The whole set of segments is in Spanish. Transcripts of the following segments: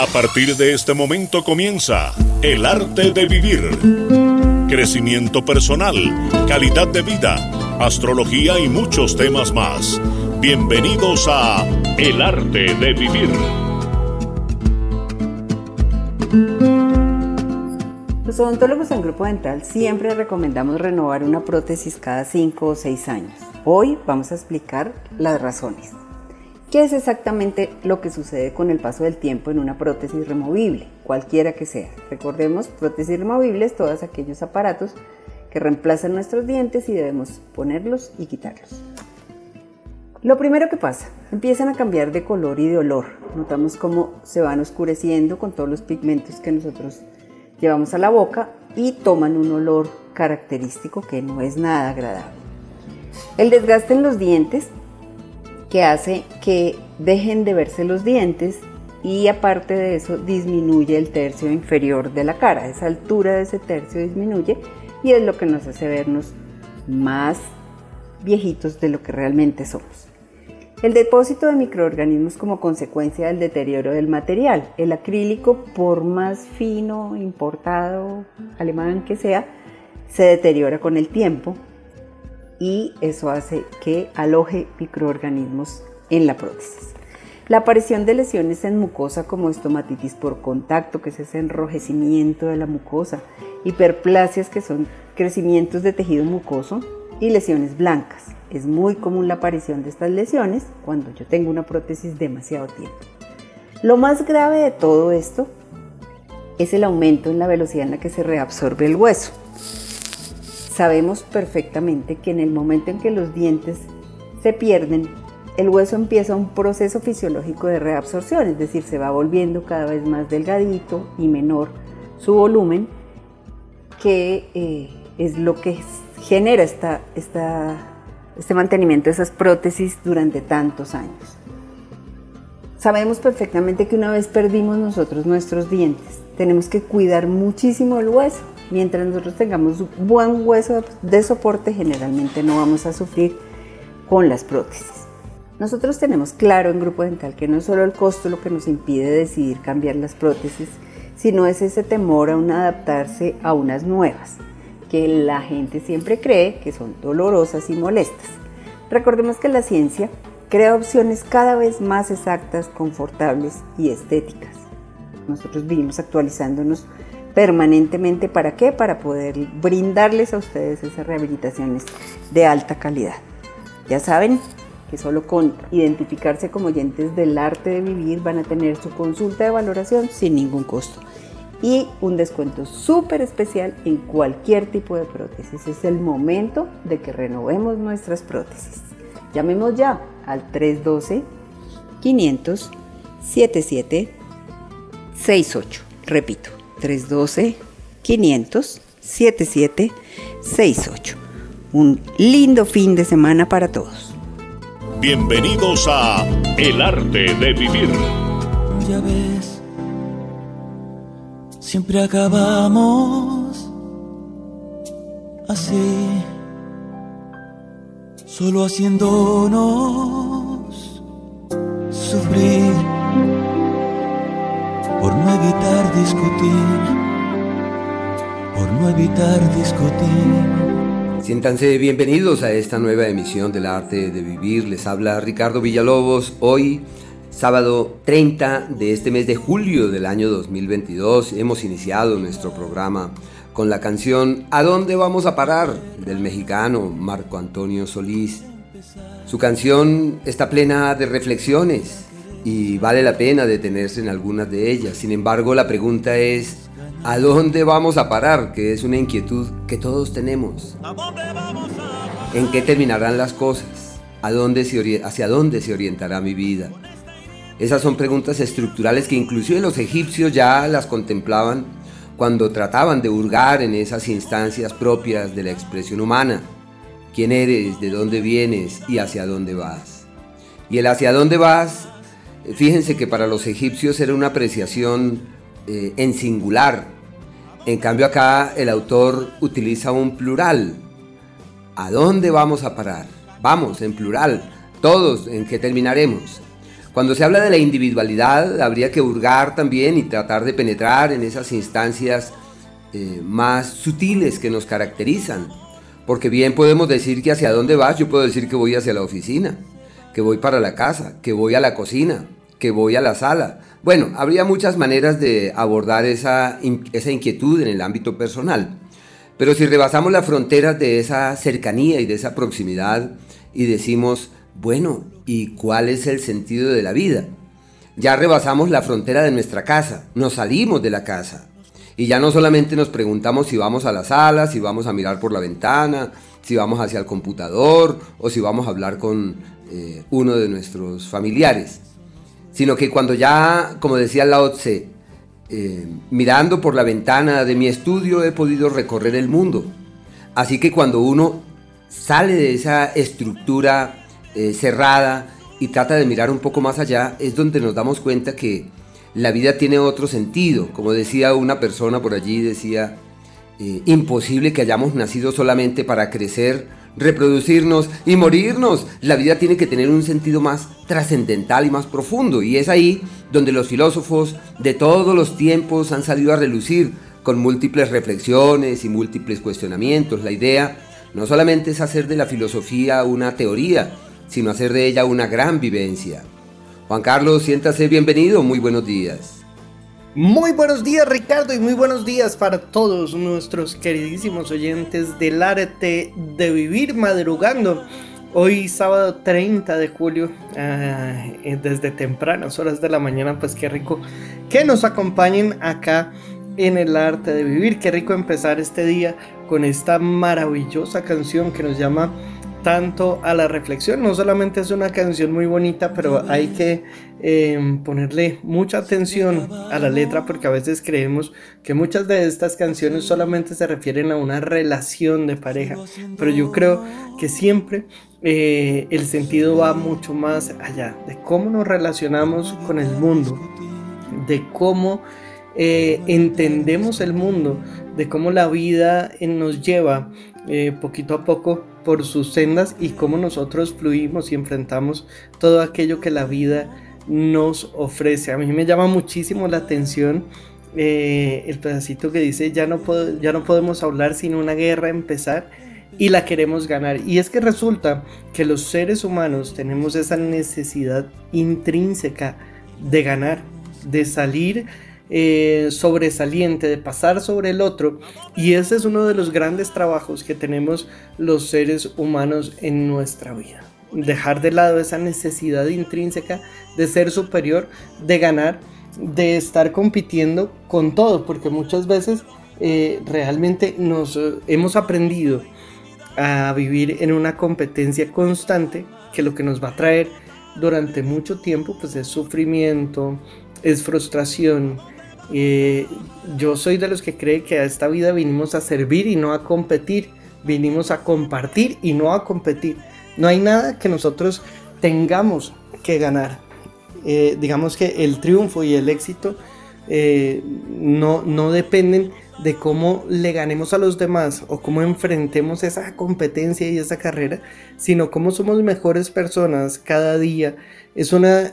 A partir de este momento comienza El arte de vivir. Crecimiento personal, calidad de vida, astrología y muchos temas más. Bienvenidos a El arte de vivir. Los odontólogos en Grupo Dental siempre recomendamos renovar una prótesis cada 5 o 6 años. Hoy vamos a explicar las razones. ¿Qué es exactamente lo que sucede con el paso del tiempo en una prótesis removible, cualquiera que sea? Recordemos, prótesis removibles, todos aquellos aparatos que reemplazan nuestros dientes y debemos ponerlos y quitarlos. Lo primero que pasa, empiezan a cambiar de color y de olor. Notamos cómo se van oscureciendo con todos los pigmentos que nosotros llevamos a la boca y toman un olor característico que no es nada agradable. El desgaste en los dientes que hace que dejen de verse los dientes y aparte de eso disminuye el tercio inferior de la cara. Esa altura de ese tercio disminuye y es lo que nos hace vernos más viejitos de lo que realmente somos. El depósito de microorganismos como consecuencia del deterioro del material. El acrílico, por más fino, importado, alemán que sea, se deteriora con el tiempo y eso hace que aloje microorganismos en la prótesis. La aparición de lesiones en mucosa como estomatitis por contacto, que es ese enrojecimiento de la mucosa, hiperplasias, que son crecimientos de tejido mucoso, y lesiones blancas. Es muy común la aparición de estas lesiones cuando yo tengo una prótesis demasiado tiempo. Lo más grave de todo esto es el aumento en la velocidad en la que se reabsorbe el hueso sabemos perfectamente que en el momento en que los dientes se pierden, el hueso empieza un proceso fisiológico de reabsorción, es decir, se va volviendo cada vez más delgadito y menor su volumen, que eh, es lo que genera este mantenimiento de esas prótesis durante tantos años. Sabemos perfectamente que una vez perdimos nosotros nuestros dientes, tenemos que cuidar muchísimo el hueso Mientras nosotros tengamos buen hueso de soporte, generalmente no vamos a sufrir con las prótesis. Nosotros tenemos claro en Grupo Dental que no es solo el costo lo que nos impide decidir cambiar las prótesis, sino es ese temor a un adaptarse a unas nuevas, que la gente siempre cree que son dolorosas y molestas. Recordemos que la ciencia crea opciones cada vez más exactas, confortables y estéticas. Nosotros vivimos actualizándonos permanentemente. ¿Para qué? Para poder brindarles a ustedes esas rehabilitaciones de alta calidad. Ya saben que solo con identificarse como oyentes del arte de vivir van a tener su consulta de valoración sin ningún costo y un descuento súper especial en cualquier tipo de prótesis. Es el momento de que renovemos nuestras prótesis. Llamemos ya al 312 500 7768. Repito, 312 500 7768. Un lindo fin de semana para todos. Bienvenidos a El arte de vivir. Ya ves, siempre acabamos así, solo haciéndonos sufrir por no evitar discutir, por no evitar discutir. Siéntanse bienvenidos a esta nueva emisión del arte de vivir. Les habla Ricardo Villalobos. Hoy, sábado 30 de este mes de julio del año 2022, hemos iniciado nuestro programa con la canción ¿A dónde vamos a parar? del mexicano Marco Antonio Solís. Su canción está plena de reflexiones, y vale la pena detenerse en algunas de ellas. Sin embargo, la pregunta es, ¿a dónde vamos a parar? Que es una inquietud que todos tenemos. ¿En qué terminarán las cosas? ¿A dónde se ¿Hacia dónde se orientará mi vida? Esas son preguntas estructurales que inclusive los egipcios ya las contemplaban cuando trataban de hurgar en esas instancias propias de la expresión humana. ¿Quién eres? ¿De dónde vienes? ¿Y hacia dónde vas? Y el hacia dónde vas Fíjense que para los egipcios era una apreciación eh, en singular. En cambio acá el autor utiliza un plural. ¿A dónde vamos a parar? Vamos, en plural. Todos, ¿en qué terminaremos? Cuando se habla de la individualidad, habría que hurgar también y tratar de penetrar en esas instancias eh, más sutiles que nos caracterizan. Porque bien podemos decir que hacia dónde vas, yo puedo decir que voy hacia la oficina, que voy para la casa, que voy a la cocina, que voy a la sala. Bueno, habría muchas maneras de abordar esa, esa inquietud en el ámbito personal. Pero si rebasamos las fronteras de esa cercanía y de esa proximidad y decimos, bueno, ¿y cuál es el sentido de la vida? Ya rebasamos la frontera de nuestra casa, nos salimos de la casa. Y ya no solamente nos preguntamos si vamos a la sala, si vamos a mirar por la ventana, si vamos hacia el computador o si vamos a hablar con eh, uno de nuestros familiares, sino que cuando ya, como decía Lao Tse, eh, mirando por la ventana de mi estudio he podido recorrer el mundo. Así que cuando uno sale de esa estructura eh, cerrada y trata de mirar un poco más allá, es donde nos damos cuenta que la vida tiene otro sentido. Como decía una persona por allí, decía, imposible que hayamos nacido solamente para crecer, reproducirnos y morirnos. La vida tiene que tener un sentido más trascendental y más profundo. Y es ahí donde los filósofos de todos los tiempos han salido a relucir con múltiples reflexiones y múltiples cuestionamientos. La idea no solamente es hacer de la filosofía una teoría, sino hacer de ella una gran vivencia. Juan Carlos, siéntase bienvenido, muy buenos días. Muy buenos días Ricardo y muy buenos días para todos nuestros queridísimos oyentes del arte de vivir madrugando. Hoy sábado 30 de julio, ah, desde tempranas horas de la mañana, pues qué rico que nos acompañen acá en el arte de vivir. Qué rico empezar este día con esta maravillosa canción que nos llama tanto a la reflexión. No solamente es una canción muy bonita, pero hay que em, ponerle mucha atención a la letra porque a veces creemos que muchas de estas canciones solamente se refieren a una relación de pareja. Pero yo creo que siempre eh, el sentido va mucho más allá de cómo nos relacionamos con el mundo, de cómo eh, entendemos el mundo, de cómo la vida nos lleva eh, poquito a poco por sus sendas y cómo nosotros fluimos y enfrentamos todo aquello que la vida nos ofrece. A mí me llama muchísimo la atención eh, el pedacito que dice ya no, ya no podemos hablar sin una guerra empezar y la queremos ganar. Y es que resulta que los seres humanos tenemos esa necesidad intrínseca de ganar, de salir eh, sobresaliente, de pasar sobre el otro. Y ese es uno de los grandes trabajos que tenemos los seres humanos en nuestra vida. Dejar de lado esa necesidad intrínseca de ser superior, de ganar, de estar compitiendo con todo, porque muchas veces eh, realmente nos eh, hemos aprendido a vivir en una competencia constante que lo que nos va a traer durante mucho tiempo pues es sufrimiento, es frustración, eh, yo soy de los que cree que a esta vida vinimos a servir y no a competir. Vinimos a compartir y no a competir. No hay nada que nosotros tengamos que ganar. Eh, digamos que el triunfo y el éxito eh, no, no dependen de cómo le ganemos a los demás o cómo enfrentemos esa competencia y esa carrera, sino cómo somos mejores personas cada día. Es una,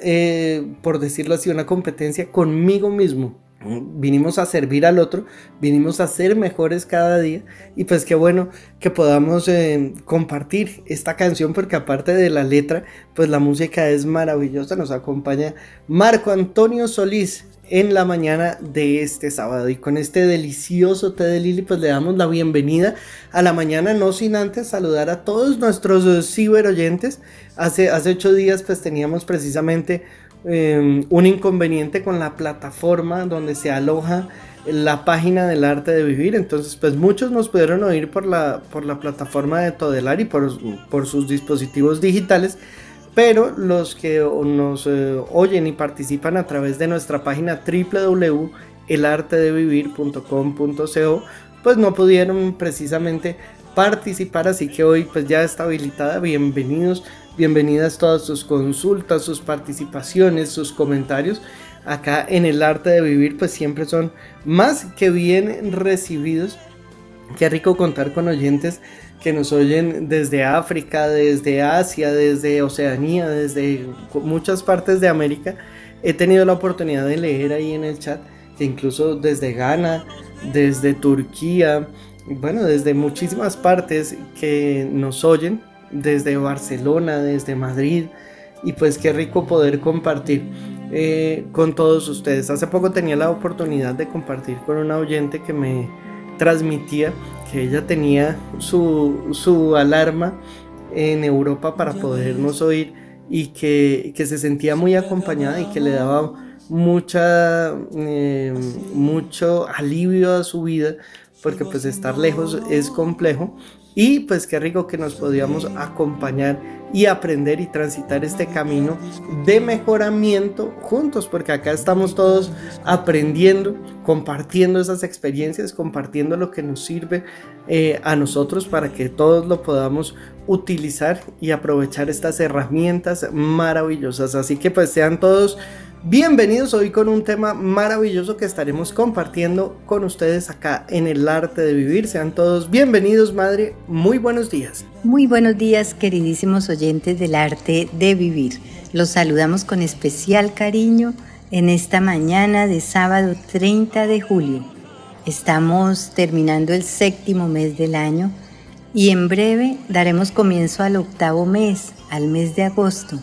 por decirlo así, una competencia conmigo mismo vinimos a servir al otro, vinimos a ser mejores cada día y pues qué bueno que podamos eh, compartir esta canción porque aparte de la letra, pues la música es maravillosa, nos acompaña Marco Antonio Solís en la mañana de este sábado. Y con este delicioso té de Lili pues le damos la bienvenida a la mañana no sin antes saludar a todos nuestros eh, ciber oyentes hace, hace ocho días pues teníamos precisamente Em, un inconveniente con la plataforma donde se aloja la página del arte de vivir. Entonces, pues muchos nos pudieron oír por la, por la plataforma de Todelar y por, por sus dispositivos digitales. Pero los que nos eh, oyen y participan a través de nuestra página www.elartedevivir.com.co, pues no pudieron precisamente participar. Así que hoy pues ya está habilitada. Bienvenidos Bienvenidas todas sus consultas, sus participaciones, sus comentarios. Acá en el arte de vivir pues siempre son más que bien recibidos. Qué rico contar con oyentes que nos oyen desde África, desde Asia, desde Oceanía, desde muchas partes de América. He tenido la oportunidad de leer ahí en el chat que incluso desde Ghana, desde Turquía, bueno, desde muchísimas partes que nos oyen, desde Barcelona, desde Madrid, y pues qué rico poder compartir eh, con todos ustedes. Hace poco tenía la oportunidad de compartir con una oyente que me transmitía que ella tenía su, su alarma en Europa para podernos oír y que, que, se sentía muy acompañada y que le daba mucha, eh, mucho alivio a su vida porque pues estar lejos es complejo y pues qué rico que nos podíamos acompañar y aprender y transitar este camino de mejoramiento juntos, porque acá estamos todos aprendiendo, compartiendo esas experiencias, compartiendo lo que nos sirve eh, a nosotros para que todos lo podamos utilizar y aprovechar estas herramientas maravillosas. Así que pues sean todos Bienvenidos hoy con un tema maravilloso que estaremos compartiendo con ustedes acá en el arte de vivir. Sean todos bienvenidos, madre. Muy buenos días. Muy buenos días, queridísimos oyentes del arte de vivir. Los saludamos con especial cariño en esta mañana de sábado 30 de julio. Estamos terminando el séptimo mes del año y en breve daremos comienzo al octavo mes, al mes de agosto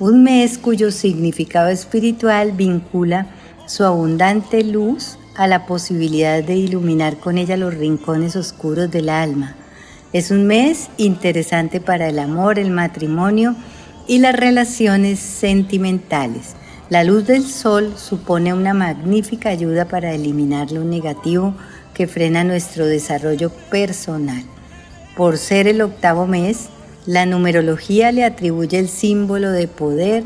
un mes cuyo significado espiritual vincula su abundante luz a la posibilidad de iluminar con ella los rincones oscuros del alma. Es un mes interesante para el amor, el matrimonio y las relaciones sentimentales. La luz del sol supone una magnífica ayuda para eliminar lo negativo que frena nuestro desarrollo personal. Por ser el octavo mes, la numerología le atribuye el símbolo de poder,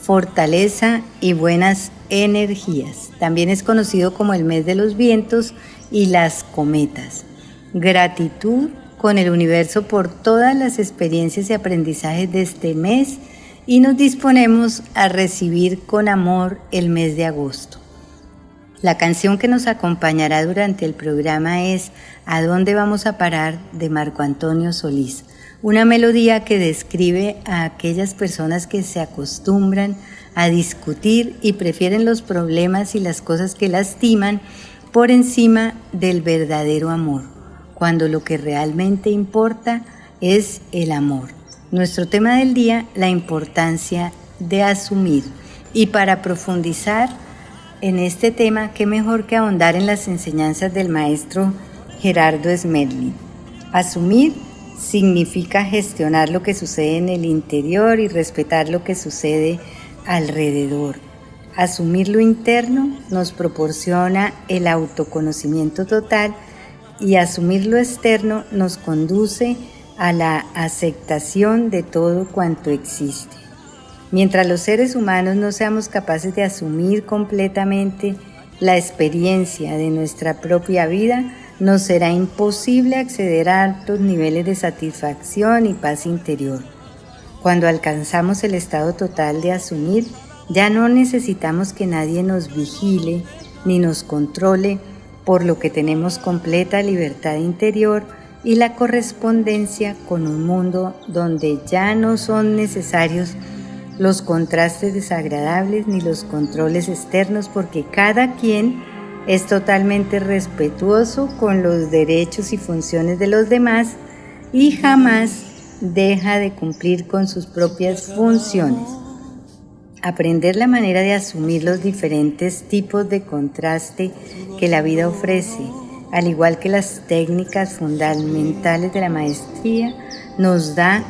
fortaleza y buenas energías. También es conocido como el mes de los vientos y las cometas. Gratitud con el universo por todas las experiencias y aprendizajes de este mes y nos disponemos a recibir con amor el mes de agosto. La canción que nos acompañará durante el programa es ¿A dónde vamos a parar? de Marco Antonio Solís una melodía que describe a aquellas personas que se acostumbran a discutir y prefieren los problemas y las cosas que lastiman por encima del verdadero amor, cuando lo que realmente importa es el amor. Nuestro tema del día, la importancia de asumir. Y para profundizar en este tema, qué mejor que ahondar en las enseñanzas del maestro Gerardo Smedley. Asumir significa gestionar lo que sucede en el interior y respetar lo que sucede alrededor. Asumir lo interno nos proporciona el autoconocimiento total y asumir lo externo nos conduce a la aceptación de todo cuanto existe. Mientras los seres humanos no seamos capaces de asumir completamente la experiencia de nuestra propia vida, nos será imposible acceder a altos niveles de satisfacción y paz interior. Cuando alcanzamos el estado total de asumir, ya no necesitamos que nadie nos vigile ni nos controle, por lo que tenemos completa libertad interior y la correspondencia con un mundo donde ya no son necesarios los contrastes desagradables ni los controles externos porque cada quien es totalmente respetuoso con los derechos y funciones de los demás y jamás deja de cumplir con sus propias funciones. Aprender la manera de asumir los diferentes tipos de contraste que la vida ofrece, al igual que las técnicas fundamentales de la maestría, nos da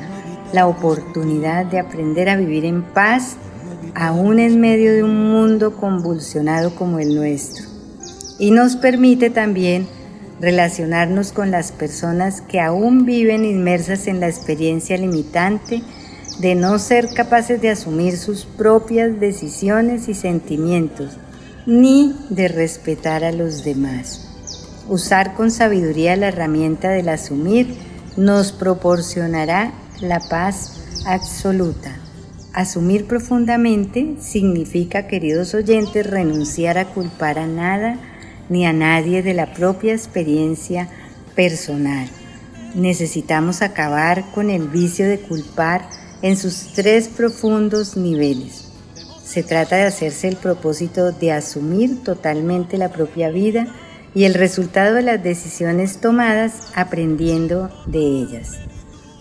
la oportunidad de aprender a vivir en paz aún en medio de un mundo convulsionado como el nuestro y nos permite también relacionarnos con las personas que aún viven inmersas en la experiencia limitante de no ser capaces de asumir sus propias decisiones y sentimientos, ni de respetar a los demás. Usar con sabiduría la herramienta del asumir nos proporcionará la paz absoluta. Asumir profundamente significa, queridos oyentes, renunciar a culpar a nada, ni a nadie de la propia experiencia personal. Necesitamos acabar con el vicio de culpar en sus tres profundos niveles. Se trata de hacerse el propósito de asumir totalmente la propia vida y el resultado de las decisiones tomadas aprendiendo de ellas.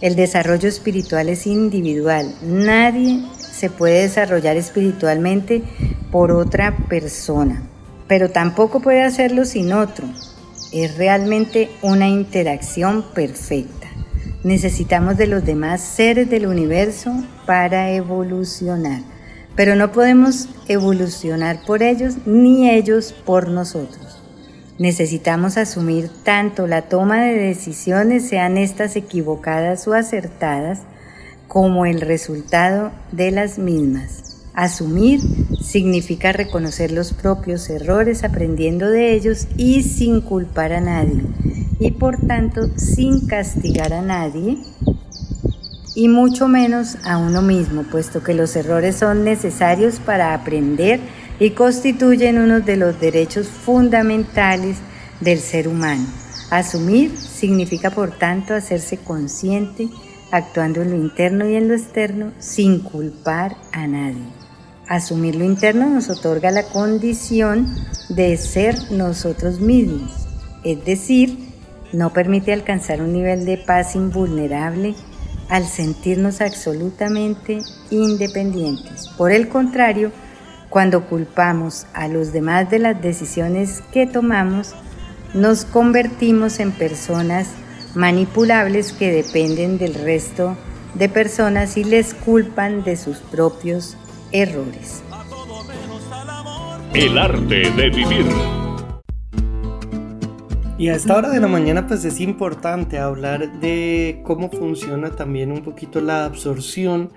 El desarrollo espiritual es individual. Nadie se puede desarrollar espiritualmente por otra persona, pero tampoco puede hacerlo sin otro. Es realmente una interacción perfecta. Necesitamos de los demás seres del universo para evolucionar, pero no podemos evolucionar por ellos ni ellos por nosotros. Necesitamos asumir tanto la toma de decisiones, sean estas equivocadas o acertadas, como el resultado de las mismas. Asumir significa reconocer los propios errores aprendiendo de ellos y sin culpar a nadie y por tanto sin castigar a nadie y mucho menos a uno mismo, puesto que los errores son necesarios para aprender y constituyen uno de los derechos fundamentales del ser humano. Asumir significa por tanto hacerse consciente, actuando en lo interno y en lo externo sin culpar a nadie. Asumir lo interno nos otorga la condición de ser nosotros mismos, es decir, no permite alcanzar un nivel de paz invulnerable al sentirnos absolutamente independientes. Por el contrario, cuando culpamos a los demás de las decisiones que tomamos, nos convertimos en personas manipulables que dependen del resto de personas y les culpan de sus propios errores. El arte de vivir. Y a esta hora de la mañana pues es importante hablar de cómo funciona también un poquito la absorción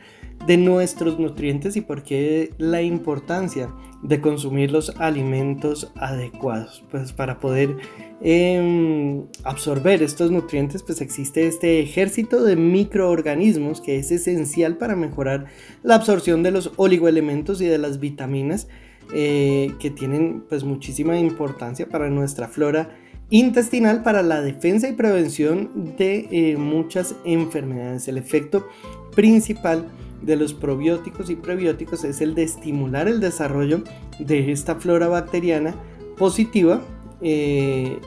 de nuestros nutrientes y por qué la importancia de consumir los alimentos adecuados. Pues para poder em, absorber estos nutrientes pues existe este ejército de microorganismos que es esencial para mejorar la absorción de los oligoelementos y de las vitaminas eh, que tienen pues muchísima importancia para nuestra flora intestinal para la defensa y prevención de eh, muchas enfermedades. El efecto principal de los probióticos y prebióticos es el de estimular el desarrollo de esta flora bacteriana positiva eh,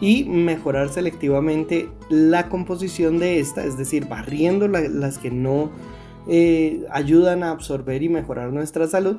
y mejorar selectivamente la composición de esta, es decir, barriendo las que no eh, ayudan a absorber y mejorar nuestra salud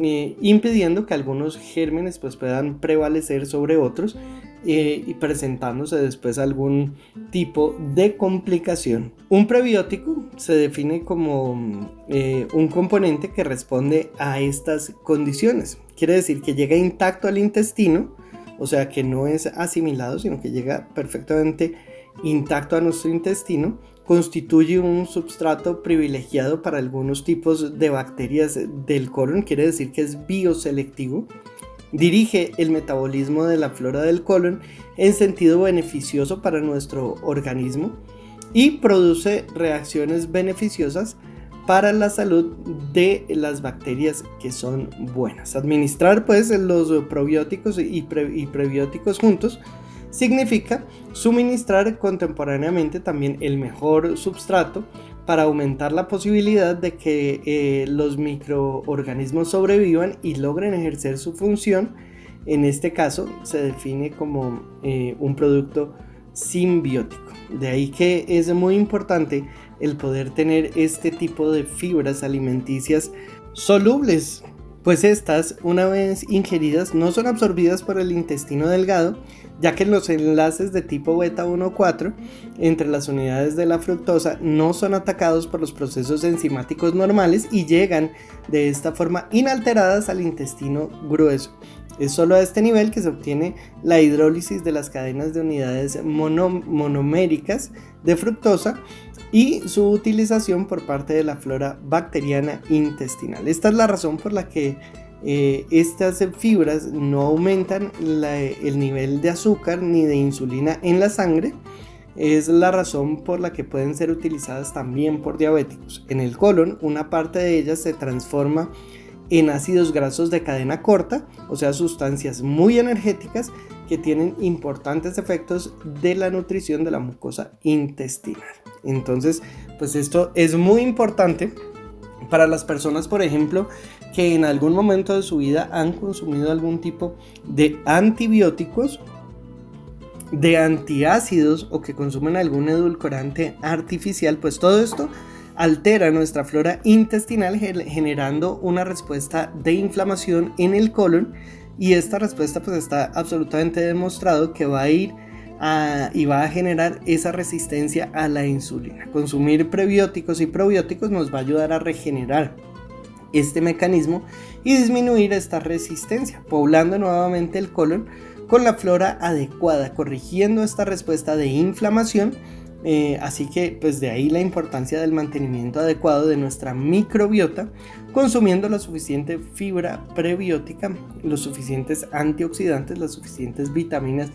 eh, impidiendo que algunos gérmenes pues, puedan prevalecer sobre otros y presentándose después algún tipo de complicación. Un prebiótico se define como un componente que responde a estas condiciones. Quiere decir que llega intacto al intestino, o sea que no es asimilado, sino que llega perfectamente intacto a nuestro intestino constituye un substrato privilegiado para algunos tipos de bacterias del colon, quiere decir que es bioselectivo, dirige el metabolismo de la flora del colon en sentido beneficioso para nuestro organismo y produce reacciones beneficiosas para la salud de las bacterias que son buenas. Administrar pues los probióticos y, prebióticos juntos significa suministrar contemporáneamente también el mejor substrato para aumentar la posibilidad de que eh, los microorganismos sobrevivan y logren ejercer su función. En este caso se define como eh, un producto simbiótico. De ahí que es muy importante el poder tener este tipo de fibras alimenticias solubles. Pues estas, una vez ingeridas, no son absorbidas por el intestino delgado, ya que los enlaces de tipo beta 1-4 entre las unidades de la fructosa no son atacados por los procesos enzimáticos normales y llegan de esta forma inalteradas al intestino grueso. Es solo a este nivel que se obtiene la hidrólisis de las cadenas de unidades monoméricas de fructosa y su utilización por parte de la flora bacteriana intestinal. Esta es la razón por la que eh, estas fibras no aumentan el nivel de azúcar ni de insulina en la sangre. Es la razón por la que pueden ser utilizadas también por diabéticos. En el colon, una parte de ellas se transforma en ácidos grasos de cadena corta, o sea, sustancias muy energéticas que tienen importantes efectos de la nutrición de la mucosa intestinal. Entonces, pues esto es muy importante para las personas, por ejemplo, que en algún momento de su vida han consumido algún tipo de antibióticos, de antiácidos o que consumen algún edulcorante artificial, pues todo esto altera nuestra flora intestinal generando una respuesta de inflamación en el colon y esta respuesta pues está absolutamente demostrado que va a ir y va a generar esa resistencia a la insulina. Consumir prebióticos y probióticos nos va a ayudar a regenerar este mecanismo y disminuir esta resistencia, poblando nuevamente el colon con la flora adecuada, corrigiendo esta respuesta de inflamación. Eh, así que pues de ahí la importancia del mantenimiento adecuado de nuestra microbiota, consumiendo la suficiente fibra prebiótica, los suficientes antioxidantes, las suficientes vitaminas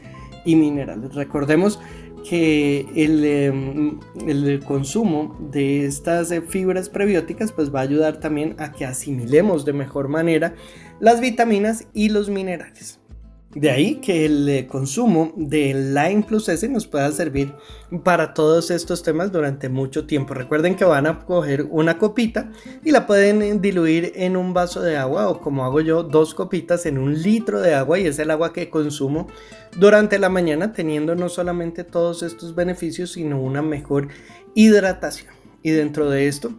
y minerales. Recordemos que el, em, el, consumo de estas eh, fibras prebióticas pues va a ayudar también a que asimilemos de mejor manera las vitaminas y los minerales. De ahí que el eh, consumo de Lime Plus S nos pueda servir para todos estos temas durante mucho tiempo. Recuerden que van a coger una copita y la pueden eh, diluir en un vaso de agua o como hago yo, dos copitas en un litro de agua y es el agua que consumo durante la mañana teniendo no solamente todos estos beneficios sino una mejor hidratación. Y dentro de esto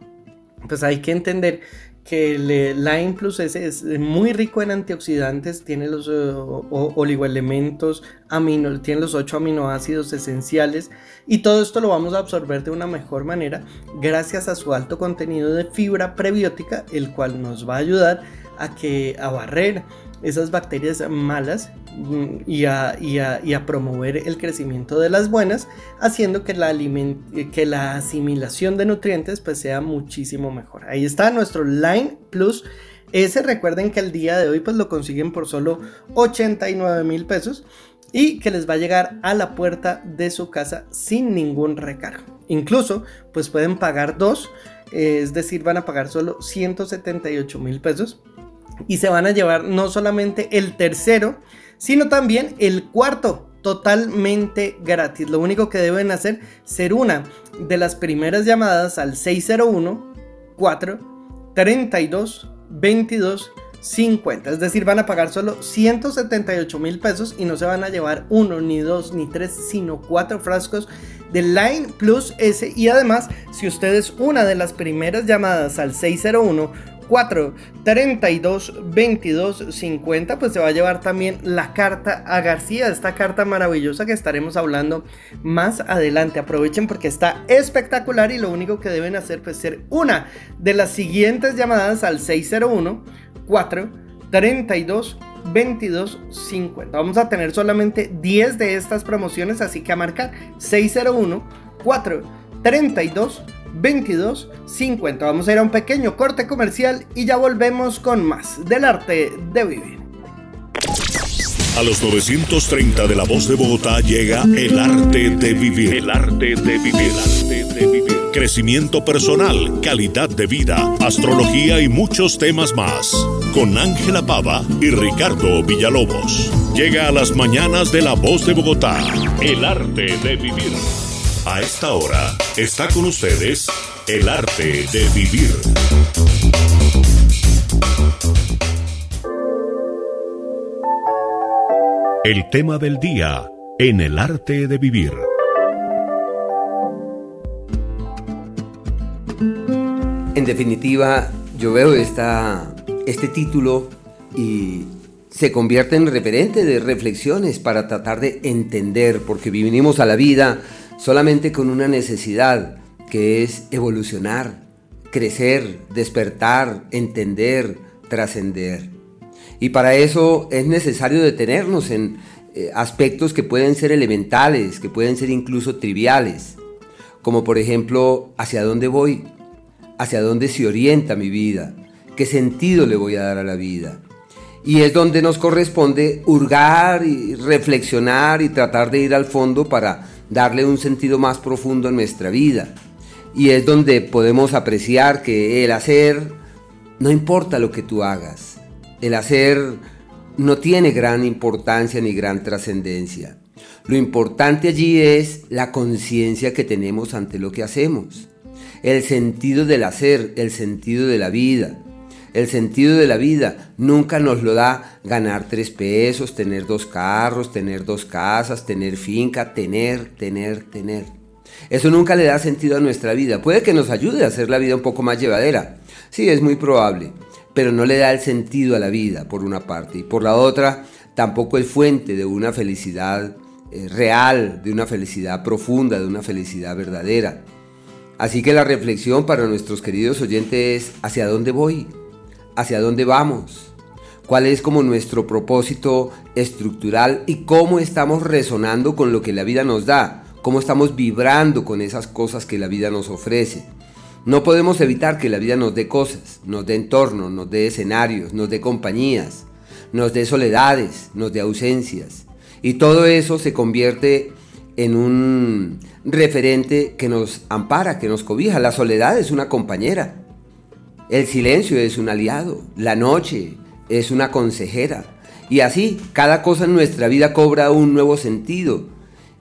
pues hay que entender que el eh, Lime Plus es muy rico en antioxidantes, tiene los uh, oligoelementos, amino, tiene los 8 aminoácidos esenciales y todo esto lo vamos a absorber de una mejor manera gracias a su alto contenido de fibra prebiótica, el cual nos va a ayudar a que a barrer esas bacterias malas mm, y a, promover el crecimiento de las buenas, haciendo que la, que la asimilación de nutrientes pues sea muchísimo mejor. Ahí está nuestro Line Plus. Ese recuerden que el día de hoy pues lo consiguen por solo 89 mil pesos y que les va a llegar a la puerta de su casa sin ningún recargo. Incluso pues pueden pagar dos, es decir, van a pagar solo 178 mil pesos y se van a llevar no solamente el tercero, sino también el cuarto totalmente gratis. Lo único que deben hacer ser una de las primeras llamadas al 601 4 32 22 50. Es decir, van a pagar solo 178 mil pesos y no se van a llevar uno, ni dos, ni tres, sino cuatro frascos de Line Plus S. Y además, si usted es una de las primeras llamadas al 601 4 32 22 50 pues se va a llevar también la carta a García esta carta maravillosa que estaremos hablando más adelante. Aprovechen porque está espectacular y lo único que deben hacer pues ser una de las siguientes llamadas al 601 4 32 22 50 vamos a tener solamente 10 de estas promociones así que a marcar 601 4 32 22 50. Vamos a ir a un pequeño corte comercial y ya volvemos con más del arte de vivir. A los 930 de la voz de Bogotá llega el arte de vivir. El arte de vivir. arte de vivir. Crecimiento personal, calidad de vida, astrología y muchos temas más. Con Ángela Pava y Ricardo Villalobos. Llega a las mañanas de la voz de Bogotá. El arte de vivir. A esta hora está con ustedes el arte de vivir. El tema del día en el arte de vivir. En definitiva, yo veo esta, este título y se convierte en referente de reflexiones para tratar de entender, porque vinimos a la vida solamente con una necesidad que es evolucionar, crecer, despertar, entender, trascender. Y para eso es necesario detenernos en eh, aspectos que pueden ser elementales, que pueden ser incluso triviales, como por ejemplo, ¿hacia dónde voy? ¿Hacia dónde se orienta mi vida? ¿Qué sentido le voy a dar a la vida? Y es donde nos corresponde hurgar y reflexionar y tratar de ir al fondo para darle un sentido más profundo a nuestra vida. Y es donde podemos apreciar que el hacer no importa lo que tú hagas. El hacer no tiene gran importancia ni gran trascendencia. Lo importante allí es la conciencia que tenemos ante lo que hacemos, el sentido del hacer, el sentido de la vida. El sentido de la vida nunca nos lo da ganar tres pesos, tener dos carros, tener dos casas, tener finca, tener, tener, tener. Eso nunca le da sentido a nuestra vida. Puede que nos ayude a hacer la vida un poco más llevadera. Sí, es muy probable. Pero no le da el sentido a la vida, por una parte. Y por la otra, tampoco es fuente de una felicidad eh, real, de una felicidad profunda, de una felicidad verdadera. Así que la reflexión para nuestros queridos oyentes es, ¿hacia dónde voy? Hacia dónde vamos, cuál es como nuestro propósito estructural y cómo estamos resonando con lo que la vida nos da, cómo estamos vibrando con esas cosas que la vida nos ofrece. No podemos evitar que la vida nos dé cosas, nos dé entornos, nos dé escenarios, nos dé compañías, nos dé soledades, nos dé ausencias. Y todo eso se convierte en un referente que nos ampara, que nos cobija. La soledad es una compañera. El silencio es un aliado, la noche es una consejera. Y así, cada cosa en nuestra vida cobra un nuevo sentido.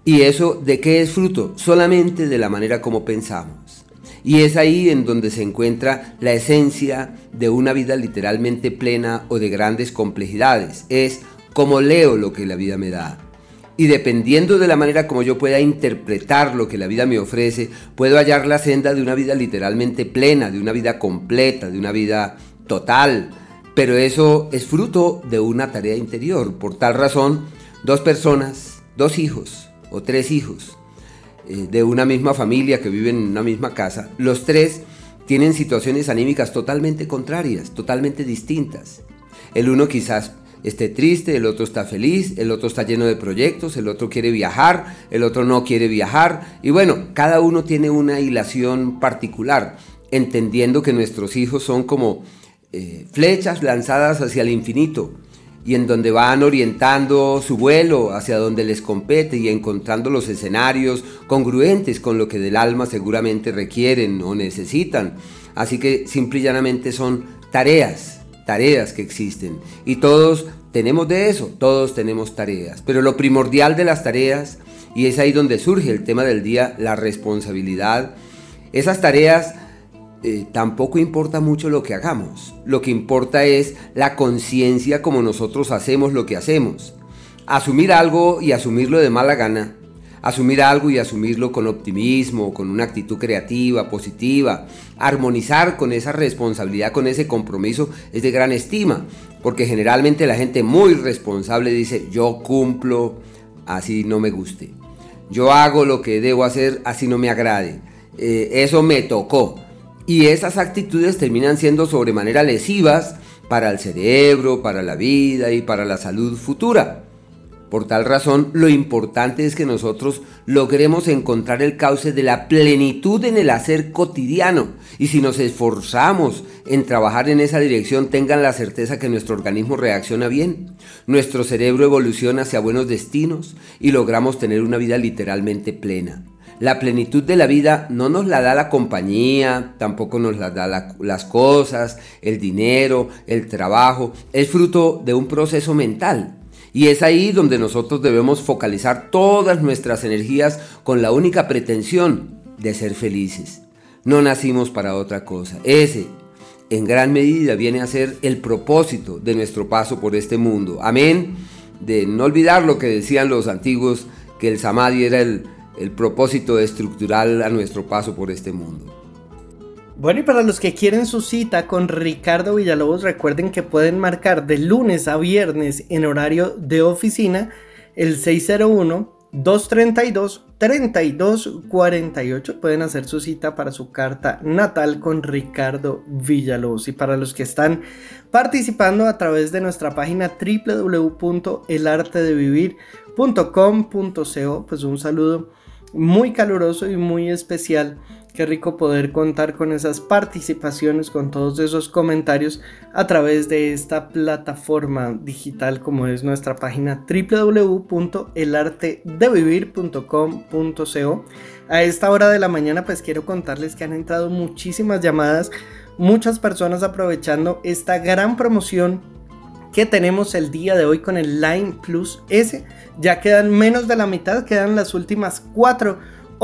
¿Y eso de qué es fruto? Solamente de la manera como pensamos. Y es ahí en donde se encuentra la esencia de una vida literalmente plena o de grandes complejidades. Es como leo lo que la vida me da. Y dependiendo de la manera como yo pueda interpretar lo que la vida me ofrece, puedo hallar la senda de una vida literalmente plena, de una vida completa, de una vida total. Pero eso es fruto de una tarea interior. Por tal razón, dos personas, dos hijos o tres hijos eh, de una misma familia que viven en una misma casa, los tres tienen situaciones anímicas totalmente contrarias, totalmente distintas. El uno quizás esté triste, el otro está feliz, el otro está lleno de proyectos, el otro quiere viajar, el otro no quiere viajar. Y bueno, cada uno tiene una hilación particular, entendiendo que nuestros hijos son como eh, flechas lanzadas hacia el infinito y en donde van orientando su vuelo hacia donde les compete y encontrando los escenarios congruentes con lo que del alma seguramente requieren o necesitan. Así que simple y llanamente son tareas tareas que existen. Y todos tenemos de eso, todos tenemos tareas. Pero lo primordial de las tareas, y es ahí donde surge el tema del día, la responsabilidad, esas tareas eh, tampoco importa mucho lo que hagamos. Lo que importa es la conciencia como nosotros hacemos lo que hacemos. Asumir algo y asumirlo de mala gana asumir algo y asumirlo con optimismo, con una actitud creativa, positiva, armonizar con esa responsabilidad, con ese compromiso, es de gran estima, porque generalmente la gente muy responsable dice, yo cumplo, así no me guste, yo hago lo que debo hacer, así no me agrade, eh, eso me tocó. Y esas actitudes terminan siendo sobremanera lesivas para el cerebro, para la vida y para la salud futura. Por tal razón, lo importante es que nosotros logremos encontrar el cauce de la plenitud en el hacer cotidiano. Y si nos esforzamos en trabajar en esa dirección, tengan la certeza que nuestro organismo reacciona bien, nuestro cerebro evoluciona hacia buenos destinos y logramos tener una vida literalmente plena. La plenitud de la vida no nos la da la compañía, tampoco nos la da las cosas, el dinero, el trabajo. Es fruto de un proceso mental y es ahí donde nosotros debemos focalizar todas nuestras energías con la única pretensión de ser felices. No nacimos para otra cosa. Ese, en gran medida, viene a ser el propósito de nuestro paso por este mundo. Amén. De no olvidar lo que decían los antiguos, que el samadhi era el, el propósito estructural a nuestro paso por este mundo. Bueno, y para los que quieren su cita con Ricardo Villalobos, recuerden que pueden marcar de lunes a viernes en horario de oficina el 601-232-3248. Pueden hacer su cita para su carta natal con Ricardo Villalobos. Y para los que están participando a través de nuestra página www.elartedevivir.com.co, pues un saludo muy caluroso y muy especial Qué rico poder contar con esas participaciones, con todos esos comentarios a través de esta plataforma digital como es nuestra página www.elartedevivir.com.co. A esta hora de la mañana pues quiero contarles que han entrado muchísimas llamadas muchas personas aprovechando esta gran promoción que tenemos el día de hoy con el Line Plus S. Ya quedan menos de la mitad, quedan las últimas cuatro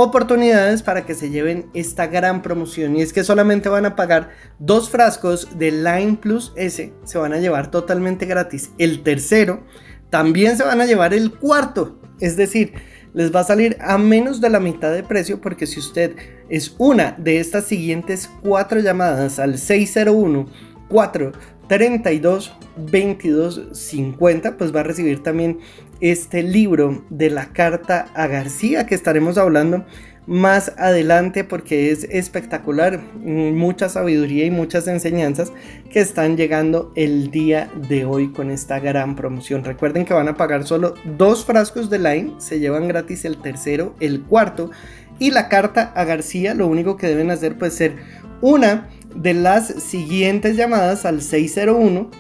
oportunidades para que se lleven esta gran promoción. Y es que solamente van a pagar dos frascos de Line Plus S, se van a llevar totalmente gratis. El tercero, también se van a llevar el cuarto. Es decir, les va a salir a menos de la mitad de precio porque si usted es una de estas siguientes cuatro llamadas al 601 4 32 22 50 pues va a recibir también este libro de la carta a García que estaremos hablando más adelante porque es espectacular, mucha sabiduría y muchas enseñanzas que están llegando el día de hoy con esta gran promoción. Recuerden que van a pagar solo dos frascos de Line, se llevan gratis el tercero, el cuarto y la carta a García, lo único que deben hacer pues ser una de las siguientes llamadas al 601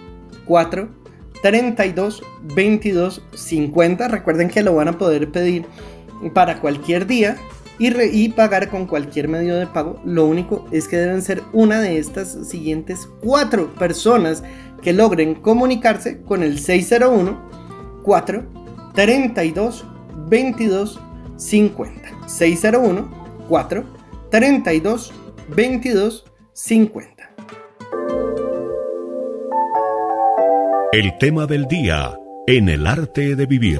4 32 22 50. Recuerden que lo van a poder pedir para cualquier día y, pagar con cualquier medio de pago. Lo único es que deben ser una de estas siguientes cuatro personas que logren comunicarse con el 601 4 32 22 50. 601 4 32 22 50. El tema del día en el arte de vivir.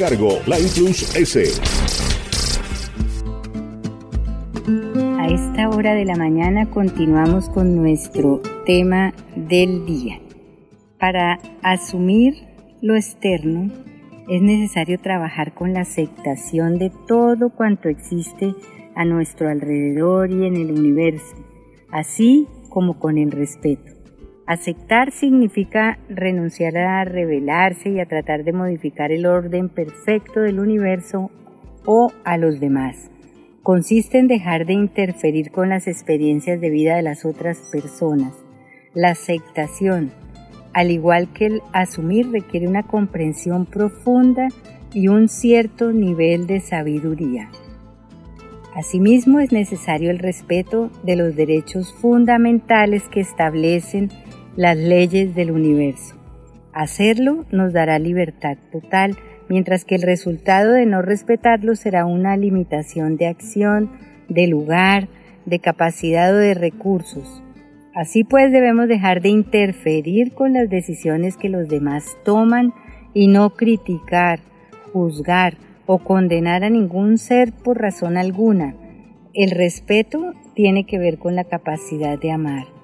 cargo, S. A esta hora de la mañana continuamos con nuestro tema del día. Para asumir lo externo es necesario trabajar con la aceptación de todo cuanto existe a nuestro alrededor y en el universo, así como con el respeto. Aceptar significa renunciar a rebelarse y a tratar de modificar el orden perfecto del universo o a los demás. Consiste en dejar de interferir con las experiencias de vida de las otras personas. La aceptación, al igual que el asumir, requiere una comprensión profunda y un cierto nivel de sabiduría. Asimismo, es necesario el respeto de los derechos fundamentales que establecen las leyes del universo. Hacerlo nos dará libertad total, mientras que el resultado de no respetarlo será una limitación de acción, de lugar, de capacidad o de recursos. Así pues debemos dejar de interferir con las decisiones que los demás toman y no criticar, juzgar o condenar a ningún ser por razón alguna. El respeto tiene que ver con la capacidad de amar.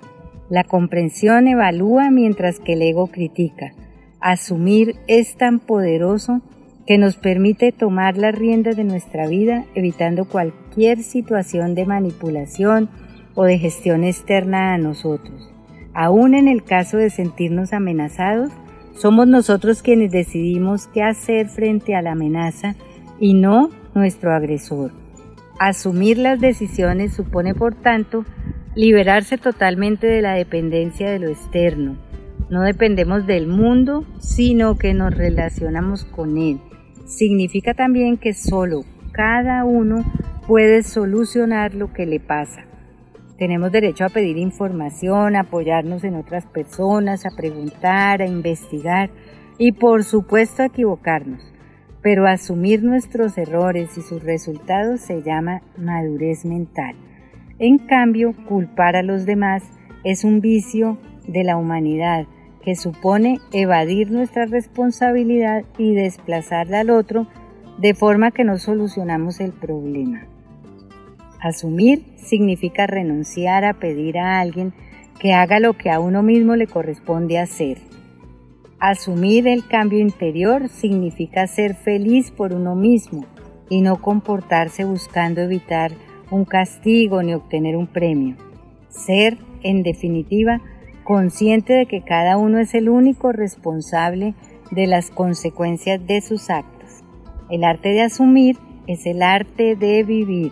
La comprensión evalúa mientras que el ego critica. Asumir es tan poderoso que nos permite tomar las riendas de nuestra vida evitando cualquier situación de manipulación o de gestión externa a nosotros. Aún en el caso de sentirnos amenazados, somos nosotros quienes decidimos qué hacer frente a la amenaza y no nuestro agresor. Asumir las decisiones supone, por tanto, liberarse totalmente de la dependencia de lo externo. No dependemos del mundo, sino que nos relacionamos con él. Significa también que solo cada uno puede solucionar lo que le pasa. Tenemos derecho a pedir información, a apoyarnos en otras personas, a preguntar, a investigar y por supuesto a equivocarnos. Pero asumir nuestros errores y sus resultados se llama madurez mental. En cambio, culpar a los demás es un vicio de la humanidad que supone evadir nuestra responsabilidad y desplazarla al otro de forma que no solucionamos el problema. Asumir significa renunciar a pedir a alguien que haga lo que a uno mismo le corresponde hacer. Asumir el cambio interior significa ser feliz por uno mismo y no comportarse buscando evitar un castigo ni obtener un premio. Ser, en definitiva, consciente de que cada uno es el único responsable de las consecuencias de sus actos. El arte de asumir es el arte de vivir.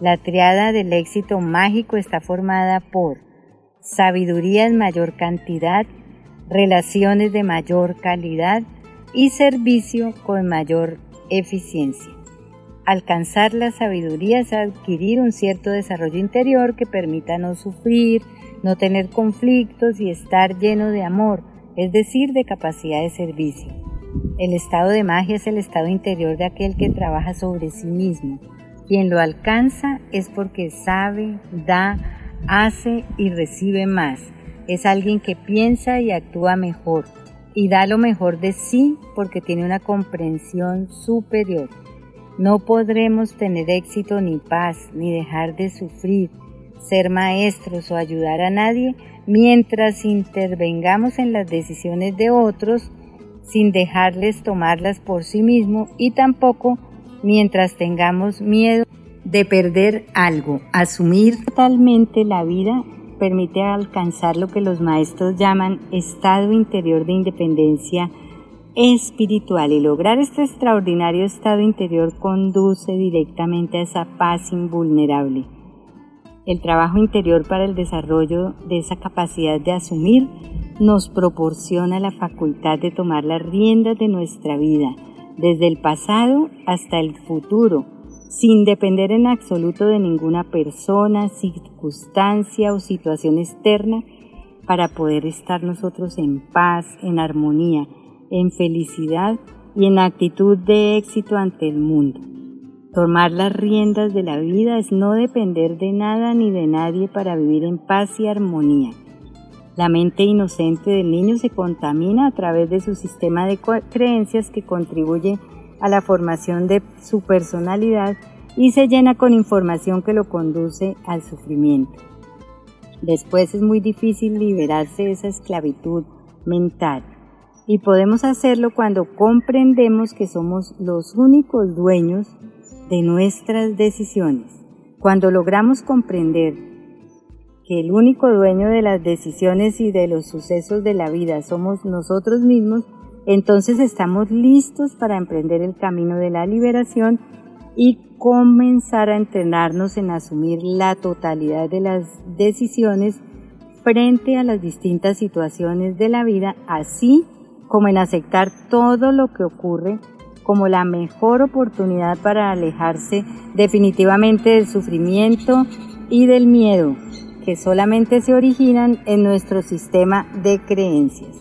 La triada del éxito mágico está formada por sabiduría en mayor cantidad, relaciones de mayor calidad y servicio con mayor eficiencia. Alcanzar la sabiduría es adquirir un cierto desarrollo interior que permita no sufrir, no tener conflictos y estar lleno de amor, es decir, de capacidad de servicio. El estado de magia es el estado interior de aquel que trabaja sobre sí mismo. Quien lo alcanza es porque sabe, da, hace y recibe más. Es alguien que piensa y actúa mejor y da lo mejor de sí porque tiene una comprensión superior. No podremos tener éxito ni paz, ni dejar de sufrir, ser maestros o ayudar a nadie mientras intervengamos en las decisiones de otros sin dejarles tomarlas por sí mismo y tampoco mientras tengamos miedo de perder algo. Asumir totalmente la vida permite alcanzar lo que los maestros llaman estado interior de independencia espiritual y lograr este extraordinario estado interior conduce directamente a esa paz invulnerable. El trabajo interior para el desarrollo de esa capacidad de asumir nos proporciona la facultad de tomar las riendas de nuestra vida, desde el pasado hasta el futuro, sin depender en absoluto de ninguna persona, circunstancia o situación externa, para poder estar nosotros en paz, en armonía, en felicidad y en actitud de éxito ante el mundo. Tomar las riendas de la vida es no depender de nada ni de nadie para vivir en paz y armonía. La mente inocente del niño se contamina a través de su sistema de creencias que contribuye a la formación de su personalidad y se llena con información que lo conduce al sufrimiento. Después es muy difícil liberarse de esa esclavitud mental y podemos hacerlo cuando comprendemos que somos los únicos dueños de nuestras decisiones. Cuando logramos comprender que el único dueño de las decisiones y de los sucesos de la vida somos nosotros mismos, entonces estamos listos para emprender el camino de la liberación y comenzar a entrenarnos en asumir la totalidad de las decisiones frente a las distintas situaciones de la vida, así como en aceptar todo lo que ocurre como la mejor oportunidad para alejarse definitivamente del sufrimiento y del miedo que solamente se originan en nuestro sistema de creencias.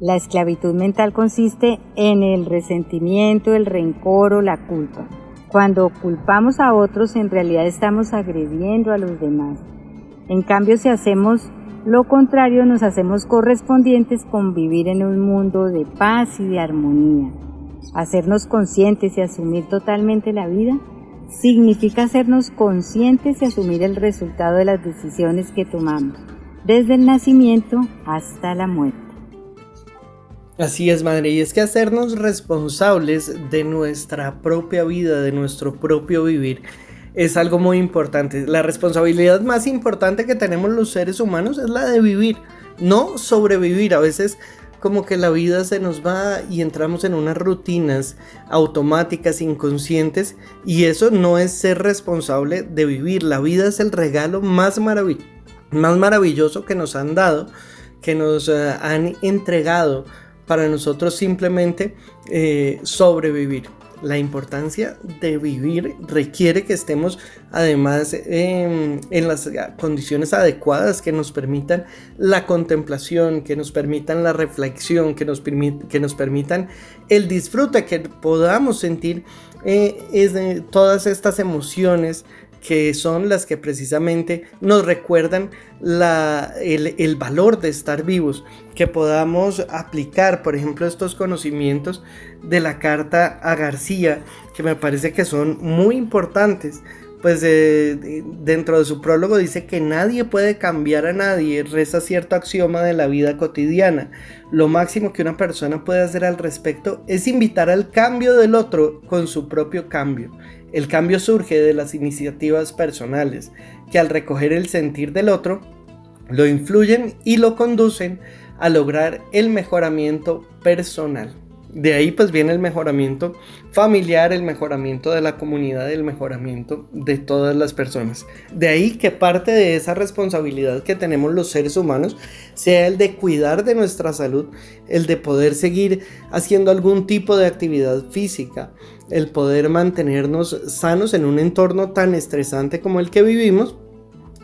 La esclavitud mental consiste en el resentimiento, el rencor o la culpa. Cuando culpamos a otros en realidad estamos agrediendo a los demás. En cambio, si hacemos lo contrario, nos hacemos correspondientes con vivir en un mundo de paz y de armonía. Hacernos conscientes y asumir totalmente la vida significa hacernos conscientes y asumir el resultado de las decisiones que tomamos, desde el nacimiento hasta la muerte. Así es, madre, y es que hacernos responsables de nuestra propia vida, de nuestro propio vivir, es algo muy importante. La responsabilidad más importante que tenemos los seres humanos es la de vivir, no sobrevivir. A veces como que la vida se nos va y entramos en unas rutinas automáticas, inconscientes, y eso no es ser responsable de vivir. La vida es el regalo más, más maravilloso que nos han dado, que nos eh, han entregado para nosotros simplemente eh, sobrevivir la importancia de vivir requiere que estemos además en las condiciones adecuadas que nos permitan la contemplación, que nos permitan la reflexión, que nos, que nos permitan el disfrute, que podamos sentir eh, todas estas emociones que son las que precisamente nos recuerdan el, valor de estar vivos, que podamos aplicar, por ejemplo, estos conocimientos de la carta a García, que me parece que son muy importantes. Pues dentro de su prólogo dice que nadie puede cambiar a nadie, reza cierto axioma de la vida cotidiana. Lo máximo que una persona puede hacer al respecto es invitar al cambio del otro con su propio cambio. El cambio surge de las iniciativas personales, que al recoger el sentir del otro, lo influyen y lo conducen a lograr el mejoramiento personal. De ahí pues viene el mejoramiento familiar, el mejoramiento de la comunidad, el mejoramiento de todas las personas. De ahí que parte de esa responsabilidad que tenemos los seres humanos sea el de cuidar de nuestra salud, el de poder seguir haciendo algún tipo de actividad física, el poder mantenernos sanos en un entorno tan estresante como el que vivimos.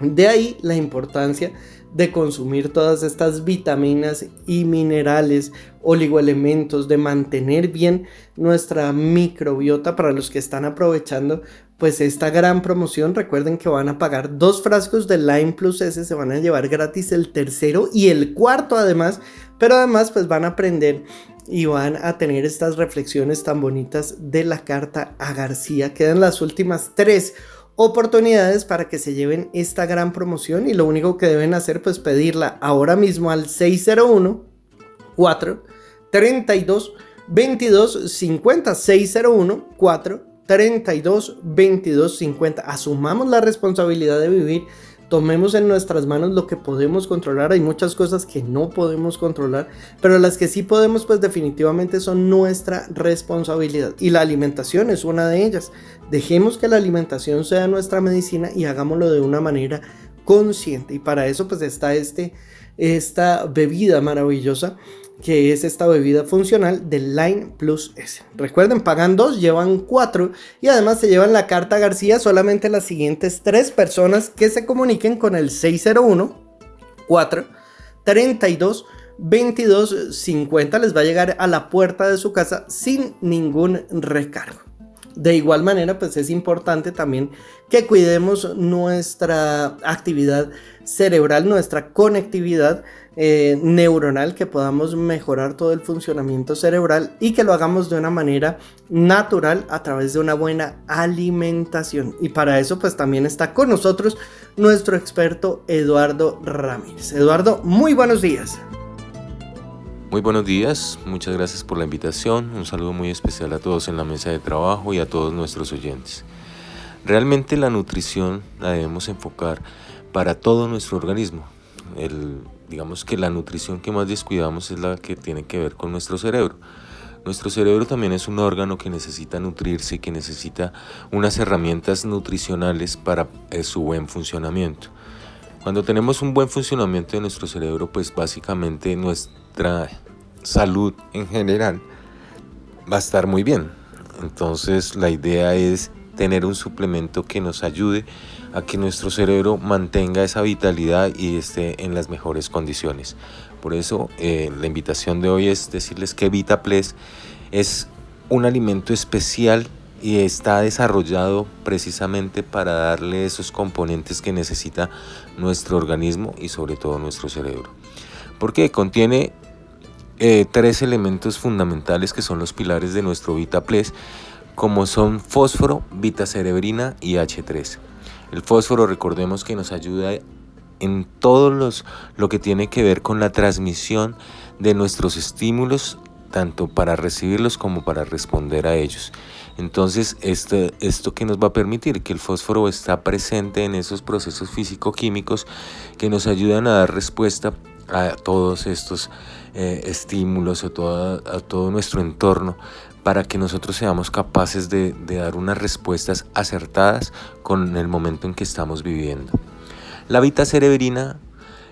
De ahí la importancia de consumir todas estas vitaminas y minerales, oligoelementos, de mantener bien nuestra microbiota para los que están aprovechando pues esta gran promoción. Recuerden que van a pagar dos frascos de Lime Plus S, se van a llevar gratis el tercero y el cuarto además, pero además pues van a aprender y van a tener estas reflexiones tan bonitas de la carta a García. Quedan las últimas tres oportunidades para que se lleven esta gran promoción y lo único que deben hacer pues pedirla ahora mismo al 601 4 32 22 50 601 4 32 22 50 asumamos la responsabilidad de vivir tomemos en nuestras manos lo que podemos controlar. Hay muchas cosas que no podemos controlar, pero las que sí podemos, pues definitivamente son nuestra responsabilidad. Y la alimentación es una de ellas. Dejemos que la alimentación sea nuestra medicina y hagámoslo de una manera consciente. Y para eso, pues está este, esta bebida maravillosa que es esta bebida funcional del Line Plus S. Recuerden, pagan dos, llevan cuatro y además se llevan la carta García solamente las siguientes tres personas que se comuniquen con el 601 4 32 22 50 les va a llegar a la puerta de su casa sin ningún recargo. De igual manera, pues es importante también que cuidemos nuestra actividad cerebral, nuestra conectividad eh, neuronal, que podamos mejorar todo el funcionamiento cerebral y que lo hagamos de una manera natural a través de una buena alimentación. Y para eso pues también está con nosotros nuestro experto Eduardo Ramírez. Eduardo, muy buenos días. Muy buenos días, muchas gracias por la invitación, un saludo muy especial a todos en la mesa de trabajo y a todos nuestros oyentes. Realmente la nutrición la debemos enfocar para todo nuestro organismo. El digamos que la nutrición que más descuidamos es la que tiene que ver con nuestro cerebro. Nuestro cerebro también es un órgano que necesita nutrirse que necesita unas herramientas nutricionales para eh, su buen funcionamiento. Cuando tenemos un buen funcionamiento de nuestro cerebro, pues básicamente nuestra salud en general va a estar muy bien. Entonces la idea es tener un suplemento que nos ayude a que nuestro cerebro mantenga esa vitalidad y esté en las mejores condiciones. Por eso eh, la invitación de hoy es decirles que VitaPlex es un alimento especial y está desarrollado precisamente para darle esos componentes que necesita nuestro organismo y sobre todo nuestro cerebro. Porque contiene eh, tres elementos fundamentales que son los pilares de nuestro VitaPlex, como son fósforo, vitacerebrina y H3. El fósforo, recordemos que nos ayuda en todo los, lo que tiene que ver con la transmisión de nuestros estímulos, tanto para recibirlos como para responder a ellos. Entonces, esto, esto que nos va a permitir que el fósforo está presente en esos procesos físico-químicos que nos ayudan a dar respuesta a todos estos eh, estímulos, a todo nuestro entorno, para que nosotros seamos capaces de, dar unas respuestas acertadas con el momento en que estamos viviendo. La vita cerebrina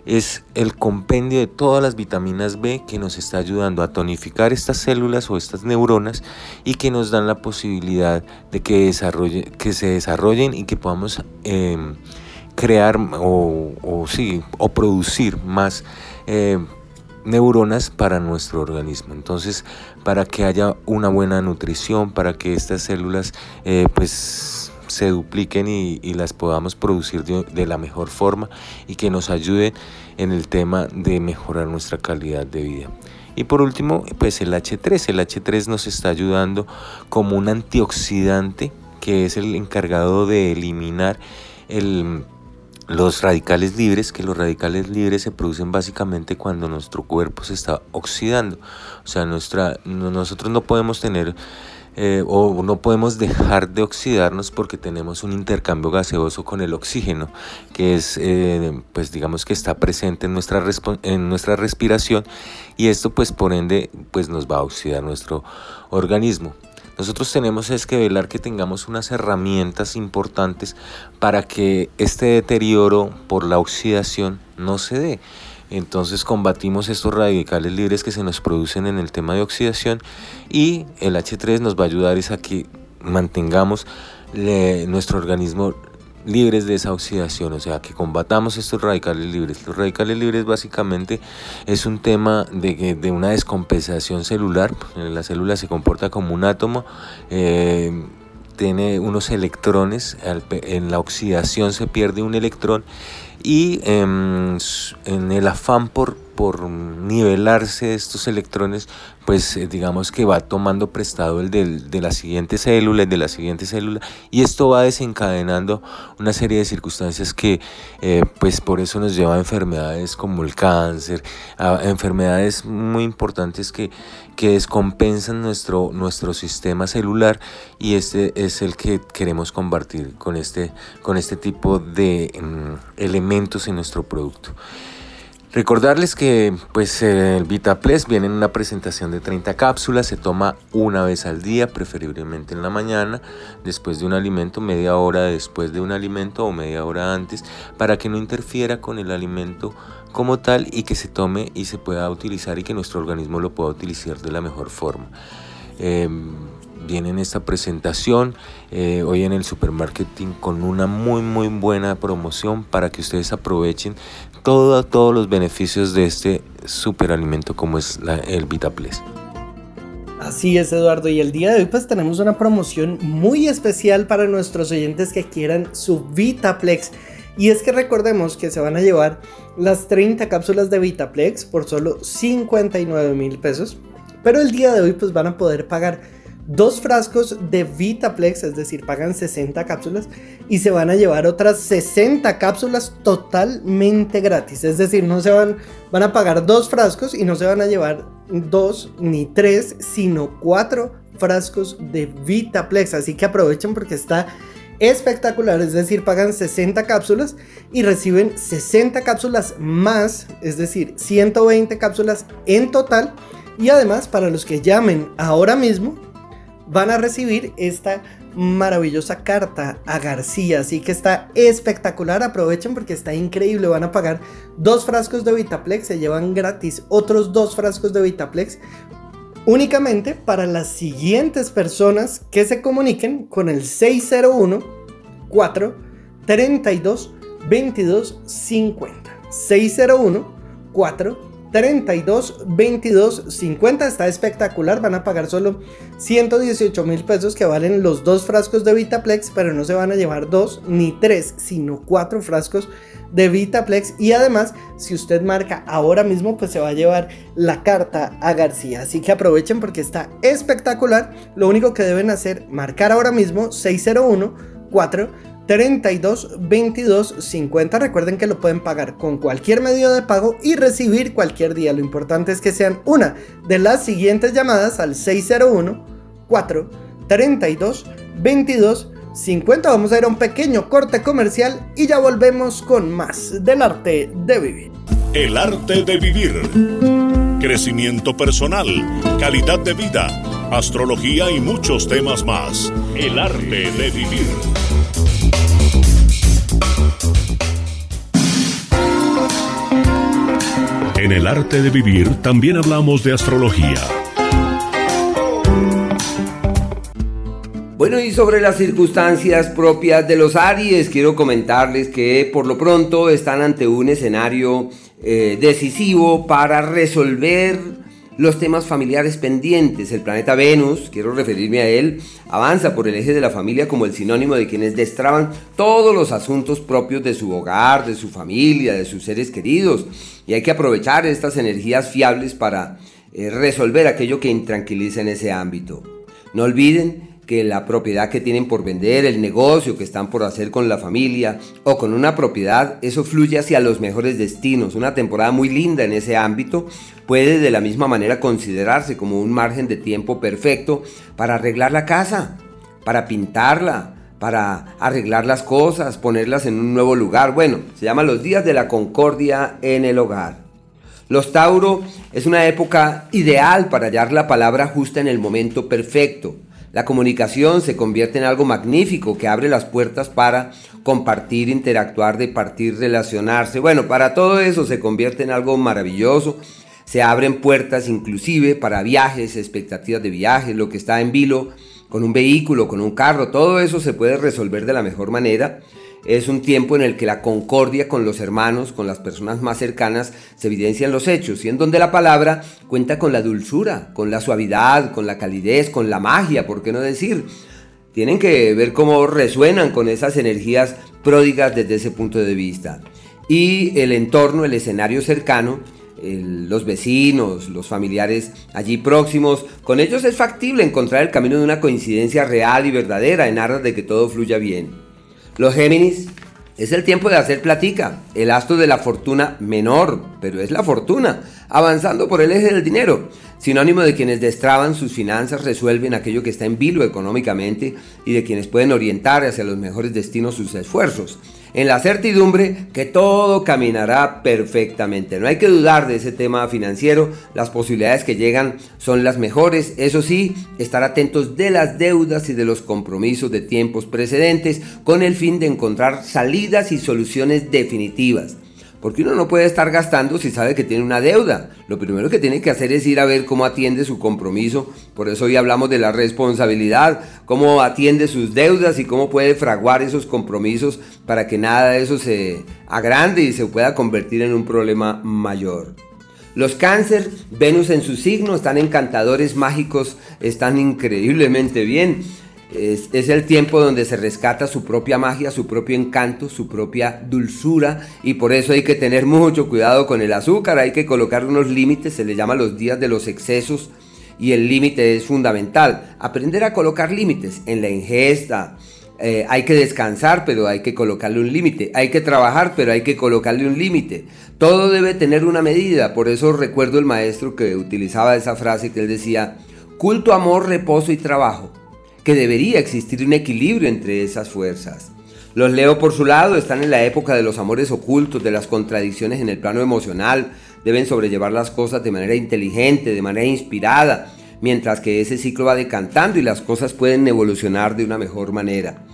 es el compendio de todas las vitaminas B que nos está ayudando a tonificar estas células o estas neuronas y que nos dan la posibilidad de que, desarrolle, que se desarrollen y que podamos em, crear o, o, producir más eh, neuronas para nuestro organismo. Entonces, para que haya una buena nutrición, para que estas células eh, pues se dupliquen y, las podamos producir de, la mejor forma y que nos ayuden en el tema de mejorar nuestra calidad de vida. Y por último, pues el H3. El H3 nos está ayudando como un antioxidante que es el encargado de eliminar el los radicales libres, que los radicales libres se producen básicamente cuando nuestro cuerpo se está oxidando. O sea, nuestra, nosotros no podemos tener eh, o no podemos dejar de oxidarnos porque tenemos un intercambio gaseoso con el oxígeno, que es, eh, pues digamos que está presente en nuestra, en nuestra respiración y esto pues por ende pues nos va a oxidar nuestro organismo. Nosotros tenemos es que velar que tengamos unas herramientas importantes para que este deterioro por la oxidación no se dé. Entonces combatimos estos radicales libres que se nos producen en el tema de oxidación y el H3 nos va a ayudar a que mantengamos nuestro organismo libres de esa oxidación, o sea, que combatamos estos radicales libres. Los radicales libres básicamente es un tema de, de una descompensación celular, la célula se comporta como un átomo, eh, tiene unos electrones, en la oxidación se pierde un electrón y em, en el afán por, por nivelarse estos electrones, pues eh, digamos que va tomando prestado el de la siguiente célula, el de la siguiente célula, y esto va desencadenando una serie de circunstancias que eh, pues por eso nos lleva a enfermedades como el cáncer, a enfermedades muy importantes que, que descompensan nuestro, nuestro sistema celular y este es el que queremos combatir con este, con este tipo de mm, elementos en nuestro producto. Recordarles que pues el VitaPlex viene en una presentación de 30 cápsulas, se toma una vez al día, preferiblemente en la mañana, después de un alimento, media hora después de un alimento o media hora antes, para que no interfiera con el alimento como tal y que se tome y se pueda utilizar y que nuestro organismo lo pueda utilizar de la mejor forma. Eh, viene en esta presentación eh, hoy en el supermarketing con una muy muy buena promoción para que ustedes aprovechen todo, todos los beneficios de este superalimento como es el VitaPlex. Así es Eduardo y el día de hoy pues tenemos una promoción muy especial para nuestros oyentes que quieran su VitaPlex y es que recordemos que se van a llevar las 30 cápsulas de Vitaplex por solo 59 mil pesos. Pero el día de hoy pues van a poder pagar dos frascos de Vitaplex, es decir, pagan 60 cápsulas y se van a llevar otras 60 cápsulas totalmente gratis. Es decir, no se van, van a pagar dos frascos y no se van a llevar dos ni tres, sino cuatro frascos de Vitaplex. Así que aprovechen porque está espectacular, es decir, pagan 60 cápsulas y reciben 60 cápsulas más, es decir, 120 cápsulas en total. Y además, para los que llamen ahora mismo, van a recibir esta maravillosa carta a García. Así que está espectacular, aprovechen porque está increíble. Van a pagar dos frascos de Vitaplex, se llevan gratis otros dos frascos de Vitaplex únicamente para las siguientes personas que se comuniquen con el 601 4 32 22 50. 601 4 32 22 50 está espectacular van a pagar solo 118 mil pesos que valen los dos frascos de Vitaplex pero no se van a llevar dos ni tres sino cuatro frascos de Vitaplex y además si usted marca ahora mismo pues se va a llevar la carta a García así que aprovechen porque está espectacular lo único que deben hacer marcar ahora mismo 601 4 32 22 50. Recuerden que lo pueden pagar con cualquier medio de pago y recibir cualquier día. Lo importante es que sean una de las siguientes llamadas al 601 4 32 22 50. Vamos a ir a un pequeño corte comercial y ya volvemos con más del arte de vivir. El arte de vivir. Crecimiento personal, calidad de vida, astrología y muchos temas más. El arte de vivir. En el arte de vivir también hablamos de astrología. Bueno, y sobre las circunstancias propias de los Aries, quiero comentarles que por lo pronto están ante un escenario eh, decisivo para resolver los temas familiares pendientes. El planeta Venus, quiero referirme a él, avanza por el eje de la familia como el sinónimo de quienes destraban todos los asuntos propios de su hogar, de su familia, de sus seres queridos. Y hay que aprovechar estas energías fiables para eh, resolver aquello que intranquiliza en ese ámbito. No olviden que la propiedad que tienen por vender, el negocio que están por hacer con la familia o con una propiedad, eso fluye hacia los mejores destinos. Una temporada muy linda en ese ámbito puede de la misma manera considerarse como un margen de tiempo perfecto para arreglar la casa, para pintarla, para arreglar las cosas, ponerlas en un nuevo lugar. Bueno, se llama los días de la concordia en el hogar. Los Tauro es una época ideal para hallar la palabra justa en el momento perfecto la comunicación se convierte en algo magnífico que abre las puertas para compartir, interactuar, departir, relacionarse. Bueno, para todo eso se convierte en algo maravilloso. Se abren puertas inclusive para viajes, expectativas de viajes, lo que está en vilo con un vehículo, con un carro, todo eso se puede resolver de la mejor manera es un tiempo en el que la concordia con los hermanos, con las personas más cercanas, se evidencia en los hechos y en donde la palabra cuenta con la dulzura, con la suavidad, con la calidez, con la magia, ¿por qué no decir? Tienen que ver cómo resuenan con esas energías pródigas desde ese punto de vista. Y el entorno, el escenario cercano, los vecinos, los familiares allí próximos, con ellos es factible encontrar el camino de una coincidencia real y verdadera en aras de que todo fluya bien. Los Géminis, es el tiempo de hacer platica, el astro de la fortuna menor, pero es la fortuna, avanzando por el eje del dinero, sinónimo de quienes destraban sus finanzas, resuelven aquello que está en vilo económicamente y de quienes pueden orientar hacia los mejores destinos sus esfuerzos en la certidumbre que todo caminará perfectamente. No hay que dudar de ese tema financiero, las posibilidades que llegan son las mejores, eso sí, estar atentos de las deudas y de los compromisos de tiempos precedentes con el fin de encontrar salidas y soluciones definitivas. Porque uno no puede estar gastando si sabe que tiene una deuda. Lo primero que tiene que hacer es ir a ver cómo atiende su compromiso. Por eso hoy hablamos de la responsabilidad, cómo atiende sus deudas y cómo puede fraguar esos compromisos para que nada de eso se agrande y se pueda convertir en un problema mayor. Los cáncer, Venus en su signo, están encantadores, mágicos, están increíblemente bien. Es, el tiempo donde se rescata su propia magia, su propio encanto, su propia dulzura y por eso hay que tener mucho cuidado con el azúcar, hay que colocar unos límites, se le llama los días de los excesos y el límite es fundamental. Aprender a colocar límites en la ingesta, eh, hay que descansar, pero hay que colocarle un límite. Hay que trabajar, pero hay que colocarle un límite. Todo debe tener una medida. Por eso recuerdo el maestro que utilizaba esa frase que él decía, culto, amor, reposo y trabajo que debería existir un equilibrio entre esas fuerzas. Los Leo por su lado están en la época de los amores ocultos, de las contradicciones en el plano emocional, deben sobrellevar las cosas de manera inteligente, de manera inspirada, mientras que ese ciclo va decantando y las cosas pueden evolucionar de una mejor manera.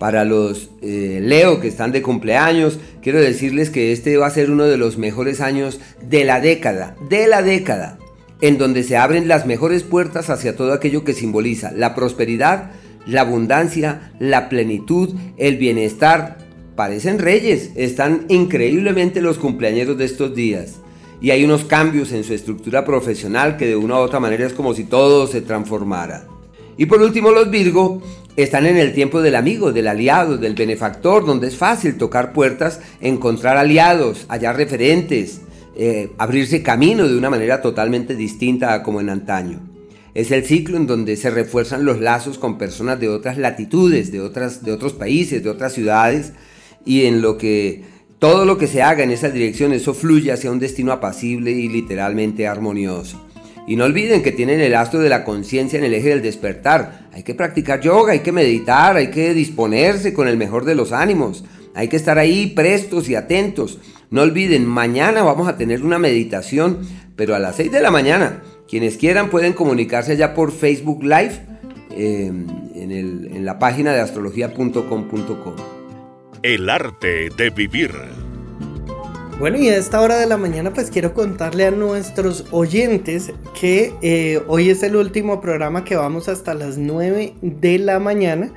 Para los eh, Leo que están de cumpleaños, quiero decirles que este va a ser uno de los mejores años de la década, de la década en donde se abren las mejores puertas hacia todo aquello que simboliza la prosperidad, la abundancia, la plenitud, el bienestar. Parecen reyes, están increíblemente los cumpleaños de estos días. Y hay unos cambios en su estructura profesional que de una u otra manera es como si todo se transformara. Y por último los Virgo están en el tiempo del amigo, del aliado, del benefactor, donde es fácil tocar puertas, encontrar aliados, hallar referentes, eh, abrirse camino de una manera totalmente distinta a como en antaño. Es el ciclo en donde se refuerzan los lazos con personas de otras latitudes, de, otras, de otros países, de otras ciudades, y en lo que todo lo que se haga en esa dirección, eso fluye hacia un destino apacible y literalmente armonioso. Y no olviden que tienen el astro de la conciencia en el eje del despertar. Hay que practicar yoga, hay que meditar, hay que disponerse con el mejor de los ánimos. Hay que estar ahí prestos y atentos. No olviden, mañana vamos a tener una meditación, pero a las 6 de la mañana. Quienes quieran pueden comunicarse ya por Facebook Live em, en, en la página de astrología.com.co. El arte de vivir. Bueno, y a esta hora de la mañana pues quiero contarle a nuestros oyentes que eh, hoy es el último programa que vamos hasta las 9 de la mañana,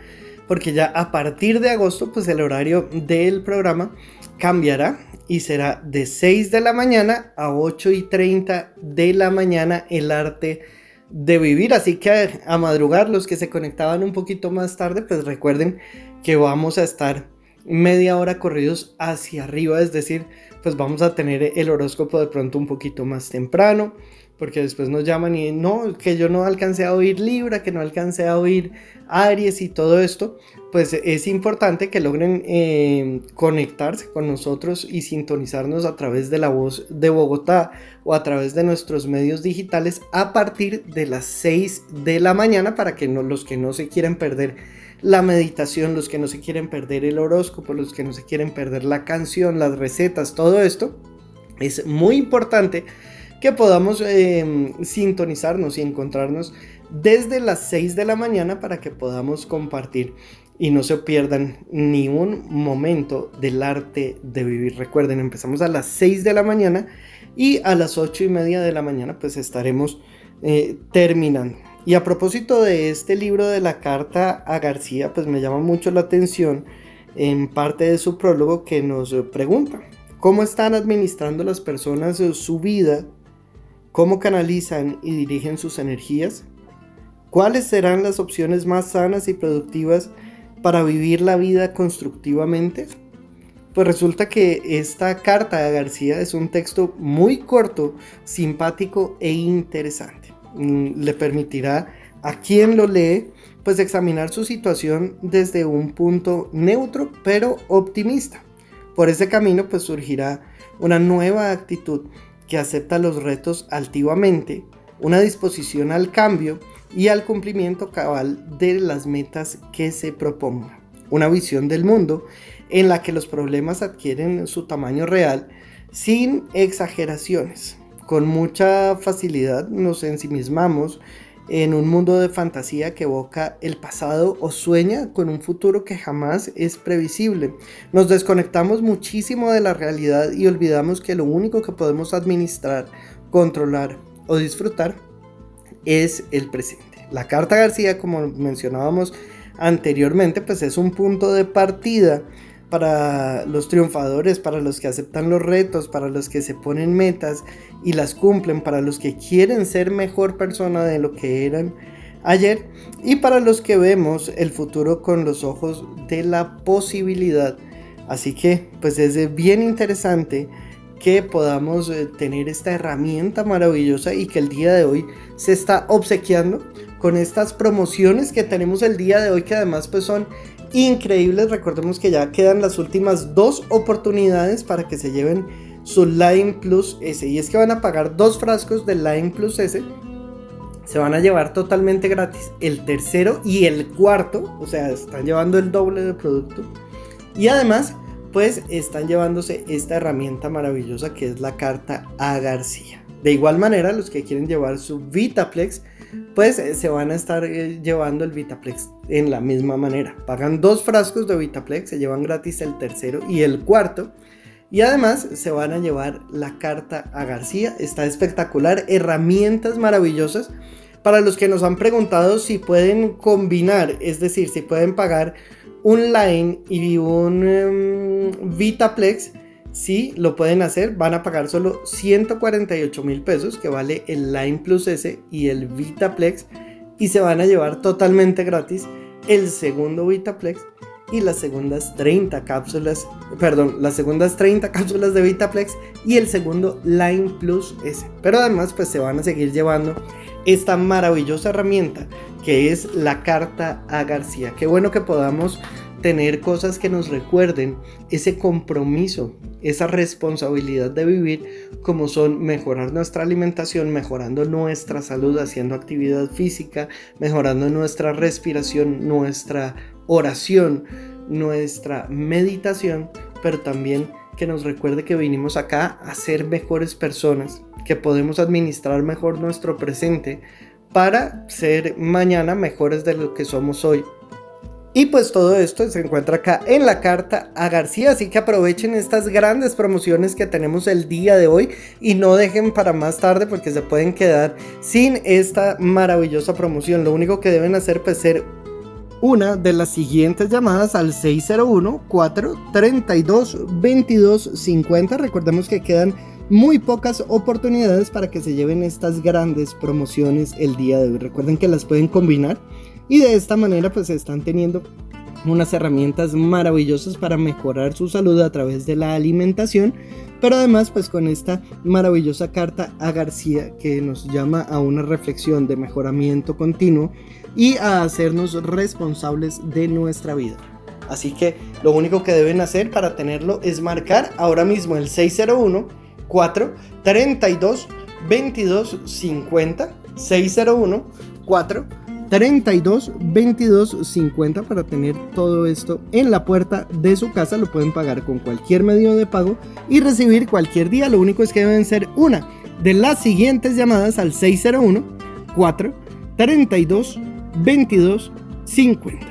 porque ya a partir de agosto pues el horario del programa cambiará y será de 6 de la mañana a 8 y 30 de la mañana el arte de vivir. Así que a, madrugar los que se conectaban un poquito más tarde, pues recuerden que vamos a estar media hora corridos hacia arriba, es decir, pues vamos a tener el horóscopo de pronto un poquito más temprano. Porque después nos llaman y no, que yo no alcancé a oír Libra, que no alcancé a oír Aries y todo esto, pues es importante que logren eh, conectarse con nosotros y sintonizarnos a través de la voz de Bogotá o a través de nuestros medios digitales a partir de las 6 de la mañana para que los que no se quieren perder la meditación, los que no se quieren perder el horóscopo, los que no se quieren perder la canción, las recetas, todo esto, es muy importante que podamos eh, sintonizarnos y encontrarnos desde las 6 de la mañana para que podamos compartir y no se pierdan ni un momento del arte de vivir. Recuerden, empezamos a las 6 de la mañana y a las 8 y media de la mañana pues estaremos eh, terminando. Y a propósito de este libro de la carta a García, pues me llama mucho la atención en parte de su prólogo que nos pregunta, ¿cómo están administrando las personas su vida? ¿Cómo canalizan y dirigen sus energías? ¿Cuáles serán las opciones más sanas y productivas para vivir la vida constructivamente? Pues resulta que esta carta de García es un texto muy corto, simpático e interesante. Mm, le permitirá a quien lo lee pues examinar su situación desde un punto neutro pero optimista. Por ese camino pues surgirá una nueva actitud que acepta los retos altivamente, una disposición al cambio y al cumplimiento cabal de las metas que se proponga. Una visión del mundo en la que los problemas adquieren su tamaño real sin exageraciones. Con mucha facilidad nos ensimismamos en un mundo de fantasía que evoca el pasado o sueña con un futuro que jamás es previsible. Nos desconectamos muchísimo de la realidad y olvidamos que lo único que podemos administrar, controlar o disfrutar es el presente. La Carta García, como mencionábamos anteriormente, pues es un punto de partida para los triunfadores, para los que aceptan los retos, para los que se ponen metas y las cumplen, para los que quieren ser mejor persona de lo que eran ayer y para los que vemos el futuro con los ojos de la posibilidad. Así que pues es bien interesante que podamos eh, tener esta herramienta maravillosa y que el día de hoy se está obsequiando con estas promociones que tenemos el día de hoy que además pues son increíbles. Recordemos que ya quedan las últimas dos oportunidades para que se lleven su Line Plus S y es que van a pagar dos frascos de Line Plus S. Se van a llevar totalmente gratis el tercero y el cuarto, o sea, están llevando el doble de producto. Y además pues están llevándose esta herramienta maravillosa que es la carta a García. De igual manera, los que quieren llevar su Vitaplex, pues eh, se van a estar eh, llevando el Vitaplex en la misma manera. Pagan dos frascos de Vitaplex, se llevan gratis el tercero y el cuarto. Y además se van a llevar la carta a García. Está espectacular, herramientas maravillosas. Para los que nos han preguntado si pueden combinar, es decir, si pueden pagar un Line y un em, Vitaplex, si lo pueden hacer, van a pagar solo 148 mil pesos, que vale el Line Plus S y el Vitaplex, y se van a llevar totalmente gratis el segundo Vitaplex y las segundas 30 cápsulas, perdón, las segundas 30 cápsulas de Vitaplex y el segundo Line Plus S. Pero además, pues se van a seguir llevando esta maravillosa herramienta que es la carta a García. Qué bueno que podamos tener cosas que nos recuerden ese compromiso, esa responsabilidad de vivir, como son mejorar nuestra alimentación, mejorando nuestra salud, haciendo actividad física, mejorando nuestra respiración, nuestra oración, nuestra meditación, pero también que nos recuerde que vinimos acá a ser mejores personas, que podemos administrar mejor nuestro presente para ser mañana mejores de lo que somos hoy. Y pues todo esto se encuentra acá en la carta a García, así que aprovechen estas grandes promociones que tenemos el día de hoy y no dejen para más tarde porque se pueden quedar sin esta maravillosa promoción. Lo único que deben hacer pues ser una de las siguientes llamadas al 601-432-2250. Recordemos que quedan muy pocas oportunidades para que se lleven estas grandes promociones el día de hoy. Recuerden que las pueden combinar y de esta manera pues están teniendo unas herramientas maravillosas para mejorar su salud a través de la alimentación, pero además pues con esta maravillosa carta a García que nos llama a una reflexión de mejoramiento continuo y a hacernos responsables de nuestra vida. Así que lo único que deben hacer para tenerlo es marcar ahora mismo el 601 4 32 22 50 601 4 32 22 50 para tener todo esto en la puerta de su casa. Lo pueden pagar con cualquier medio de pago y recibir cualquier día. Lo único es que deben ser una de las siguientes llamadas al 601 4 32 22 50.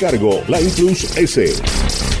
recargo cargo, la Plus S.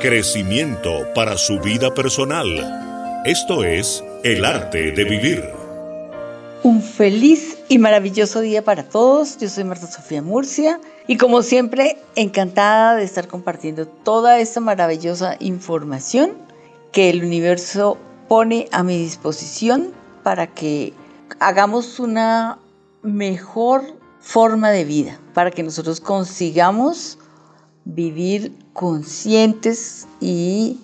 Crecimiento para su vida personal. Esto es el arte de vivir. Un feliz y maravilloso día para todos. Yo soy Marta Sofía Murcia y como siempre encantada de estar compartiendo toda esta maravillosa información que el universo pone a mi disposición para que hagamos una mejor forma de vida, para que nosotros consigamos vivir conscientes y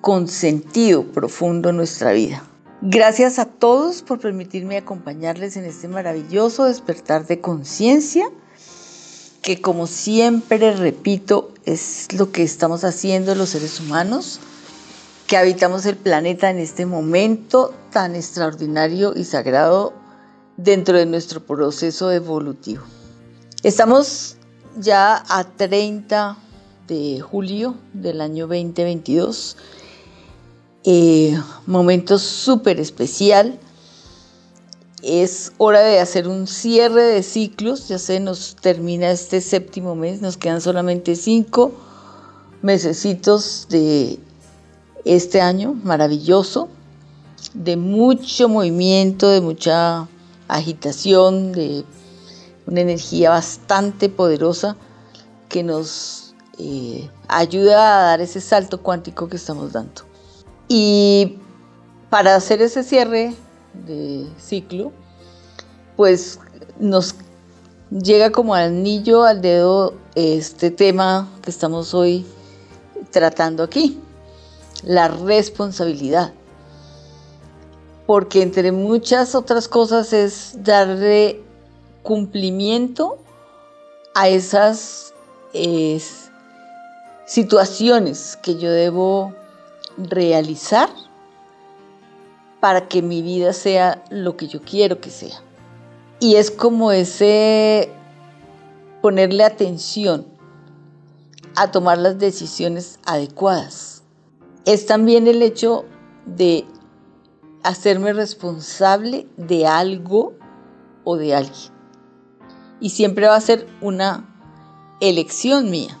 con sentido profundo en nuestra vida. Gracias a todos por permitirme acompañarles en este maravilloso despertar de conciencia, que como siempre repito, es lo que estamos haciendo los seres humanos, que habitamos el planeta en este momento tan extraordinario y sagrado dentro de nuestro proceso evolutivo. Estamos ya a 30 de julio del año 2022. Eh, momento súper especial. Es hora de hacer un cierre de ciclos. Ya se nos termina este séptimo mes. Nos quedan solamente cinco mesecitos de este año maravilloso. De mucho movimiento, de mucha agitación, de una energía bastante poderosa que nos ayuda a dar ese salto cuántico que estamos dando. Y para hacer ese cierre de ciclo, pues nos llega como anillo al dedo este tema que estamos hoy tratando aquí, la responsabilidad. Porque entre muchas otras cosas es darle cumplimiento a esas situaciones que yo debo realizar para que mi vida sea lo que yo quiero que sea. Y es como ese ponerle atención a tomar las decisiones adecuadas. Es también el hecho de hacerme responsable de algo o de alguien. Y siempre va a ser una elección mía.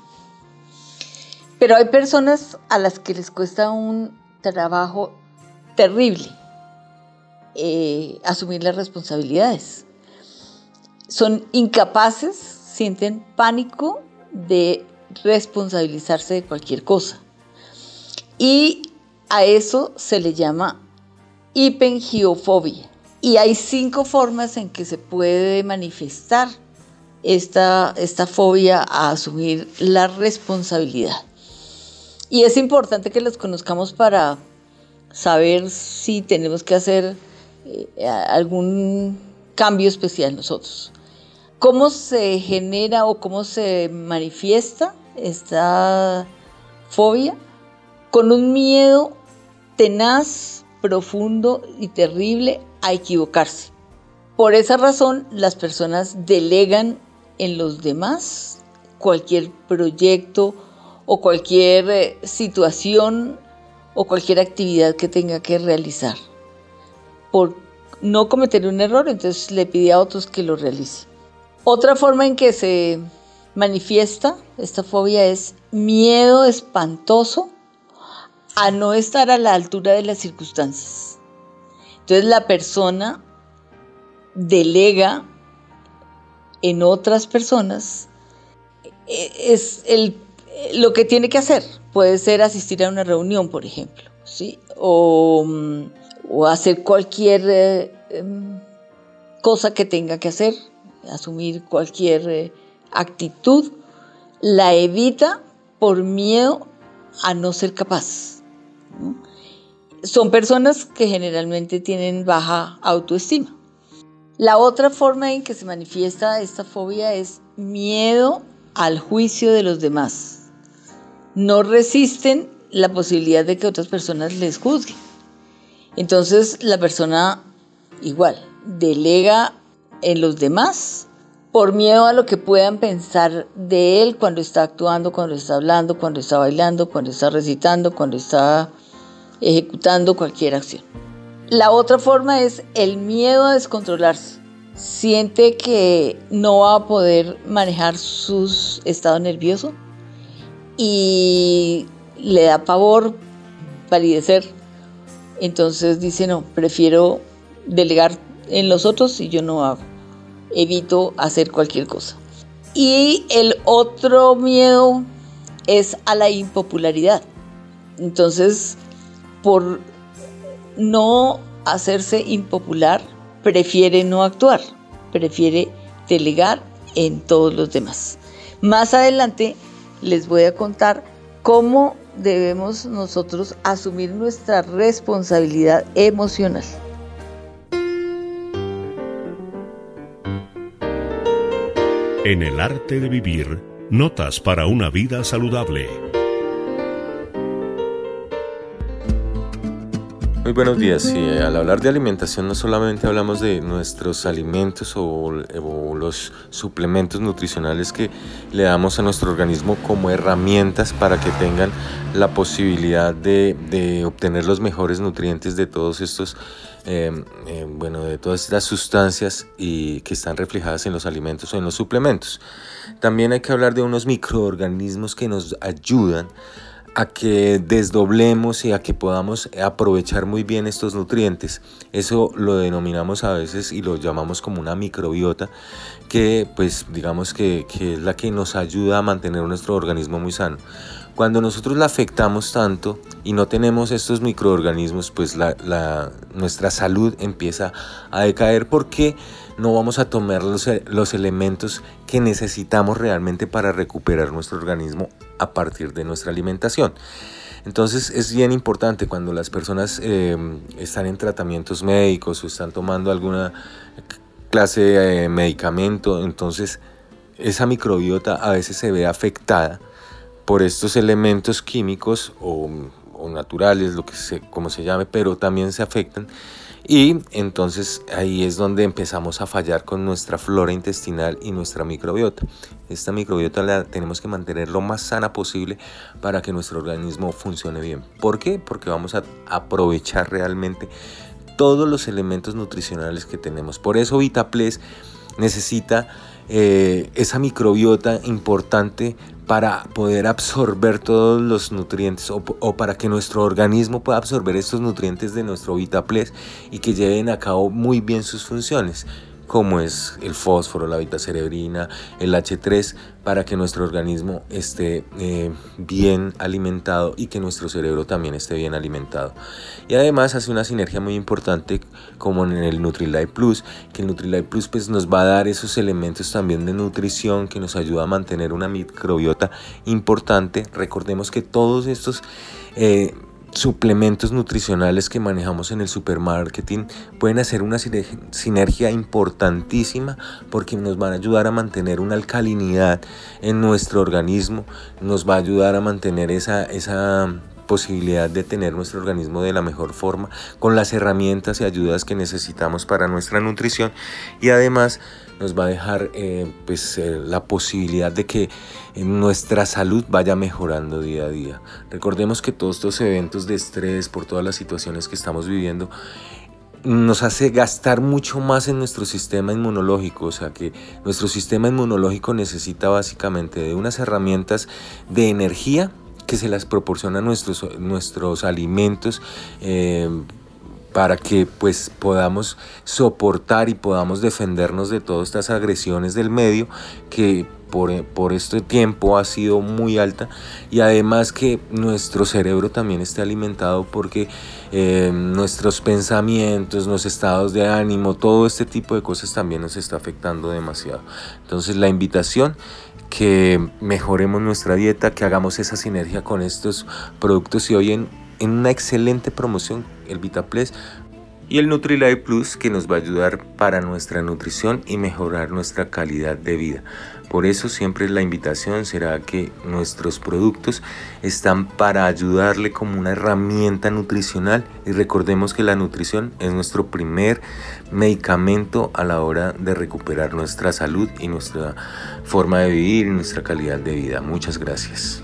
Pero hay personas a las que les cuesta un trabajo terrible eh, asumir las responsabilidades. Son incapaces, sienten pánico de responsabilizarse de cualquier cosa. Y a eso se le llama hipengiofobia. Y hay cinco formas en que se puede manifestar esta, esta fobia a asumir la responsabilidad. Y es importante que los conozcamos para saber si tenemos que hacer eh, algún cambio especial nosotros. ¿Cómo se genera o cómo se manifiesta esta fobia? Con un miedo tenaz, profundo y terrible a equivocarse. Por esa razón, las personas delegan en los demás cualquier proyecto o cualquier eh, situación o cualquier actividad que tenga que realizar. Por no cometer un error, entonces le pide a otros que lo realicen. Otra forma en que se manifiesta esta fobia es miedo espantoso a no estar a la altura de las circunstancias. Entonces la persona delega en otras personas eh, es el, lo que tiene que hacer. Puede ser asistir a una reunión, por ejemplo, ¿sí? o, mm, hacer cualquier eh, em, cosa que tenga que hacer, asumir cualquier eh, actitud, la evita por miedo a no ser capaz. Son personas que generalmente tienen baja autoestima. La otra forma en que se manifiesta esta fobia es miedo al juicio de los demás. No resisten la posibilidad de que otras personas les juzguen. Entonces la persona igual delega en los demás por miedo a lo que puedan pensar de él cuando está actuando, cuando está hablando, cuando está bailando, cuando está recitando, cuando está ejecutando cualquier acción. La otra forma es el miedo a descontrolarse. Siente que no va a poder manejar su estado nervioso y le da pavor palidecer. Entonces dice, no, prefiero delegar en los otros y yo no hago. Evito hacer cualquier cosa. Y el otro miedo es a la impopularidad. Entonces, por no hacerse impopular, prefiere no actuar, prefiere delegar en todos los demás. Más adelante les voy a contar cómo debemos nosotros asumir nuestra responsabilidad emocional. En el arte de vivir, notas para una vida saludable. Muy buenos días. al hablar de alimentación no solamente hablamos de nuestros alimentos o, los suplementos nutricionales que le damos a nuestro organismo como herramientas para que tengan la posibilidad de, obtener los mejores nutrientes de todos estos, em, em, bueno, de todas estas sustancias y que están reflejadas en los alimentos o en los suplementos. También hay que hablar de unos microorganismos que nos ayudan a que desdoblemos y a que podamos aprovechar muy bien estos nutrientes. Eso lo denominamos a veces y lo llamamos como una microbiota, que pues digamos que, es la que nos ayuda a mantener nuestro organismo muy sano. Cuando nosotros la afectamos tanto y no tenemos estos microorganismos, pues la, nuestra salud empieza a decaer porque no vamos a tomar los, los elementos que necesitamos realmente para recuperar nuestro organismo a partir de nuestra alimentación. Entonces es bien importante cuando las personas em, están en tratamientos médicos o están tomando alguna clase de medicamento, entonces esa microbiota a veces se ve afectada por estos elementos químicos o, naturales, lo que se, como se llame, pero también se afectan y entonces ahí es donde empezamos a fallar con nuestra flora intestinal y nuestra microbiota. Esta microbiota la tenemos que mantener lo más sana posible para que nuestro organismo funcione bien. ¿Por qué? Porque vamos a aprovechar realmente todos los elementos nutricionales que tenemos. Por eso VitaPles necesita eh, esa microbiota importante para poder absorber todos los nutrientes o, para que nuestro organismo pueda absorber estos nutrientes de nuestro VitaPles y que lleven a cabo muy bien sus funciones como es el fósforo, la cerebrina, el H3, para que nuestro organismo esté eh, bien alimentado y que nuestro cerebro también esté bien alimentado. Y además hace una sinergia muy importante como en el Nutrilite Plus, que el Nutrilite Plus pues, nos va a dar esos elementos también de nutrición que nos ayuda a mantener una microbiota importante. Recordemos que todos estos... Eh, suplementos nutricionales que manejamos en el supermarketing pueden hacer una sinergia importantísima porque nos van a ayudar a mantener una alcalinidad en nuestro organismo, nos va a ayudar a mantener esa, esa posibilidad de tener nuestro organismo de la mejor forma con las herramientas y ayudas que necesitamos para nuestra nutrición y además nos va a dejar eh, pues, eh, la posibilidad de que nuestra salud vaya mejorando día a día. Recordemos que todos estos eventos de estrés por todas las situaciones que estamos viviendo nos hace gastar mucho más en nuestro sistema inmunológico, o sea que nuestro sistema inmunológico necesita básicamente de unas herramientas de energía que se las proporcionan nuestros, nuestros alimentos. Eh, para que pues podamos soportar y podamos defendernos de todas estas agresiones del medio que por, por, este tiempo ha sido muy alta y además que nuestro cerebro también esté alimentado porque eh, nuestros pensamientos, nuestros estados de ánimo, todo este tipo de cosas también nos está afectando demasiado. Entonces la invitación que mejoremos nuestra dieta, que hagamos esa sinergia con estos productos y hoy en, una excelente promoción el VitaPlus y el NutriLife Plus que nos va a ayudar para nuestra nutrición y mejorar nuestra calidad de vida. Por eso siempre la invitación será que nuestros productos están para ayudarle como una herramienta nutricional y recordemos que la nutrición es nuestro primer medicamento a la hora de recuperar nuestra salud y nuestra forma de vivir y nuestra calidad de vida. Muchas gracias.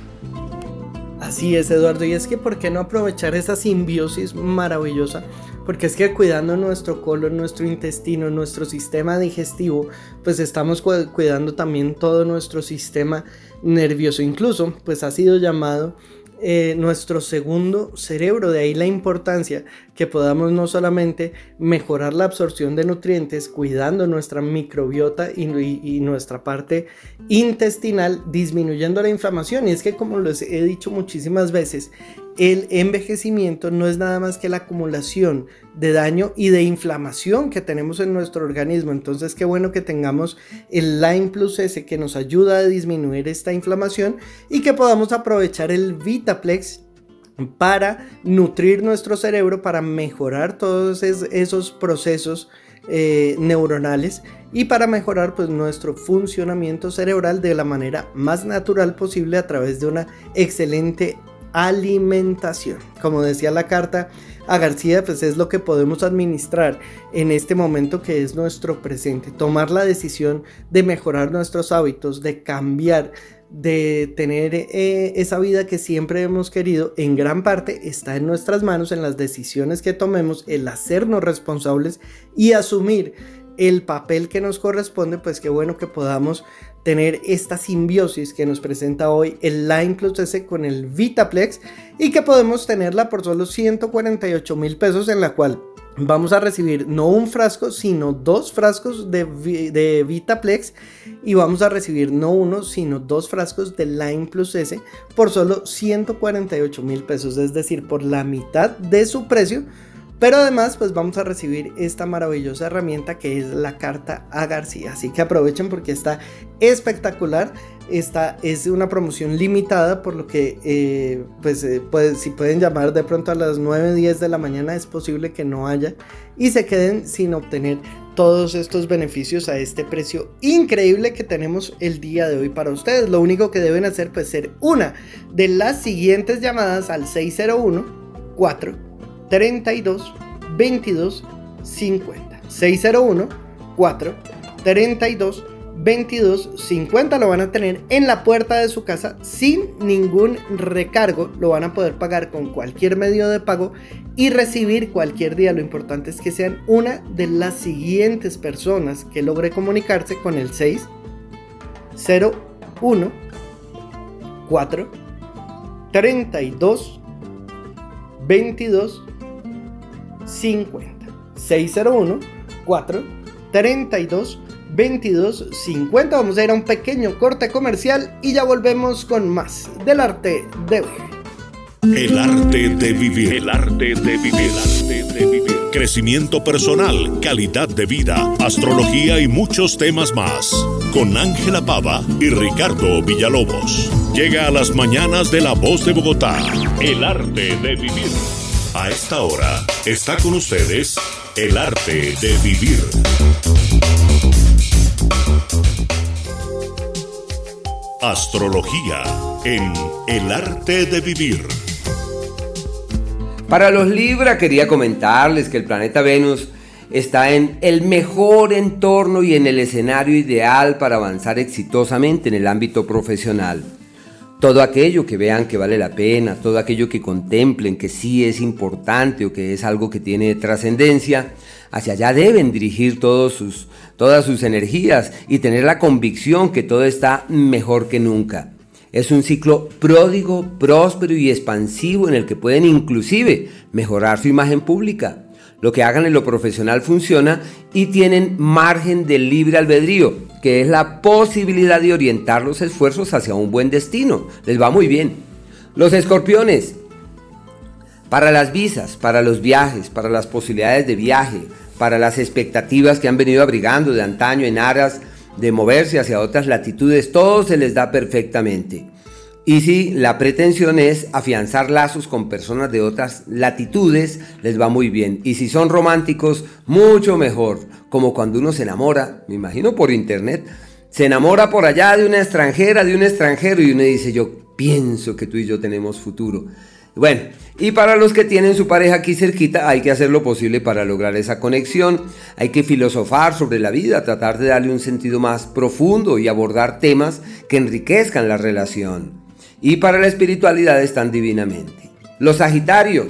Así es, Eduardo. Y es que, ¿por qué no aprovechar esa simbiosis maravillosa? Porque es que cuidando nuestro colon, nuestro intestino, nuestro sistema digestivo, pues estamos cuidando también todo nuestro sistema nervioso. Incluso, pues ha sido llamado eh, nuestro segundo cerebro. De ahí la importancia que podamos no solamente mejorar la absorción de nutrientes, cuidando nuestra microbiota y, y, nuestra parte intestinal, disminuyendo la inflamación. Y es que como les he dicho muchísimas veces, el envejecimiento no es nada más que la acumulación de daño y de inflamación que tenemos en nuestro organismo. Entonces, qué bueno que tengamos el Lime Plus S que nos ayuda a disminuir esta inflamación y que podamos aprovechar el Vitaplex para nutrir nuestro cerebro, para mejorar todos esos procesos eh, neuronales y para mejorar pues nuestro funcionamiento cerebral de la manera más natural posible a través de una excelente alimentación. Como decía la carta a García, pues es lo que podemos administrar en este momento que es nuestro presente. Tomar la decisión de mejorar nuestros hábitos, de cambiar, de tener eh, esa vida que siempre hemos querido, en gran parte está en nuestras manos, en las decisiones que tomemos, el hacernos responsables y asumir el papel que nos corresponde, pues qué bueno que podamos tener esta simbiosis que nos presenta hoy el Line Plus S con el Vitaplex y que podemos tenerla por solo 148 mil pesos en la cual vamos a recibir no un frasco sino dos frascos de, de, Vitaplex y vamos a recibir no uno sino dos frascos de Line Plus S por solo 148 mil pesos es decir por la mitad de su precio pero además, pues vamos a recibir esta maravillosa herramienta que es la carta a García. Así que aprovechen porque está espectacular. Esta es una promoción limitada, por lo que, eh, pues, eh, si pueden llamar de pronto a las 9, 10 de la mañana, es posible que no haya y se queden sin obtener todos estos beneficios a este precio increíble que tenemos el día de hoy para ustedes. Lo único que deben hacer, pues, ser una de las siguientes llamadas al 601 4 32 22 50. 601 4 32 22 50 lo van a tener en la puerta de su casa sin ningún recargo. Lo van a poder pagar con cualquier medio de pago y recibir cualquier día. Lo importante es que sean una de las siguientes personas que logre comunicarse con el 6 0 1 4 32 22 50. 601 4 32 22 50. Vamos a ir a un pequeño corte comercial y ya volvemos con más del arte de vivir. El arte de vivir. El arte de vivir. El arte de vivir. Crecimiento personal, calidad de vida, astrología y muchos temas más. con Ángela Pava y Ricardo Villalobos. Llega a las mañanas de La Voz de Bogotá, el arte de vivir. A esta hora está con ustedes el arte de vivir. Astrología en el arte de vivir. Para los Libra quería comentarles que el planeta Venus está en el mejor entorno y en el escenario ideal para avanzar exitosamente en el ámbito profesional. Todo aquello que vean que vale la pena, todo aquello que contemplen que sí es importante o que es algo que tiene trascendencia, hacia allá deben dirigir todas sus energías y tener la convicción que todo está mejor que nunca. Es un ciclo pródigo, próspero y expansivo en el que pueden inclusive mejorar su imagen pública. Lo que hagan en lo profesional funciona y tienen margen de libre albedrío, que es la posibilidad de orientar los esfuerzos hacia un buen destino. Les va muy bien. Los escorpiones, para las visas, para los viajes, para las posibilidades de viaje, para las expectativas que han venido abrigando de antaño en aras de moverse hacia otras latitudes, todo se les da perfectamente. Y si la pretensión es afianzar lazos con personas de otras latitudes, les va muy bien. Y si son románticos, mucho mejor. Como cuando uno se enamora, me imagino por internet, se enamora por allá de una extranjera, de un extranjero, y uno dice, yo pienso que tú y yo tenemos futuro. Bueno, y para los que tienen su pareja aquí cerquita, hay que hacer lo posible para lograr esa conexión. Hay que filosofar sobre la vida, tratar de darle un sentido más profundo y abordar temas que enriquezcan la relación. Y para la espiritualidad están divinamente. Los Sagitario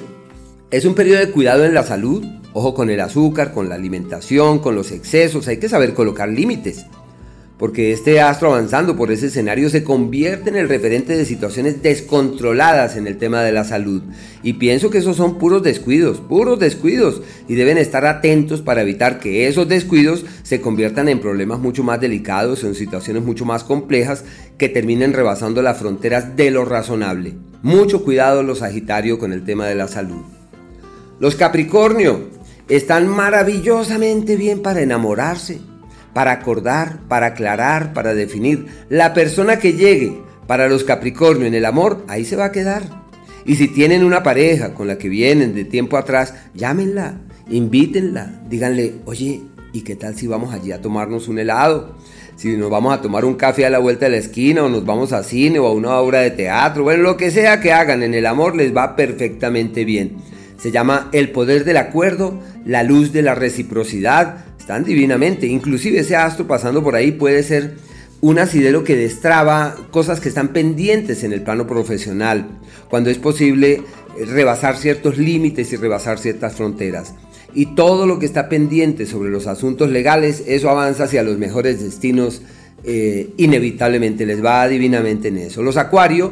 es un periodo de cuidado en la salud. Ojo con el azúcar, con la alimentación, con los excesos. Hay que saber colocar límites porque este astro avanzando por ese escenario se convierte en el referente de situaciones descontroladas en el tema de la salud. Y pienso que esos son puros descuidos, puros descuidos, y deben estar atentos para evitar que esos descuidos se conviertan en problemas mucho más delicados en situaciones mucho más complejas que terminen rebasando las fronteras de lo razonable. Mucho cuidado los Sagitario con el tema de la salud. Los Capricornio están maravillosamente bien para enamorarse para acordar, para aclarar, para definir. La persona que llegue para los Capricornio en el amor, ahí se va a quedar. Y si tienen una pareja con la que vienen de tiempo atrás, llámenla, invítenla, díganle, oye, ¿y qué tal si vamos allí a tomarnos un helado? Si nos vamos a tomar un café a la vuelta de la esquina o nos vamos a cine o a una obra de teatro, bueno, lo que sea que hagan en el amor les va perfectamente bien. Se llama el poder del acuerdo, la luz de la reciprocidad, están divinamente. Inclusive ese astro pasando por ahí puede ser un asidero que destraba cosas que están pendientes en el plano profesional, cuando es posible rebasar ciertos límites y rebasar ciertas fronteras. Y todo lo que está pendiente sobre los asuntos legales, eso avanza hacia los mejores destinos, eh, inevitablemente les va divinamente en eso. Los acuarios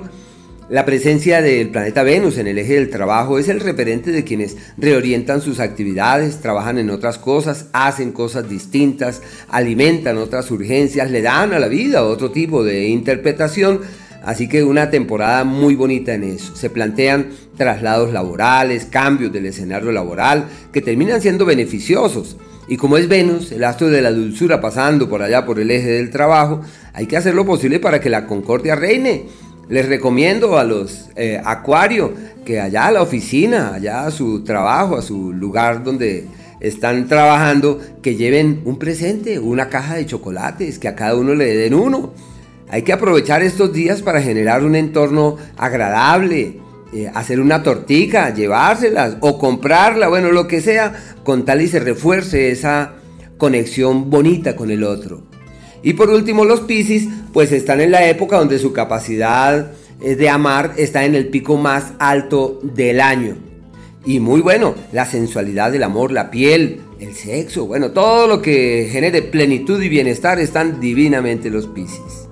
la presencia del planeta Venus en el eje del trabajo es el referente de quienes reorientan sus actividades, trabajan en otras cosas, hacen cosas distintas, alimentan otras urgencias, le dan a la vida otro tipo de interpretación. Así que una temporada muy bonita en eso. Se plantean traslados laborales, cambios del escenario laboral que terminan siendo beneficiosos. Y como es Venus, el astro de la dulzura pasando por allá por el eje del trabajo, hay que hacer lo posible para que la concordia reine les recomiendo a los eh, Acuario que allá a la oficina, allá a su trabajo, a su lugar donde están trabajando, que lleven un presente, una caja de chocolates, que a cada uno le den uno. Hay que aprovechar estos días para generar un entorno agradable, eh, hacer una tortica, llevárselas o comprarla, bueno, lo que sea, con tal y se refuerce esa conexión bonita con el otro. Y por último, los Piscis, pues están en la época donde su capacidad eh, de amar está en el pico más alto del año. Y muy bueno, la sensualidad del amor, la piel, el sexo, bueno, todo lo que genere plenitud y bienestar están divinamente los Piscis.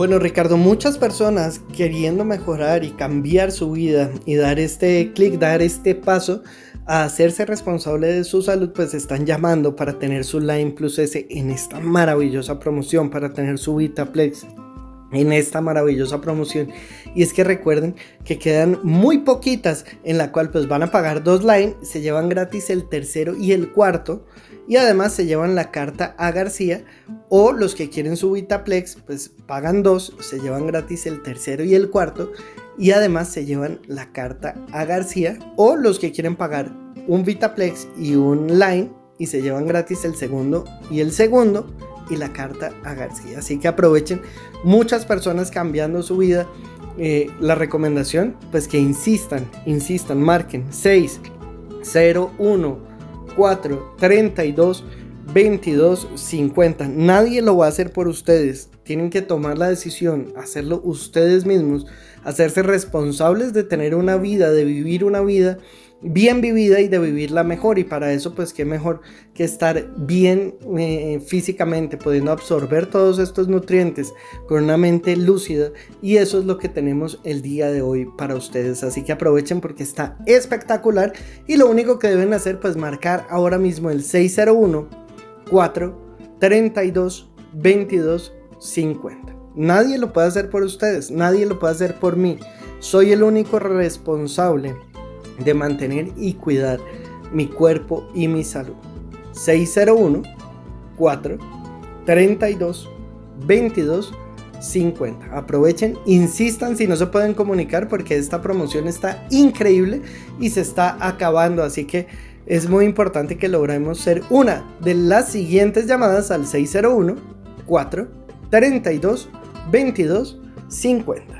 Bueno, Ricardo, muchas personas queriendo mejorar y cambiar su vida y dar este clic, dar este paso, a hacerse responsable de su salud, pues están llamando para tener su Line Plus S en esta maravillosa promoción, para tener su Vitaplex. en esta maravillosa promoción y es que recuerden que quedan muy poquitas en la cual pues van a pagar dos line se llevan gratis el tercero y el cuarto y además se llevan la carta a García o los que quieren su Vitaplex pues pagan dos se llevan gratis el tercero y el cuarto y además se llevan la carta a García o los que quieren pagar un Vitaplex y un line y se llevan gratis el segundo y el segundo y la carta a García. Así que aprovechen muchas personas cambiando su vida. Eh, la recomendación, pues que insistan, insistan, marquen 6, 0, 1, 4, 32, 22, 50. Nadie lo va a hacer por ustedes. Tienen que tomar la decisión, hacerlo ustedes mismos, hacerse responsables de tener una vida, de vivir una vida bien vivida y de vivirla mejor. Y para eso, pues qué mejor que estar bien eh, físicamente, pudiendo absorber todos estos nutrientes con una mente lúcida. Y eso es lo que tenemos el día de hoy para ustedes. Así que aprovechen porque está espectacular. Y lo único que deben hacer, pues marcar ahora mismo el 601 4 32 22 50. Nadie lo puede hacer por ustedes, nadie lo puede hacer por mí. Soy el único responsable de mantener y cuidar mi cuerpo y mi salud. 601 4 32 22 50. Aprovechen, insistan si no se pueden comunicar porque esta promoción está increíble y se está acabando. Así que es muy importante que logremos ser una de las siguientes llamadas al 601 4 32 22 50.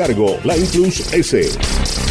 cargo, Line Plus S.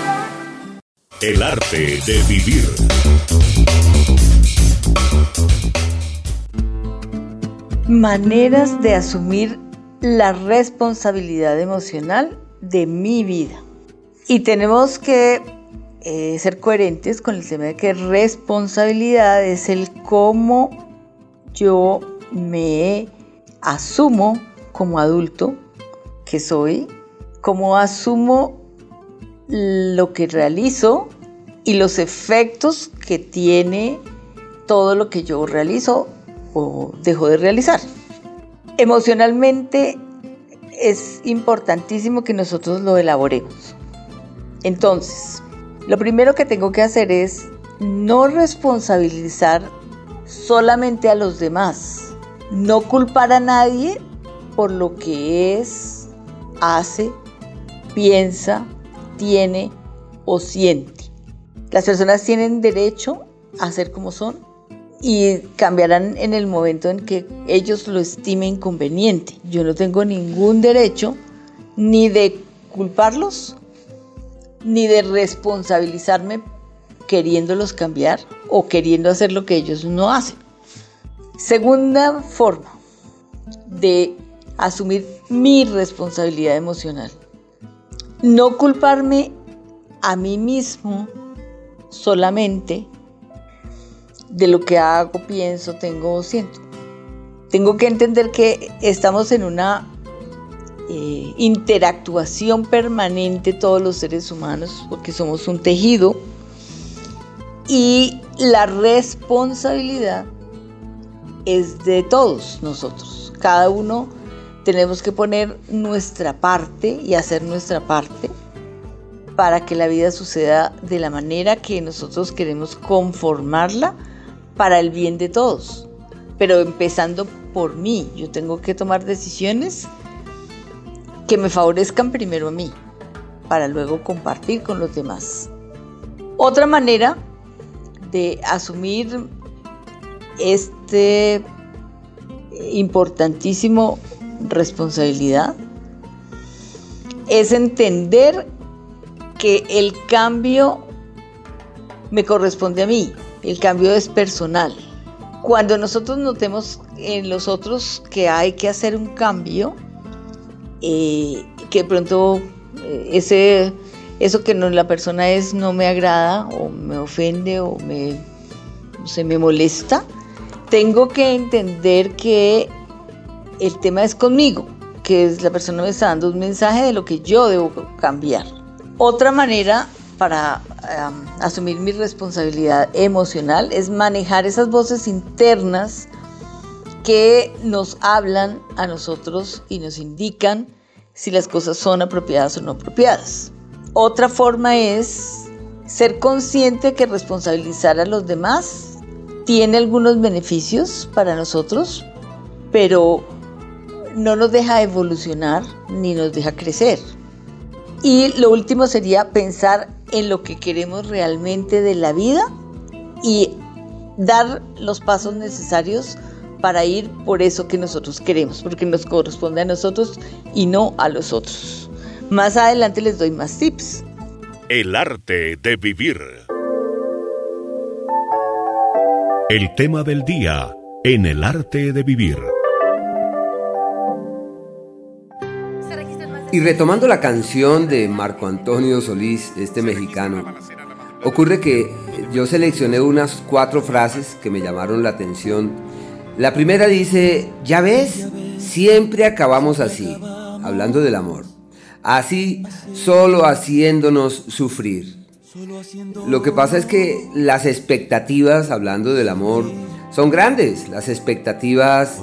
El arte de vivir. Maneras de asumir la responsabilidad emocional de mi vida. Y tenemos que eh, ser coherentes con el tema de que responsabilidad es el cómo yo me asumo como adulto que soy, cómo asumo lo que realizo y los efectos que tiene todo lo que yo realizo o dejo de realizar. Emocionalmente es importantísimo que nosotros lo elaboremos. Entonces, lo primero que tengo que hacer es no responsabilizar solamente a los demás, no culpar a nadie por lo que es, hace, piensa tiene o siente. Las personas tienen derecho a ser como son y cambiarán en el momento en que ellos lo estimen conveniente. Yo no tengo ningún derecho ni de culparlos ni de responsabilizarme queriéndolos cambiar o queriendo hacer lo que ellos no hacen. Segunda forma de asumir mi responsabilidad emocional no culparme a mí mismo solamente de lo que hago, pienso, tengo o siento. Tengo que entender que estamos en una eh, interactuación permanente todos los seres humanos porque somos un tejido y la responsabilidad es de todos nosotros. Cada uno tenemos que poner nuestra parte y hacer nuestra parte para que la vida suceda de la manera que nosotros queremos conformarla para el bien de todos. Pero empezando por mí, yo tengo que tomar decisiones que me favorezcan primero a mí, para luego compartir con los demás. Otra manera de asumir este importantísimo responsabilidad es entender que el cambio me corresponde a mí, el cambio es personal. Cuando nosotros notemos en los otros que hay que hacer un cambio, eh, que pronto eh, ese, eso que no, la persona es no me agrada o me ofende o me, se me molesta, tengo que entender que el tema es conmigo, que la persona me está dando un mensaje de lo que yo debo cambiar. Otra manera para asumir mi responsabilidad emocional es manejar esas voces internas que nos hablan a nosotros y nos indican si las cosas son apropiadas o no apropiadas. Otra forma es ser consciente que responsabilizar a los demás tiene algunos beneficios para nosotros, pero no nos deja evolucionar ni nos deja crecer. Y lo último sería pensar en lo que queremos realmente de la vida y dar los pasos necesarios para ir por eso que nosotros queremos, porque nos corresponde a nosotros y no a los otros. Más adelante les doy más tips. El arte de vivir. El tema del día en el arte de vivir. Y retomando la canción de Marco Antonio Solís, este mexicano, ocurre que yo seleccioné unas cuatro frases que me llamaron la atención. La primera dice, ya ves, siempre acabamos así, hablando del amor. Así, solo haciéndonos sufrir. Lo que pasa es que las expectativas, hablando del amor, son grandes. Las expectativas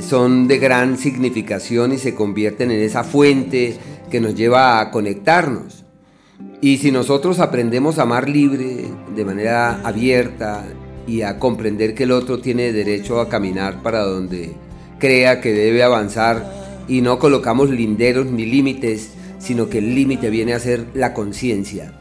son de gran significación y se convierten en esa fuente que nos lleva a conectarnos. Y si nosotros aprendemos a amar libre, de manera abierta y a comprender que el otro tiene derecho a caminar para donde crea que debe avanzar y no colocamos linderos ni límites, sino que el límite viene a ser la conciencia.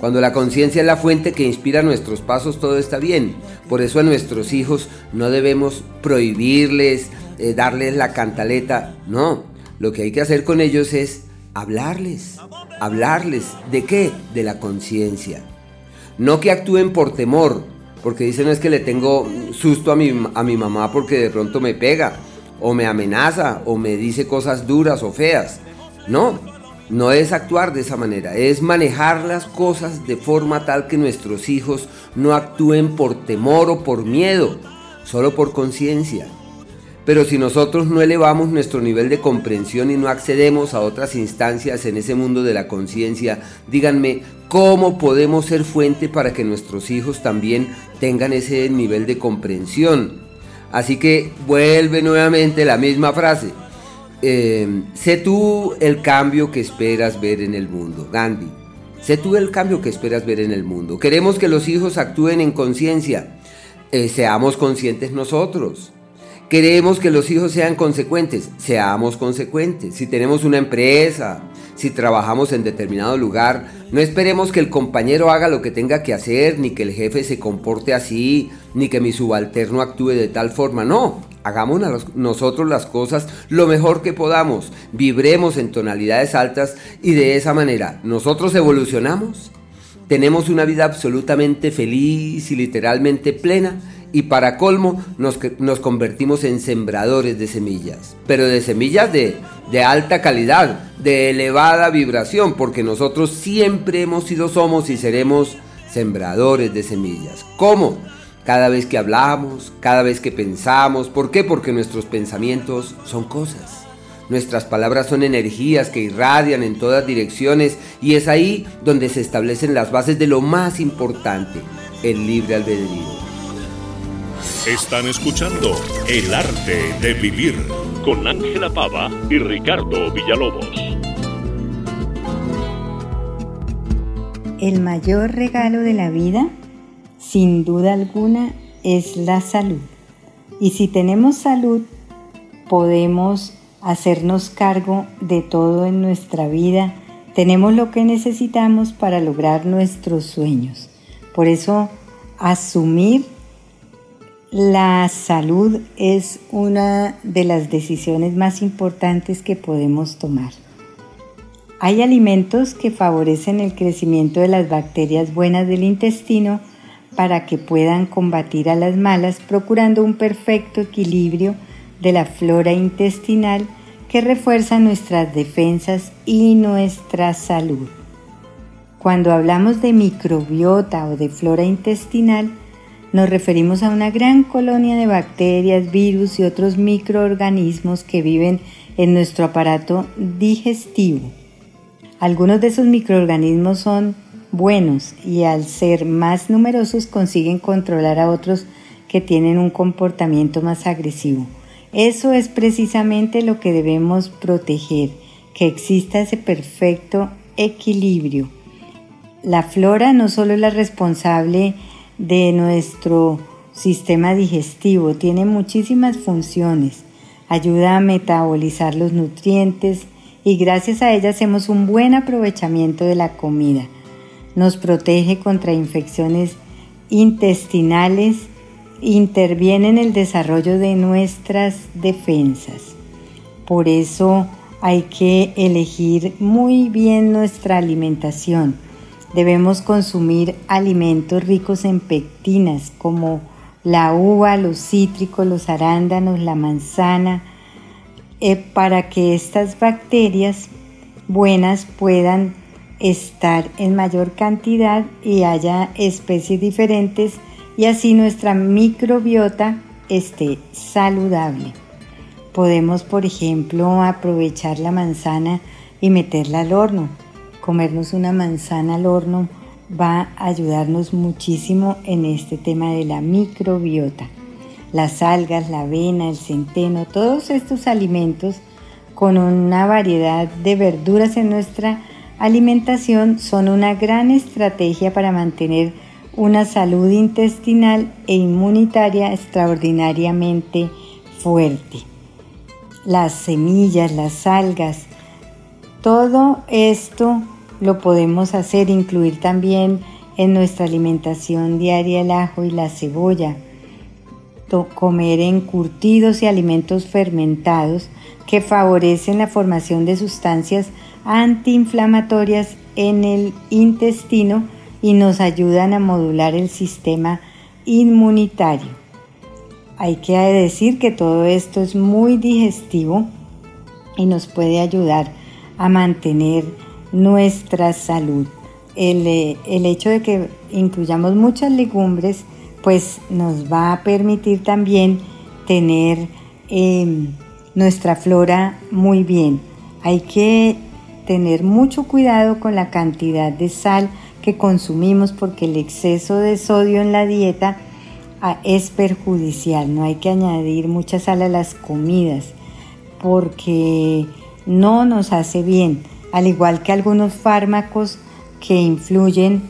Cuando la conciencia es la fuente que inspira nuestros pasos, todo está bien. Por eso a nuestros hijos no debemos prohibirles, eh, darles la cantaleta. No, lo que hay que hacer con ellos es hablarles. Hablarles. ¿De qué? De la conciencia. No que actúen por temor, porque dicen no es que le tengo susto a mi, a mi mamá porque de pronto me pega, o me amenaza, o me dice cosas duras o feas. No, no es actuar de esa manera, es manejar las cosas de forma tal que nuestros hijos no actúen por temor o por miedo, solo por conciencia. Pero si nosotros no elevamos nuestro nivel de comprensión y no accedemos a otras instancias en ese mundo de la conciencia, díganme, ¿cómo podemos ser fuente para que nuestros hijos también tengan ese nivel de comprensión? Así que vuelve nuevamente la misma frase. Eh, sé tú el cambio que esperas ver en el mundo, Gandhi. Sé tú el cambio que esperas ver en el mundo. Queremos que los hijos actúen en conciencia. Eh, seamos conscientes nosotros. Queremos que los hijos sean consecuentes. Seamos consecuentes. Si tenemos una empresa, si trabajamos en determinado lugar, no esperemos que el compañero haga lo que tenga que hacer, ni que el jefe se comporte así, ni que mi subalterno actúe de tal forma. No, hagamos nosotros las cosas lo mejor que podamos, vibremos en tonalidades altas y de esa manera nosotros evolucionamos, tenemos una vida absolutamente feliz y literalmente plena y para colmo nos, convertimos en sembradores de semillas, pero de semillas de alta calidad, de elevada vibración, porque nosotros siempre hemos sido, somos y seremos sembradores de semillas. ¿Cómo? Cada vez que hablamos, cada vez que pensamos. ¿Por qué? Porque nuestros pensamientos son cosas. Nuestras palabras son energías que irradian en todas direcciones y es ahí donde se establecen las bases de lo más importante, el libre albedrío. Están escuchando El arte de vivir con Ángela Pava y Ricardo Villalobos. El mayor regalo de la vida, sin duda alguna, es la salud. Y si tenemos salud, podemos hacernos cargo de todo en nuestra vida, tenemos lo que necesitamos para lograr nuestros sueños. Por eso, asumir la salud es una de las decisiones más importantes que podemos tomar. Hay alimentos que favorecen el crecimiento de las bacterias buenas del intestino para que puedan combatir a las malas, procurando un perfecto equilibrio de la flora intestinal que refuerza nuestras defensas y nuestra salud. Cuando hablamos de microbiota o de flora intestinal, nos referimos a una gran colonia de bacterias, virus y otros microorganismos que viven en nuestro aparato digestivo. Algunos de esos microorganismos son buenos y al ser más numerosos consiguen controlar a otros que tienen un comportamiento más agresivo. Eso es precisamente lo que debemos proteger, que exista ese perfecto equilibrio. La flora no solo es la responsable de nuestro sistema digestivo, tiene muchísimas funciones. Ayuda a metabolizar los nutrientes y gracias a ella hacemos un buen aprovechamiento de la comida. Nos protege contra infecciones intestinales interviene en el desarrollo de nuestras defensas. Por eso hay que elegir muy bien nuestra alimentación. Debemos consumir alimentos ricos en pectinas como la uva, los cítricos, los arándanos, la manzana, eh, para que estas bacterias buenas puedan estar en mayor cantidad y haya especies diferentes y así nuestra microbiota esté saludable. Podemos, por ejemplo, aprovechar la manzana y meterla al horno. Comernos una manzana al horno va a ayudarnos muchísimo en este tema de la microbiota. Las algas, la avena, el centeno, todos estos alimentos con una variedad de verduras en nuestra alimentación son una gran estrategia para mantener una salud intestinal e inmunitaria extraordinariamente fuerte. Las semillas, las algas, todo esto lo podemos hacer, incluir también en nuestra alimentación diaria el ajo y la cebolla, comer encurtidos y alimentos fermentados que favorecen la formación de sustancias antiinflamatorias en el intestino y nos ayudan a modular el sistema inmunitario. Hay que decir que todo esto es muy digestivo y nos puede ayudar a mantener nuestra salud. El, eh, hecho de que incluyamos muchas legumbres pues nos va a permitir también tener em, nuestra flora muy bien. Hay que tener mucho cuidado con la cantidad de sal que consumimos porque el exceso de sodio en la dieta ah, es perjudicial. No hay que añadir mucha sal a las comidas porque no nos hace bien, al igual que algunos fármacos que influyen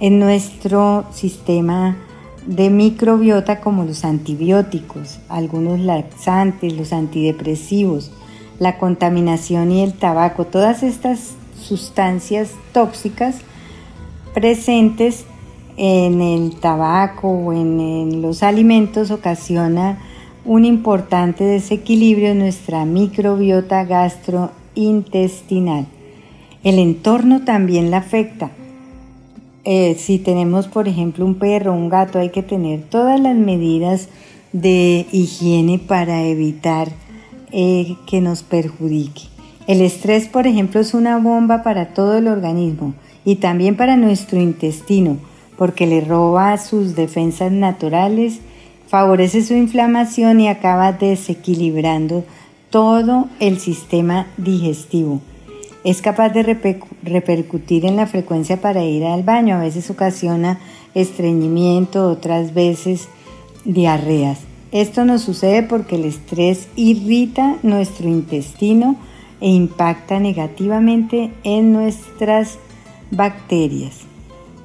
en nuestro sistema de microbiota como los antibióticos, algunos laxantes, los antidepresivos, la contaminación y el tabaco, todas estas sustancias tóxicas presentes en el tabaco o en, los alimentos ocasiona un importante desequilibrio en nuestra microbiota gastrointestinal. El entorno también la afecta. Eh, si tenemos, por ejemplo, un perro o un gato, hay que tener todas las medidas de higiene para evitar eh, que nos perjudique. El estrés, por ejemplo, es una bomba para todo el organismo y también para nuestro intestino, porque le roba sus defensas naturales, favorece su inflamación y acaba desequilibrando todo el sistema digestivo. Es capaz de repercutir en la frecuencia para ir al baño, a veces ocasiona estreñimiento, otras veces diarreas. Esto nos sucede porque el estrés irrita nuestro intestino e impacta negativamente en nuestras bacterias.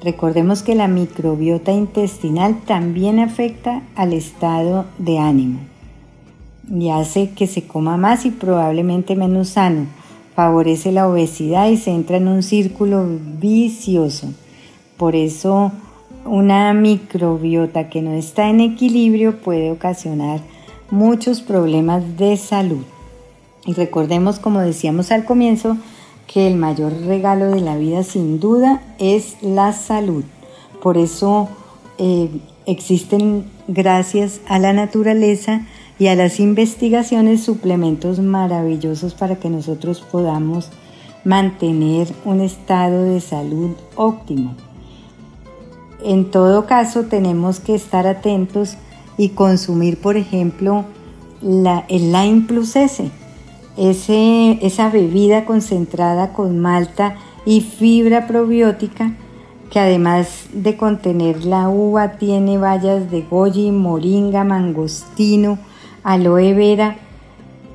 Recordemos que la microbiota intestinal también afecta al estado de ánimo. y hace que se coma más y probablemente menos sano. Favorece la obesidad y se entra en un círculo vicioso. Por eso una microbiota que no está en equilibrio puede ocasionar muchos problemas de salud. Y recordemos, como decíamos al comienzo, que el mayor regalo de la vida sin duda es la salud. Por eso eh, existen, gracias a la naturaleza y a las investigaciones, suplementos maravillosos para que nosotros podamos mantener un estado de salud óptimo. En todo caso, tenemos que estar atentos y consumir, por ejemplo, la, el Lime Plus S, esa bebida concentrada con malta y fibra probiótica que además de contener la uva tiene bayas de goji, moringa, mangostino, aloe vera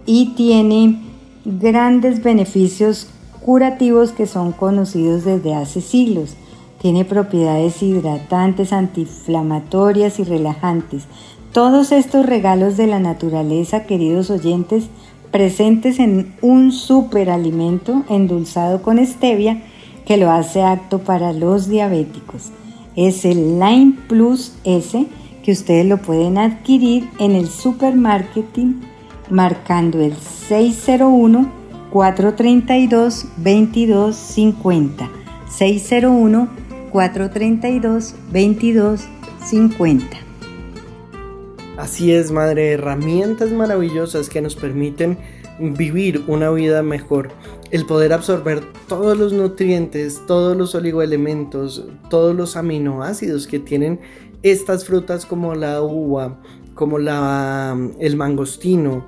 y tiene grandes beneficios curativos que son conocidos desde hace siglos. Tiene propiedades hidratantes, antiinflamatorias y relajantes. Todos estos regalos de la naturaleza, queridos oyentes, presentes en un superalimento endulzado con stevia que lo hace apto para los diabéticos. Es el Line Plus S que ustedes lo pueden adquirir en el supermarketing marcando el 601 432 2250 601 432 2250 Así es, madre, herramientas maravillosas que nos permiten vivir una vida mejor. El poder absorber todos los nutrientes, todos los oligoelementos, todos los aminoácidos que tienen estas frutas como la uva, como la, el mangostino,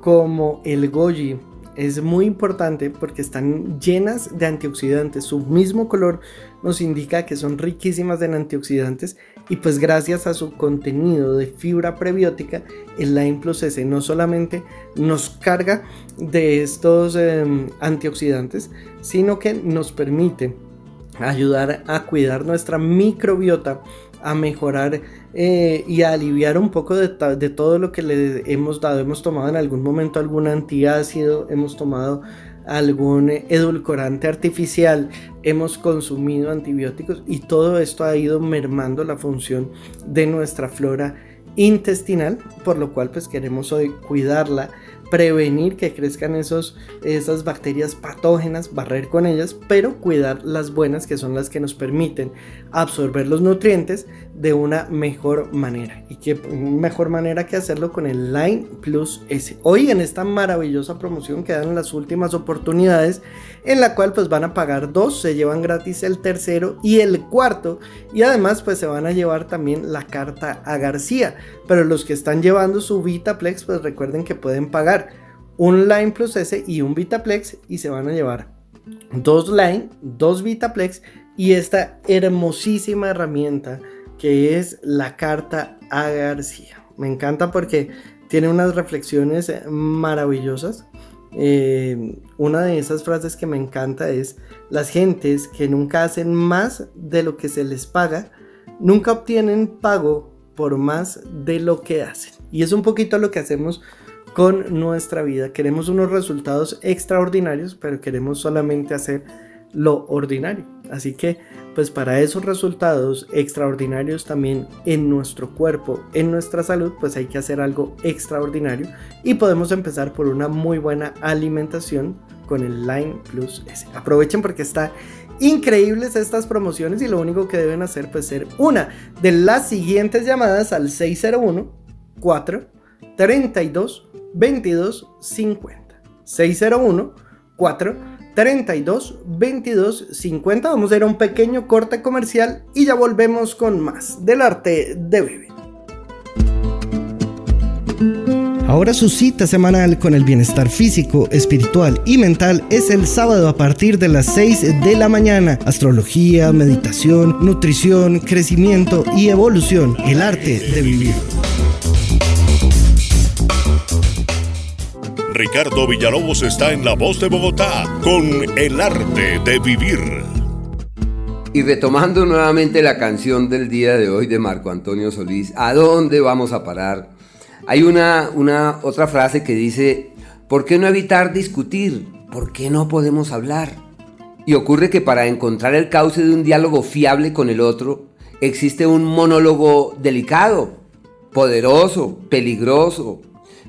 como el goji, es muy importante porque están llenas de antioxidantes. Su mismo color nos indica que son riquísimas en antioxidantes y pues gracias a su contenido de fibra prebiótica, el Lime Plus S no solamente nos carga de estos em, antioxidantes, sino que nos permite ayudar a cuidar nuestra microbiota a mejorar eh, y aliviar un poco de, de, todo lo que le hemos dado. Hemos tomado en algún momento algún antiácido, hemos tomado algún edulcorante artificial, hemos consumido antibióticos y todo esto ha ido mermando la función de nuestra flora intestinal, por lo cual pues queremos hoy cuidarla prevenir que crezcan esos, esas bacterias patógenas, barrer con ellas, pero cuidar las buenas que son las que nos permiten absorber los nutrientes de una mejor manera. Y qué mejor manera que hacerlo con el Line Plus S. Hoy en esta maravillosa promoción quedan las últimas oportunidades en la cual pues van a pagar dos, se llevan gratis el tercero y el cuarto y además pues se van a llevar también la carta a García. Pero los que están llevando su Vitaplex pues recuerden que pueden pagar un Line Plus S y un Vitaplex y se van a llevar dos Line, dos Vitaplex y esta hermosísima herramienta que es la carta a García. Me encanta porque tiene unas reflexiones maravillosas. Eh, una de esas frases que me encanta es, las gentes que nunca hacen más de lo que se les paga, nunca obtienen pago por más de lo que hacen. Y es un poquito lo que hacemos con nuestra vida. Queremos unos resultados extraordinarios, pero queremos solamente hacer lo ordinario. Así que, pues para esos resultados extraordinarios también en nuestro cuerpo, en nuestra salud, pues hay que hacer algo extraordinario y podemos empezar por una muy buena alimentación con el Line Plus S. Aprovechen porque está increíbles estas promociones y lo único que deben hacer pues ser una de las siguientes llamadas al 601 4 32 22 50. 601 4 32 22 50. Vamos a ir a un pequeño corte comercial y ya volvemos con más del arte de vivir. Ahora su cita semanal con el bienestar físico, espiritual y mental es el sábado a partir de las 6 de la mañana. Astrología, meditación, nutrición, crecimiento y evolución. El arte de vivir. Ricardo Villalobos está en La Voz de Bogotá con El Arte de Vivir. Y retomando nuevamente la canción del día de hoy de Marco Antonio Solís, ¿a dónde vamos a parar? Hay una, una otra frase que dice, ¿por qué no evitar discutir? ¿Por qué no podemos hablar? Y ocurre que para encontrar el cauce de un diálogo fiable con el otro, existe un monólogo delicado, poderoso, peligroso,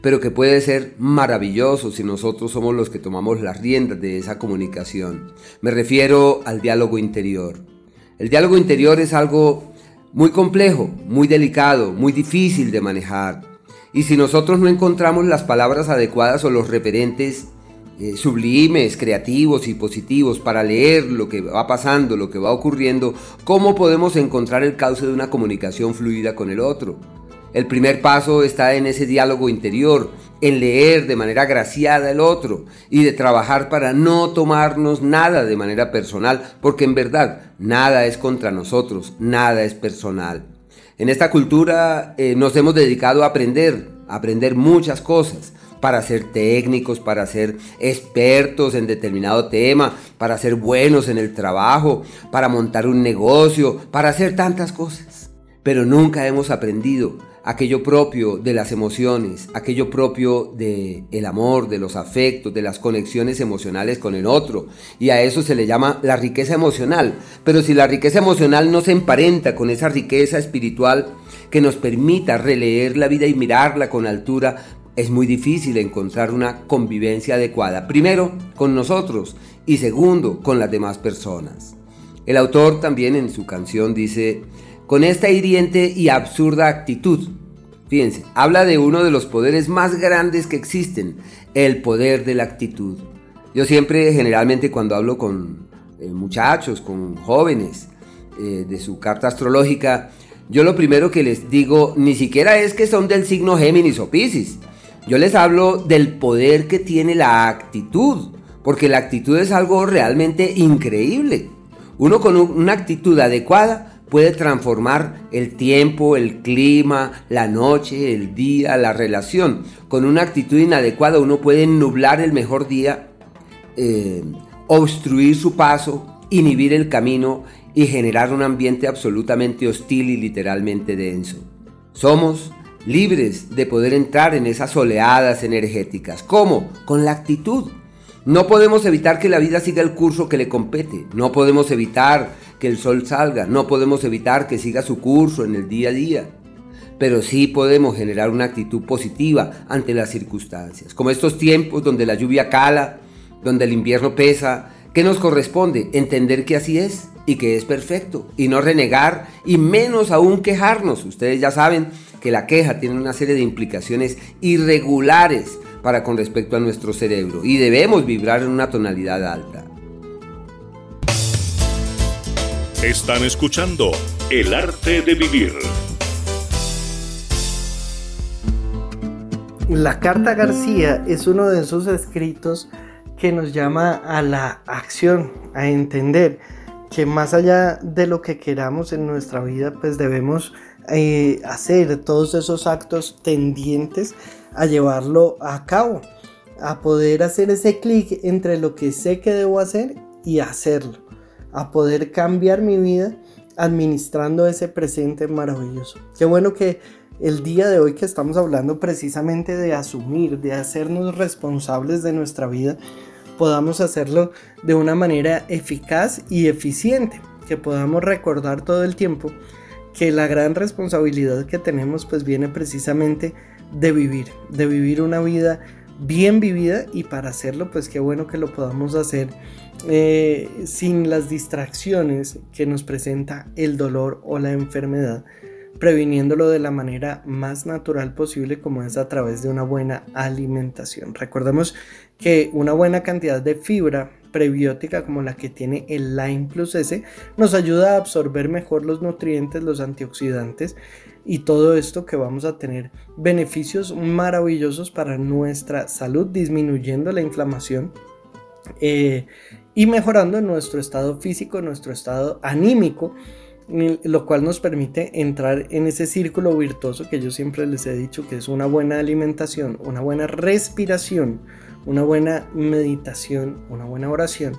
pero que puede ser maravilloso si nosotros somos los que tomamos las riendas de esa comunicación. Me refiero al diálogo interior. El diálogo interior es algo muy complejo, muy delicado, muy difícil de manejar. Y si nosotros no encontramos las palabras adecuadas o los referentes eh, sublimes, creativos y positivos para leer lo que va pasando, lo que va ocurriendo, ¿cómo podemos encontrar el cauce de una comunicación fluida con el otro? El primer paso está en ese diálogo interior, en leer de manera graciada el otro y de trabajar para no tomarnos nada de manera personal, porque en verdad nada es contra nosotros, nada es personal. En esta cultura eh, nos hemos dedicado a aprender, a aprender muchas cosas, para ser técnicos, para ser expertos en determinado tema, para ser buenos en el trabajo, para montar un negocio, para hacer tantas cosas. Pero nunca hemos aprendido aquello propio de las emociones, aquello propio del el amor, de los afectos, de las conexiones emocionales con el otro. Y a eso se le llama la riqueza emocional. Pero si la riqueza emocional no se emparenta con esa riqueza espiritual que nos permita releer la vida y mirarla con altura, es muy difícil encontrar una convivencia adecuada. Primero, con nosotros y segundo, con las demás personas. El autor también en su canción dice, con esta hiriente y absurda actitud. Fíjense, habla de uno de los poderes más grandes que existen, el poder de la actitud. Yo siempre, generalmente, cuando hablo con eh, muchachos, con jóvenes eh, de su carta astrológica, yo lo primero que les digo ni siquiera es que son del signo Géminis o Piscis. Yo les hablo del poder que tiene la actitud, porque la actitud es algo realmente increíble. Uno con una actitud adecuada puede transformar el tiempo, el clima, la noche, el día, la relación. Con una actitud inadecuada uno puede nublar el mejor día, eh, obstruir su paso, inhibir el camino y generar un ambiente absolutamente hostil y literalmente denso. Somos libres de poder entrar en esas oleadas energéticas. ¿Cómo? Con la actitud. No podemos evitar que la vida siga el curso que le compete. No podemos evitar que el sol salga, no podemos evitar que siga su curso en el día a día, pero sí podemos generar una actitud positiva ante las circunstancias, como estos tiempos donde la lluvia cala, donde el invierno pesa, ¿qué nos corresponde? Entender que así es y que es perfecto y no renegar y menos aún quejarnos. Ustedes ya saben que la queja tiene una serie de implicaciones irregulares para con respecto a nuestro cerebro y debemos vibrar en una tonalidad alta. Están escuchando El arte de vivir. La Carta García es uno de esos escritos que nos llama a la acción, a entender que más allá de lo que queramos en nuestra vida, pues debemos eh, hacer todos esos actos tendientes a llevarlo a cabo, a poder hacer ese clic entre lo que sé que debo hacer y hacerlo a poder cambiar mi vida administrando ese presente maravilloso. Qué bueno que el día de hoy que estamos hablando precisamente de asumir, de hacernos responsables de nuestra vida, podamos hacerlo de una manera eficaz y eficiente, que podamos recordar todo el tiempo que la gran responsabilidad que tenemos pues viene precisamente de vivir, de vivir una vida bien vivida y para hacerlo pues qué bueno que lo podamos hacer eh, sin las distracciones que nos presenta el dolor o la enfermedad, previniéndolo de la manera más natural posible como es a través de una buena alimentación. Recordemos que una buena cantidad de fibra prebiótica como la que tiene el Lime Plus S nos ayuda a absorber mejor los nutrientes, los antioxidantes y todo esto que vamos a tener beneficios maravillosos para nuestra salud, disminuyendo la inflamación eh, y mejorando nuestro estado físico, nuestro estado anímico, lo cual nos permite entrar en ese círculo virtuoso que yo siempre les he dicho que es una buena alimentación, una buena respiración, una buena meditación, una buena oración.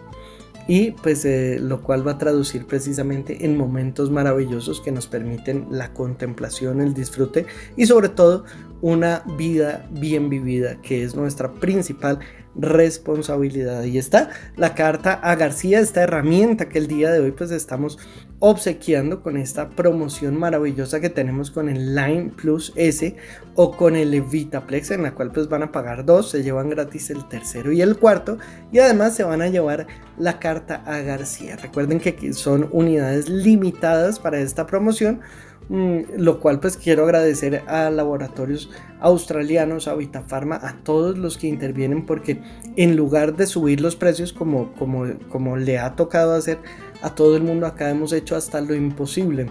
Y pues eh, lo cual va a traducir precisamente en momentos maravillosos que nos permiten la contemplación, el disfrute y sobre todo una vida bien vivida que es nuestra principal responsabilidad. Y está la carta a García, esta herramienta que el día de hoy pues estamos obsequiando con esta promoción maravillosa que tenemos con el Line Plus S o con el Vitaplex en la cual pues van a pagar dos, se llevan gratis el tercero y el cuarto y además se van a llevar la carta a García. Recuerden que son unidades limitadas para esta promoción lo cual pues quiero agradecer a laboratorios australianos, a Vitafarma, a todos los que intervienen porque en lugar de subir los precios como, como, como le ha tocado hacer a todo el mundo, acá hemos hecho hasta lo imposible.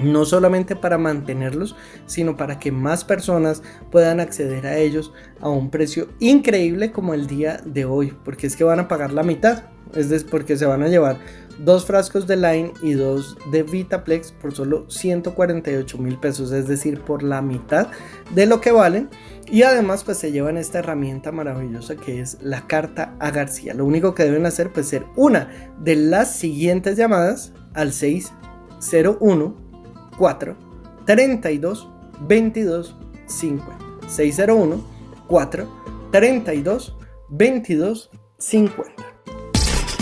No solamente para mantenerlos, sino para que más personas puedan acceder a ellos a un precio increíble como el día de hoy, porque es que van a pagar la mitad, es porque se van a llevar dos frascos de Line y dos de Vitaplex por solo 148 mil pesos, es decir, por la mitad de lo que valen. Y además pues se llevan esta herramienta maravillosa que es la carta a García. Lo único que deben hacer pues ser una de las siguientes llamadas al 601 4 32 22 50. 601 4 32 22 50.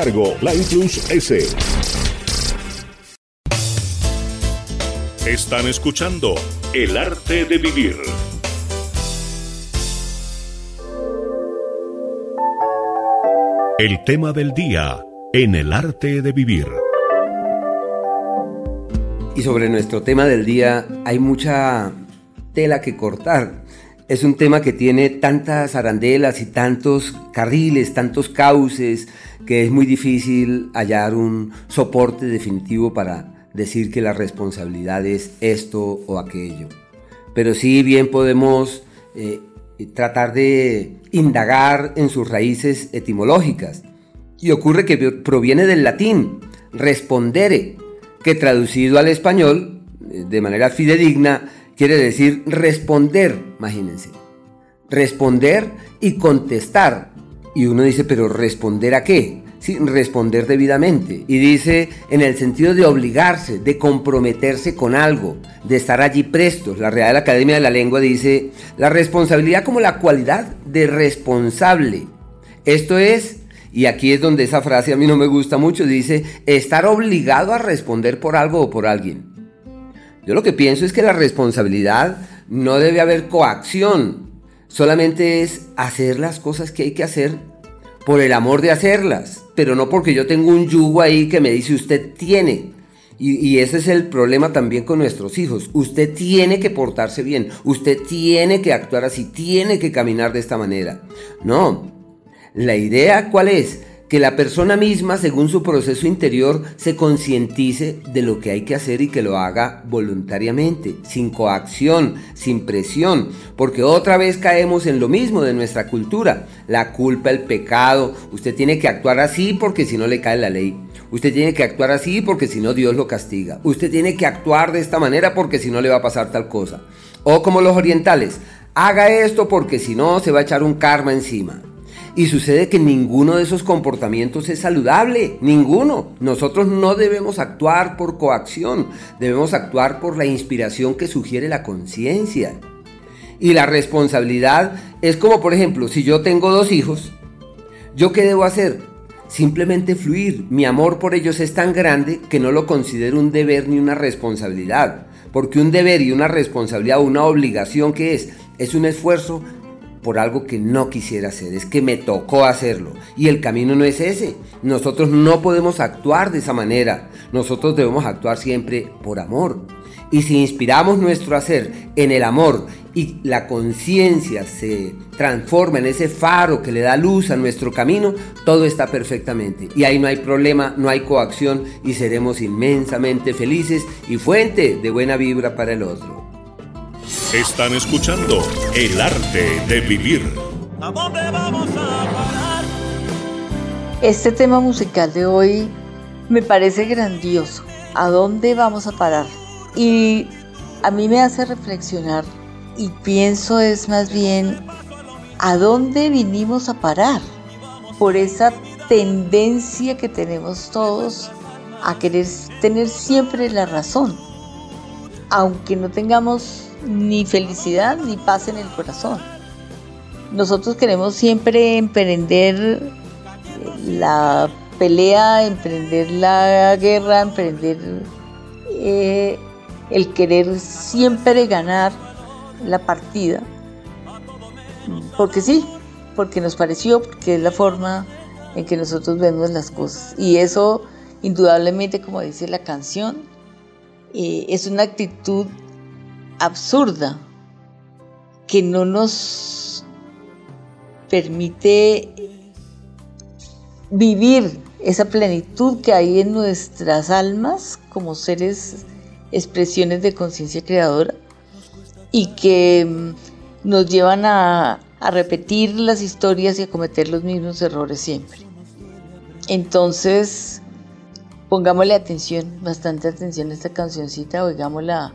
la Plus S. Están escuchando El arte de vivir. El tema del día en El arte de vivir. Y sobre nuestro tema del día hay mucha tela que cortar. Es un tema que tiene tantas arandelas y tantos carriles, tantos cauces, que es muy difícil hallar un soporte definitivo para decir que la responsabilidad es esto o aquello. Pero sí bien podemos eh, tratar de indagar en sus raíces etimológicas. Y ocurre que proviene del latín respondere, que traducido al español eh, de manera fidedigna quiere decir responder, imagínense. Responder y contestar y uno dice, pero ¿responder a qué? Sí, responder debidamente. Y dice en el sentido de obligarse, de comprometerse con algo, de estar allí prestos. La Real Academia de la Lengua dice la responsabilidad como la cualidad de responsable. Esto es, y aquí es donde esa frase a mí no me gusta mucho, dice estar obligado a responder por algo o por alguien. Yo lo que pienso es que la responsabilidad no debe haber coacción, Solamente es hacer las cosas que hay que hacer por el amor de hacerlas, pero no porque yo tengo un yugo ahí que me dice usted tiene. Y, ese es el problema también con nuestros hijos. Usted tiene que portarse bien, usted tiene que actuar así, tiene que caminar de esta manera. No, la idea cuál es? Que la persona misma, según su proceso interior, se concientice de lo que hay que hacer y que lo haga voluntariamente, sin coacción, sin presión, porque otra vez caemos en lo mismo de nuestra cultura, la culpa, el pecado, usted tiene que actuar así porque si no le cae la ley. Usted tiene que actuar así porque si no Dios lo castiga. Usted tiene que actuar de esta manera porque si no le va a pasar tal cosa. O como los orientales, haga esto porque si no se va a echar un karma encima. Y sucede que ninguno de esos comportamientos es saludable, ninguno. Nosotros no debemos actuar por coacción, debemos actuar por la inspiración que sugiere la conciencia. Y la responsabilidad es como, por ejemplo, si yo tengo dos hijos, ¿yo qué debo hacer? Simplemente fluir. Mi amor por ellos es tan grande que no lo considero un deber ni una responsabilidad. Porque un deber y una responsabilidad una obligación que es, es un esfuerzo por algo que no quisiera hacer, es que me tocó hacerlo. Y el camino no es ese. Nosotros no podemos actuar de esa manera. Nosotros debemos actuar siempre por amor. Y si inspiramos nuestro hacer en el amor y la conciencia se transforma en ese faro que le da luz a nuestro camino, todo está perfectamente. Y ahí no hay problema, no hay coacción y seremos inmensamente felices y fuente de buena vibra para el otro. Están escuchando El arte de vivir. ¿A dónde vamos a parar? Este tema musical de hoy me parece grandioso. ¿A dónde vamos a parar? Y a mí me hace reflexionar y pienso es más bien a dónde vinimos a parar por esa tendencia que tenemos todos a querer tener siempre la razón, aunque no tengamos ni felicidad ni paz en el corazón. Nosotros queremos siempre emprender la pelea, emprender la guerra, emprender eh, el querer siempre ganar la partida. Porque sí, porque nos pareció, porque es la forma en que nosotros vemos las cosas. Y eso, indudablemente, como dice la canción, eh, es una actitud absurda que no nos permite vivir esa plenitud que hay en nuestras almas como seres, expresiones de conciencia creadora y que mm, nos llevan a, a repetir las historias y a cometer los mismos errores siempre. Entonces, pongámosle atención, bastante atención a esta cancioncita, oigámosla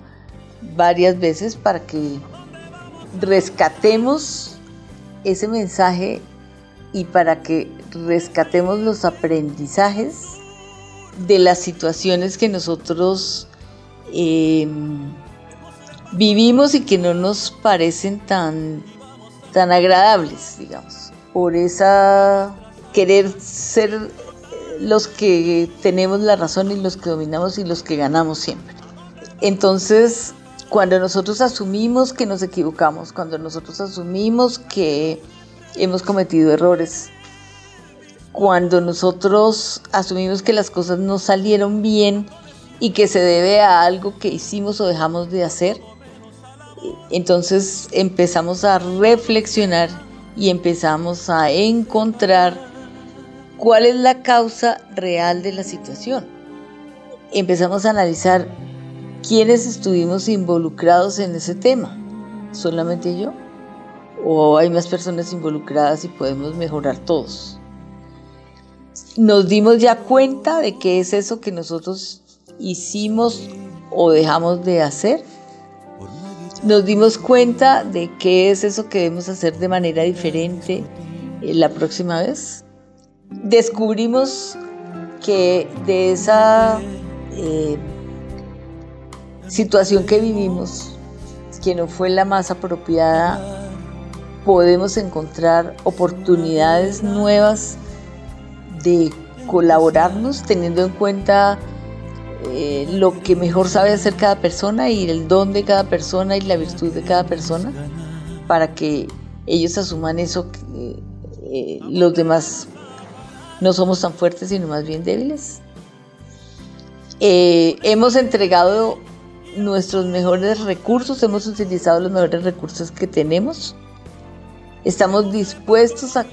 varias veces para que rescatemos ese mensaje y para que rescatemos los aprendizajes de las situaciones que nosotros eh, vivimos y que no nos parecen tan, tan agradables, digamos, por esa querer ser los que tenemos la razón y los que dominamos y los que ganamos siempre. Entonces, cuando nosotros asumimos que nos equivocamos, cuando nosotros asumimos que hemos cometido errores, cuando nosotros asumimos que las cosas no salieron bien y que se debe a algo que hicimos o dejamos de hacer, entonces empezamos a reflexionar y empezamos a encontrar cuál es la causa real de la situación. Empezamos a analizar quiénes estuvimos involucrados en ese tema. ¿Solamente yo? ¿O hay más personas involucradas y podemos mejorar todos? Nos dimos ya cuenta de qué es eso que nosotros hicimos o dejamos de hacer nos dimos cuenta de qué es eso que debemos hacer de manera diferente eh, la próxima vez. Descubrimos que de esa eh, situación que vivimos, que no fue la más apropiada, podemos encontrar oportunidades nuevas de colaborarnos teniendo en cuenta eh, lo que mejor sabe hacer cada persona y el don de cada persona y la virtud de cada persona para que ellos asuman eso eh, los demás no somos tan fuertes sino más bien débiles. Eh, hemos entregado nuestros mejores recursos, hemos utilizado los mejores recursos que tenemos. Estamos dispuestos a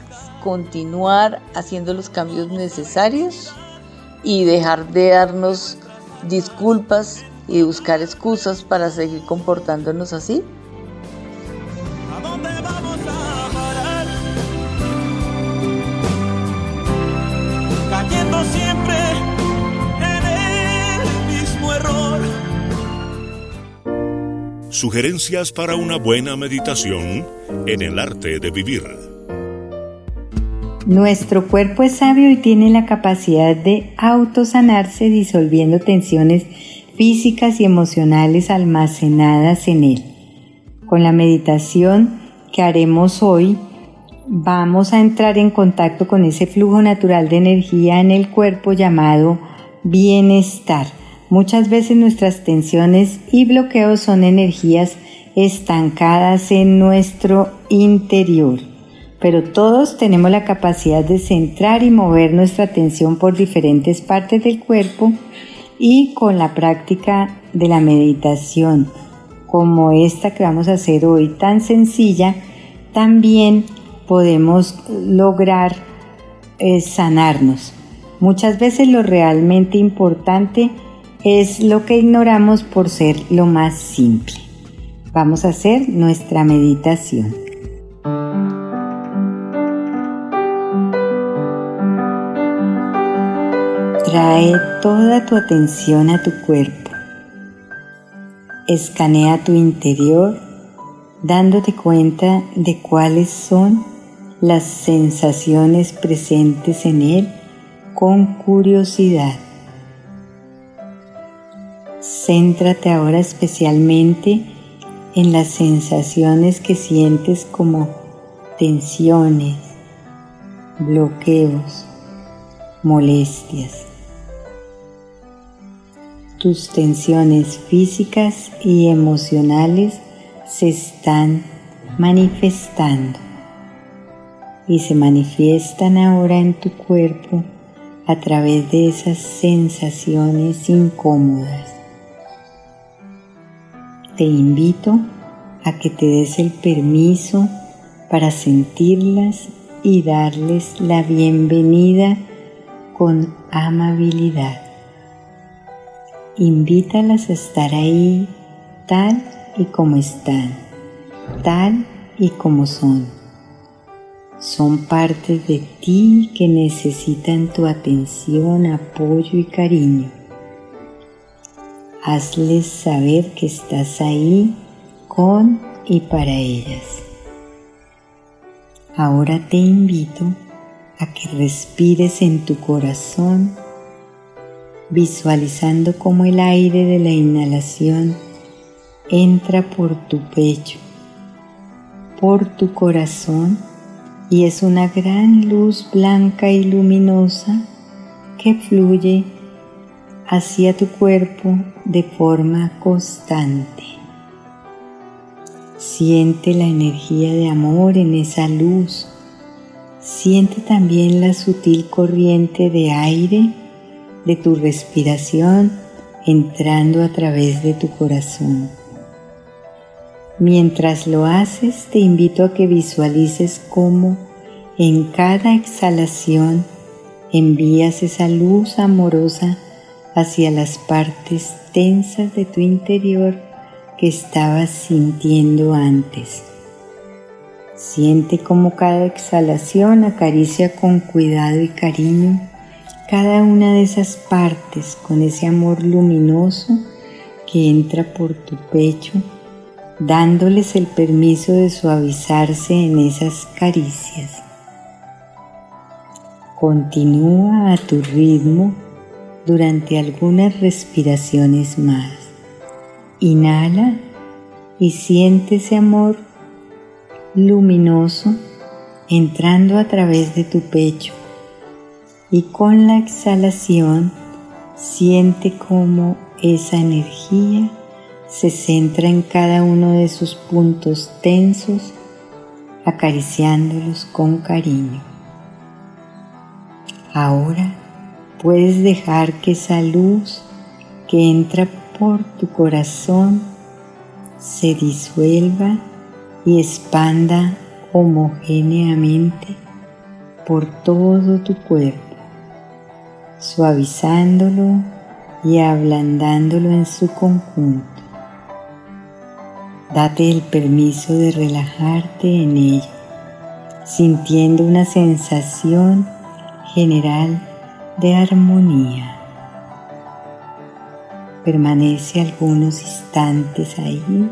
continuar haciendo los cambios necesarios y dejar de darnos disculpas y buscar excusas para seguir comportándonos así? Sugerencias para una buena meditación en el arte de vivir. Nuestro cuerpo es sabio y tiene la capacidad de autosanarse disolviendo tensiones físicas y emocionales almacenadas en él. Con la meditación que haremos hoy, vamos a entrar en contacto con ese flujo natural de energía en el cuerpo llamado bienestar. Muchas veces nuestras tensiones y bloqueos son energías estancadas en nuestro interior pero todos tenemos la capacidad de centrar y mover nuestra atención por diferentes partes del cuerpo Y con la práctica de la meditación, como esta que vamos a hacer hoy, tan sencilla, también podemos lograr eh, sanarnos. Muchas veces lo realmente importante es lo que ignoramos por ser lo más simple. Vamos a hacer nuestra meditación. Trae toda tu atención a tu cuerpo. Escanea tu interior dándote cuenta de cuáles son las sensaciones presentes en él con curiosidad. Céntrate ahora especialmente en las sensaciones que sientes como tensiones, bloqueos, molestias. Tus tensiones físicas y emocionales se están manifestando y se manifiestan ahora en tu cuerpo a través de esas sensaciones incómodas. Te invito a que te des el permiso para sentirlas y darles la bienvenida con amabilidad. Invítalas a estar ahí tal y como están, tal y como son. Son partes de ti que necesitan tu atención, apoyo y cariño. Hazles saber que estás ahí con y para ellas. Ahora te invito a que respires en tu corazón, visualizando como el aire de la inhalación entra por tu pecho, por tu corazón y es una gran luz blanca y luminosa que fluye hacia tu cuerpo de forma constante. Siente la energía de amor en esa luz. Siente también la sutil corriente de aire de tu respiración entrando a través de tu corazón. Mientras lo haces, te invito a que visualices cómo en cada exhalación envías esa luz amorosa hacia las partes tensas de tu interior que estabas sintiendo antes. Siente cómo cada exhalación acaricia con cuidado y cariño cada una de esas partes con ese amor luminoso que entra por tu pecho dándoles el permiso de suavizarse en esas caricias. Continúa a tu ritmo durante algunas respiraciones más. Inhala y siente ese amor luminoso entrando a través de tu pecho y con la exhalación siente como esa energía se centra en cada uno de sus puntos tensos, acariciándolos con cariño. Ahora puedes dejar que esa luz que entra por tu corazón se disuelva y expanda homogéneamente por todo tu cuerpo, suavizándolo y ablandándolo en su conjunto. Date el permiso de relajarte en ello, sintiendo una sensación general de armonía. Permanece algunos instantes ahí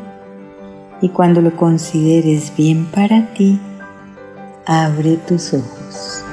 y cuando lo consideres bien para ti, abre tus ojos.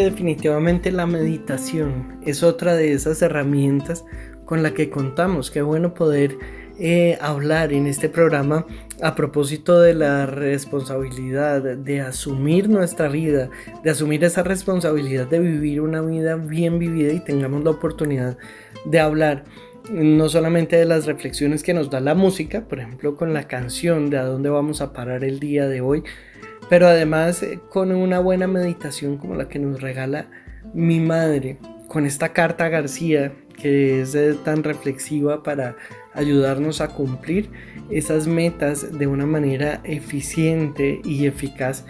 Definitivamente la meditación es otra de esas herramientas con la que contamos. Qué bueno poder eh, hablar en este programa a propósito de la responsabilidad de asumir nuestra vida, de asumir esa responsabilidad de vivir una vida bien vivida y tengamos la oportunidad de hablar no solamente de las reflexiones que nos da la música, por ejemplo con la canción de a dónde vamos a parar el día de hoy, pero además eh, con una buena meditación como la que nos regala mi madre, con esta carta García que es tan reflexiva para ayudarnos a cumplir esas metas de una manera eficiente y eficaz,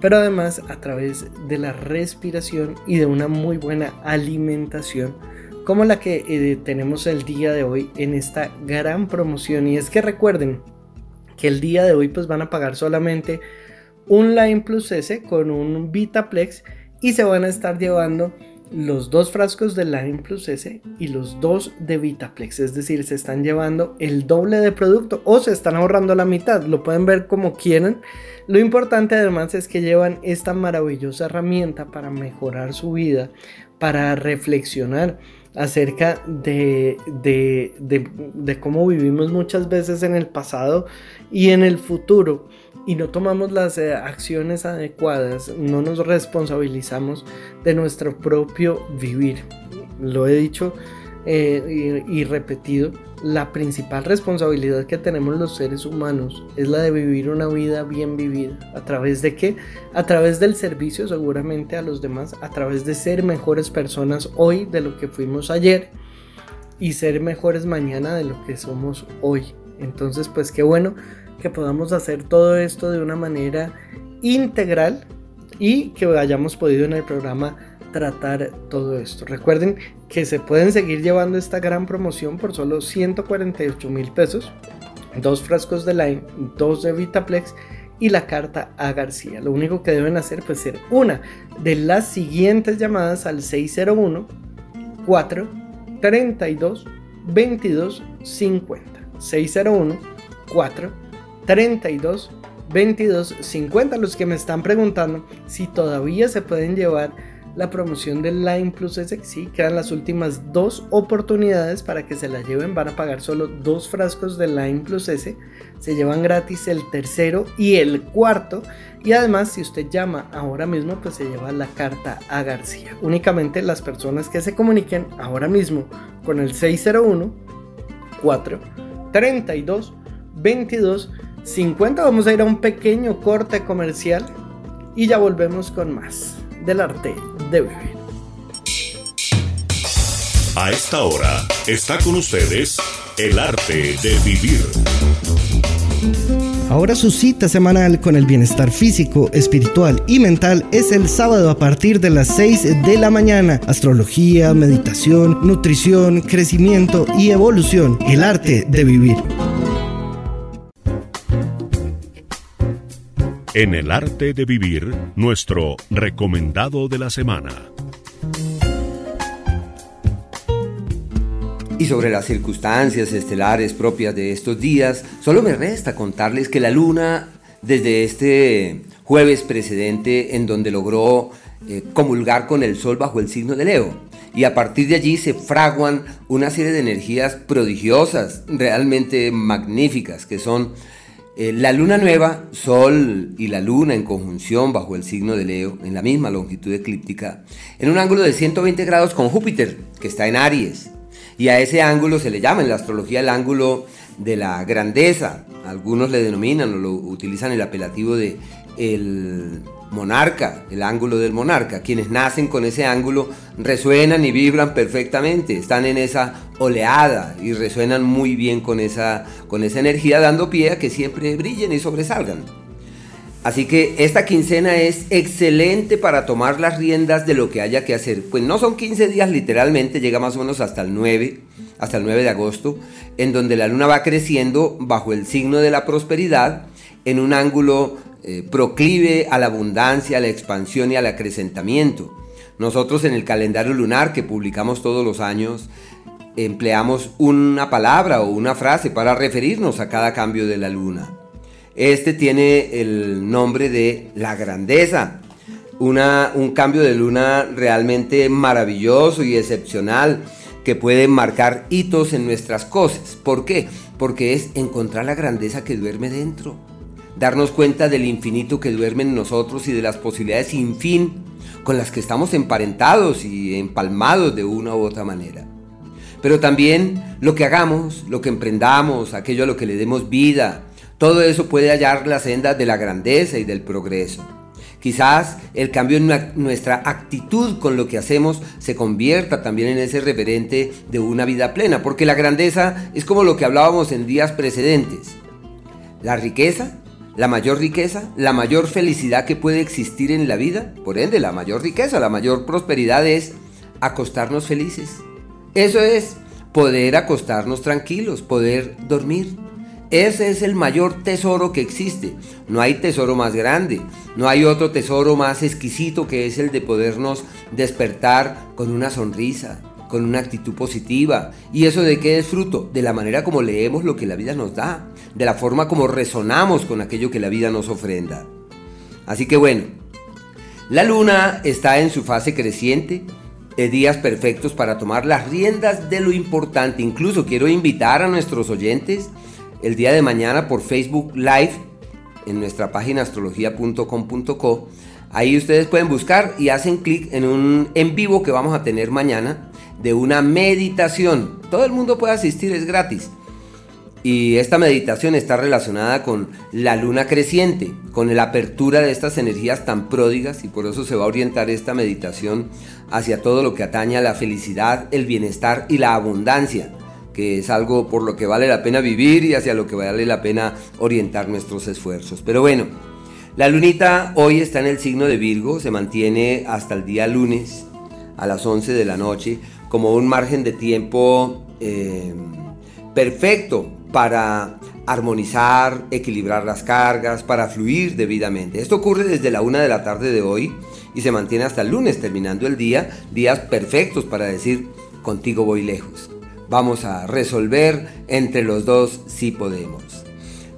pero además a través de la respiración y de una muy buena alimentación como la que eh, tenemos el día de hoy en esta gran promoción. Y es que recuerden que el día de hoy pues van a pagar solamente un Line Plus S con un Vitaplex y se van a estar llevando los dos frascos de Line Plus S y los dos de Vitaplex. Es decir, se están llevando el doble de producto o se están ahorrando la mitad. Lo pueden ver como quieran. Lo importante además es que llevan esta maravillosa herramienta para mejorar su vida, para reflexionar acerca de cómo vivimos muchas veces en el pasado y en el futuro y no tomamos las eh, acciones adecuadas, no nos responsabilizamos de nuestro propio vivir. Lo he dicho eh, y, repetido, la principal responsabilidad que tenemos los seres humanos es la de vivir una vida bien vivida. ¿A través de qué? A través del servicio seguramente a los demás, a través de ser mejores personas hoy de lo que fuimos ayer y ser mejores mañana de lo que somos hoy. Entonces, pues qué bueno que podamos hacer todo esto de una manera integral y que hayamos podido en el programa tratar todo esto. Recuerden que se pueden seguir llevando esta gran promoción por solo 148 mil pesos, dos frascos de Lime, dos de Vitaplex y la carta a García. Lo único que deben hacer pues ser una de las siguientes llamadas al 601 4 32 22 50 601 4 32 22 50 los que me están preguntando si todavía se pueden llevar la promoción del Line Plus S. Sí, quedan las últimas dos oportunidades para que se la lleven. Van a pagar solo dos frascos del Line Plus S. Se llevan gratis el tercero y el cuarto. Y además, si usted llama ahora mismo, pues se lleva la carta a García. Únicamente las personas que se comuniquen ahora mismo con el 601 4 32 22 50 vamos a ir a un pequeño corte comercial y ya volvemos con más del arte de vivir. A esta hora está con ustedes el arte de vivir. Ahora su cita semanal con el bienestar físico, espiritual y mental es el sábado a partir de las 6 de la mañana. Astrología, meditación, nutrición, crecimiento y evolución. El arte de vivir. En el arte de vivir, nuestro recomendado de la semana. Y sobre las circunstancias estelares propias de estos días, solo me resta contarles que la luna, desde este jueves precedente, en donde logró eh, comulgar con el sol bajo el signo de Leo, y a partir de allí se fraguan una serie de energías prodigiosas, realmente magníficas, que son eh, la luna nueva, Sol y la luna en conjunción bajo el signo de Leo, en la misma longitud eclíptica, en un ángulo de 120 grados con Júpiter, que está en Aries. Y a ese ángulo se le llama en la astrología el ángulo de la grandeza. Algunos le denominan o lo utilizan el apelativo de el monarca, el ángulo del monarca. Quienes nacen con ese ángulo resuenan y vibran perfectamente, están en esa oleada y resuenan muy bien con esa, con esa energía, dando pie a que siempre brillen y sobresalgan. Así que esta quincena es excelente para tomar las riendas de lo que haya que hacer. Pues no son 15 días literalmente, llega más o menos hasta el 9, hasta el 9 de agosto, en donde la luna va creciendo bajo el signo de la prosperidad en un ángulo eh, proclive a la abundancia, a la expansión y al acrecentamiento. Nosotros en el calendario lunar que publicamos todos los años empleamos una palabra o una frase para referirnos a cada cambio de la luna. Este tiene el nombre de la grandeza, una, un cambio de luna realmente maravilloso y excepcional que puede marcar hitos en nuestras cosas. ¿Por qué? Porque es encontrar la grandeza que duerme dentro darnos cuenta del infinito que duerme en nosotros y de las posibilidades sin fin con las que estamos emparentados y empalmados de una u otra manera. pero también lo que hagamos, lo que emprendamos, aquello a lo que le demos vida, todo eso puede hallar la senda de la grandeza y del progreso. Quizás el cambio en nuestra actitud con lo que hacemos se convierta también en ese referente de una vida plena, porque la grandeza es como lo que hablábamos en días precedentes. La riqueza, la mayor riqueza, la mayor felicidad que puede existir en la vida, por ende la mayor riqueza, la mayor prosperidad es acostarnos felices. Eso es poder acostarnos tranquilos, poder dormir. Ese es el mayor tesoro que existe. No hay tesoro más grande, no hay otro tesoro más exquisito que es el de podernos despertar con una sonrisa, con una actitud positiva. ¿Y eso de qué es fruto? De la manera como leemos lo que la vida nos da, de la forma como resonamos con aquello que la vida nos ofrenda. Así que bueno, la luna está en su fase creciente, de días perfectos para tomar las riendas de lo importante. Incluso quiero invitar a nuestros oyentes el día de mañana por Facebook Live en nuestra página astrología.com.co. Ahí ustedes pueden buscar y hacen clic en un en vivo que vamos a tener mañana de una meditación. Todo el mundo puede asistir, es gratis. Y esta meditación está relacionada con la luna creciente, con la apertura de estas energías tan pródigas y por eso se va a orientar esta meditación hacia todo lo que atañe a la felicidad, el bienestar y la abundancia que es algo por lo que vale la pena vivir y hacia lo que vale la pena orientar nuestros esfuerzos. Pero bueno, la lunita hoy está en el signo de Virgo, se mantiene hasta el día lunes a las 11 de la noche como un margen de tiempo eh, perfecto para armonizar, equilibrar las cargas, para fluir debidamente. Esto ocurre desde la una de la tarde de hoy y se mantiene hasta el lunes, terminando el día, días perfectos para decir, contigo voy lejos. Vamos a resolver entre los dos si podemos.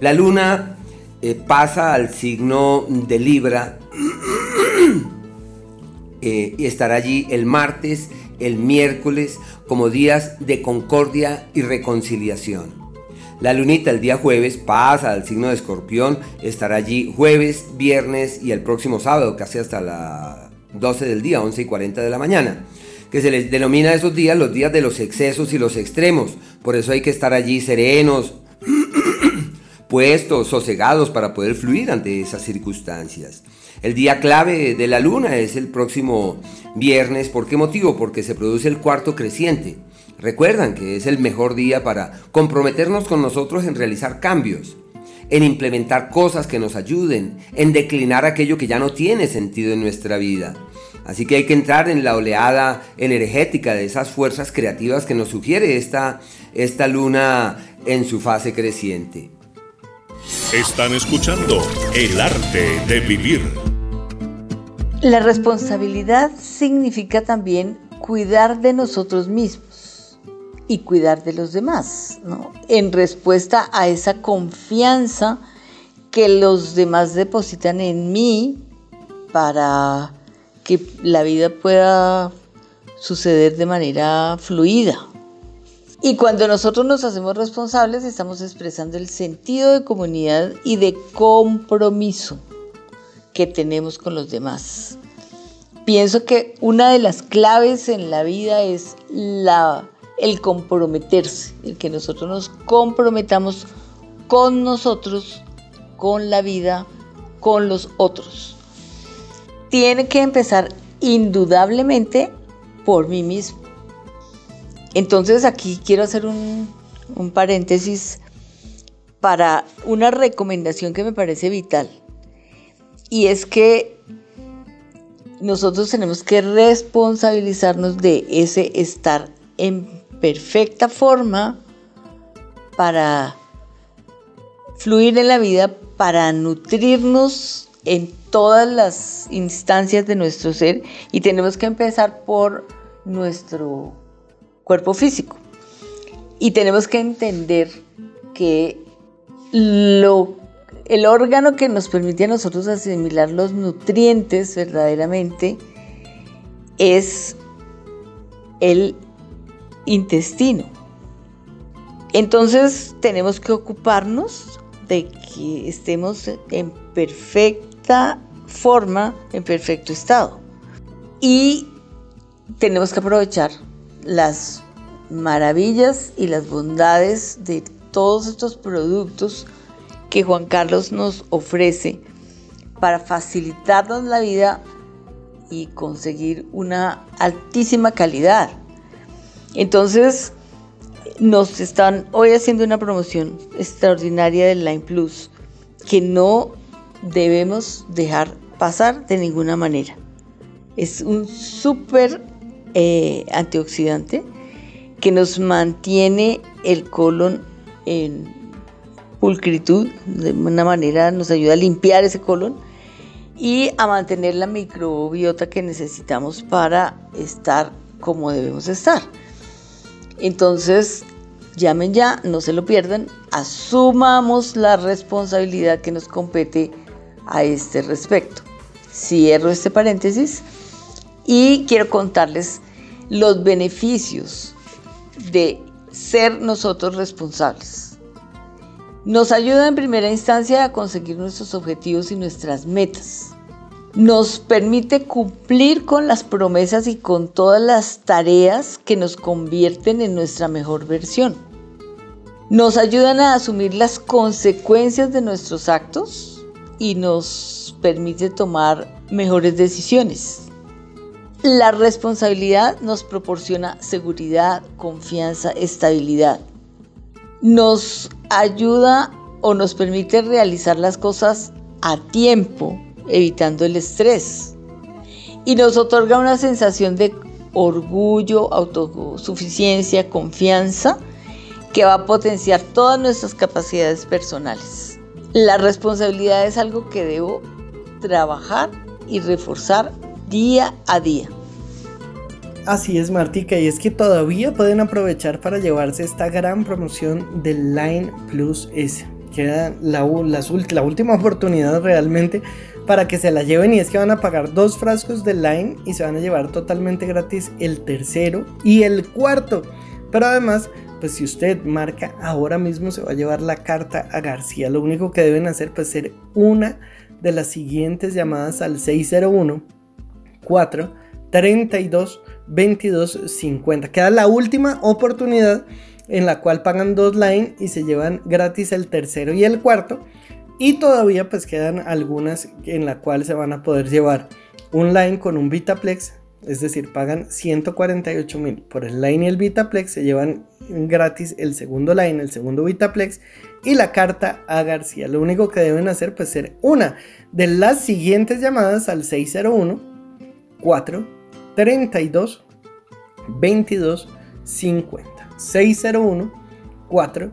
La luna eh, pasa al signo de Libra eh, y estará allí el martes, el miércoles, como días de concordia y reconciliación. La lunita el día jueves pasa al signo de escorpión, estará allí jueves, viernes y el próximo sábado, casi hasta las 12 del día, 11 y 40 de la mañana que se les denomina esos días los días de los excesos y los extremos. Por eso hay que estar allí serenos, puestos, sosegados para poder fluir ante esas circunstancias. El día clave de la luna es el próximo viernes. ¿Por qué motivo? Porque se produce el cuarto creciente. Recuerdan que es el mejor día para comprometernos con nosotros en realizar cambios, en implementar cosas que nos ayuden, en declinar aquello que ya no tiene sentido en nuestra vida. Así que hay que entrar en la oleada energética de esas fuerzas creativas que nos sugiere esta, esta luna en su fase creciente. Están escuchando El arte de vivir. La responsabilidad significa también cuidar de nosotros mismos y cuidar de los demás, ¿no? En respuesta a esa confianza que los demás depositan en mí para que la vida pueda suceder de manera fluida. Y cuando nosotros nos hacemos responsables, estamos expresando el sentido de comunidad y de compromiso que tenemos con los demás. Pienso que una de las claves en la vida es el comprometerse, el que nosotros nos comprometamos con nosotros, con la vida, con los otros tiene que empezar indudablemente por mí mismo. Entonces aquí quiero hacer un, paréntesis para una recomendación que me parece vital. Y es que nosotros tenemos que responsabilizarnos de ese estar en perfecta forma para fluir en la vida, para nutrirnos en todas las instancias de nuestro ser y tenemos que empezar por nuestro cuerpo físico. Y tenemos que entender que lo, el órgano que nos permite a nosotros asimilar los nutrientes verdaderamente es el intestino. Entonces tenemos que ocuparnos de que estemos en perfecto forma en perfecto estado. Y tenemos que aprovechar las maravillas y las bondades de todos estos productos que Juan Carlos nos ofrece para facilitarnos la vida y conseguir una altísima calidad. Entonces, nos están hoy haciendo una promoción extraordinaria del Line Plus que no debemos dejar pasar de ninguna manera. Es un súper eh, antioxidante que nos mantiene el colon en pulcritud, de una manera nos ayuda a limpiar ese colon y a mantener la microbiota que necesitamos para estar como debemos estar. Entonces, llamen ya, no se lo pierdan, asumamos la responsabilidad que nos compete a este respecto. Cierro este paréntesis y quiero contarles los beneficios de ser nosotros responsables. Nos ayuda en primera instancia a conseguir nuestros objetivos y nuestras metas. Nos permite cumplir con las promesas y con todas las tareas que nos convierten en nuestra mejor versión. Nos ayudan a asumir las consecuencias de nuestros actos y nos permite tomar mejores decisiones. La responsabilidad nos proporciona seguridad, confianza, estabilidad. Nos ayuda o nos permite realizar las cosas a tiempo, evitando el estrés. Y nos otorga una sensación de orgullo, autosuficiencia, confianza, que va a potenciar todas nuestras capacidades personales. La responsabilidad es algo que debo trabajar y reforzar día a día. Así es, Martica, y es que todavía pueden aprovechar para llevarse esta gran promoción del Line Plus S. Queda la, la, última oportunidad realmente para que se la lleven y es que van a pagar dos frascos de Line y se van a llevar totalmente gratis el tercero y el cuarto. Pero además, pues si usted marca ahora mismo se va a llevar la carta a García. Lo único que deben hacer pues ser una de las siguientes llamadas al 601 4 32 22 50. Queda la última oportunidad en la cual pagan dos line y se llevan gratis el tercero y el cuarto. Y todavía pues quedan algunas en la cual se van a poder llevar un line con un Vitaplex. Es decir, pagan 148 mil por el line y el Vitaplex. Se llevan gratis el segundo line, el segundo Vitaplex y la carta a García. Lo único que deben hacer pues ser una de las siguientes llamadas al 601 4 32 22 50 601 4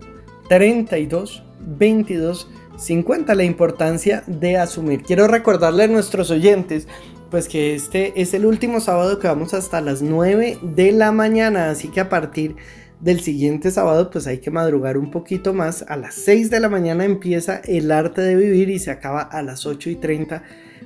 32 22 50 la importancia de asumir. Quiero recordarle a nuestros oyentes pues que este es el último sábado que vamos hasta las 9 de la mañana. Así que a partir del siguiente sábado pues hay que madrugar un poquito más. A las 6 de la mañana empieza el arte de vivir y se acaba a las 8 y 30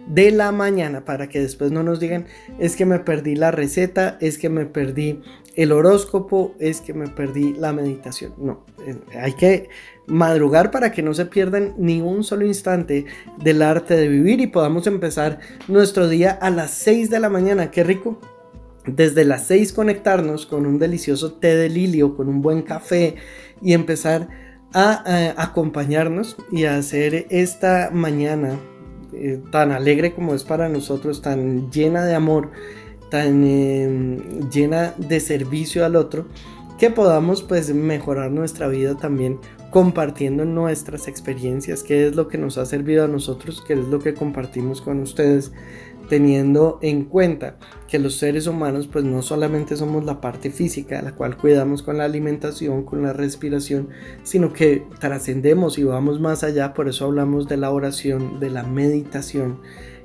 de la mañana para que después no nos digan es que me perdí la receta, es que me perdí el horóscopo, es que me perdí la meditación. No, eh, hay que madrugar para que no se pierdan ni un solo instante del arte de vivir y podamos empezar nuestro día a las 6 de la mañana. Qué rico desde las 6 conectarnos con un delicioso té de lilio, con un buen café y empezar a, acompañarnos y a hacer esta mañana eh, tan alegre como es para nosotros, tan llena de amor, tan eh, llena de servicio al otro, que podamos pues mejorar nuestra vida también compartiendo nuestras experiencias, qué es lo que nos ha servido a nosotros, qué es lo que compartimos con ustedes teniendo en cuenta que los seres humanos pues no solamente somos la parte física, la cual cuidamos con la alimentación, con la respiración, sino que trascendemos y vamos más allá, por eso hablamos de la oración, de la meditación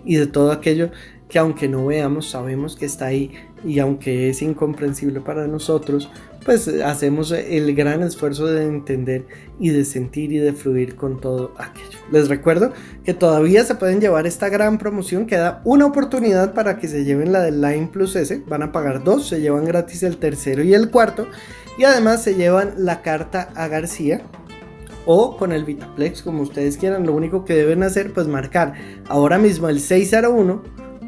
y de todo aquello que aunque no veamos, sabemos que está ahí y aunque es incomprensible para nosotros, pues hacemos el gran esfuerzo de entender y de sentir y de fluir con todo aquello. Les recuerdo que todavía se pueden llevar esta gran promoción, queda una oportunidad para que se lleven la del Line Plus S, van a pagar dos, se llevan gratis el tercero y el cuarto y además se llevan la carta a García, o con el Vitaplex, como ustedes quieran. Lo único que deben hacer, pues marcar ahora mismo el 601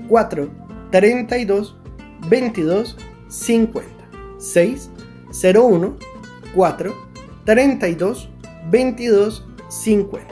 4 32 22 50. 6 01 4 32 22 50.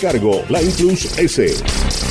cargo, la Plus S.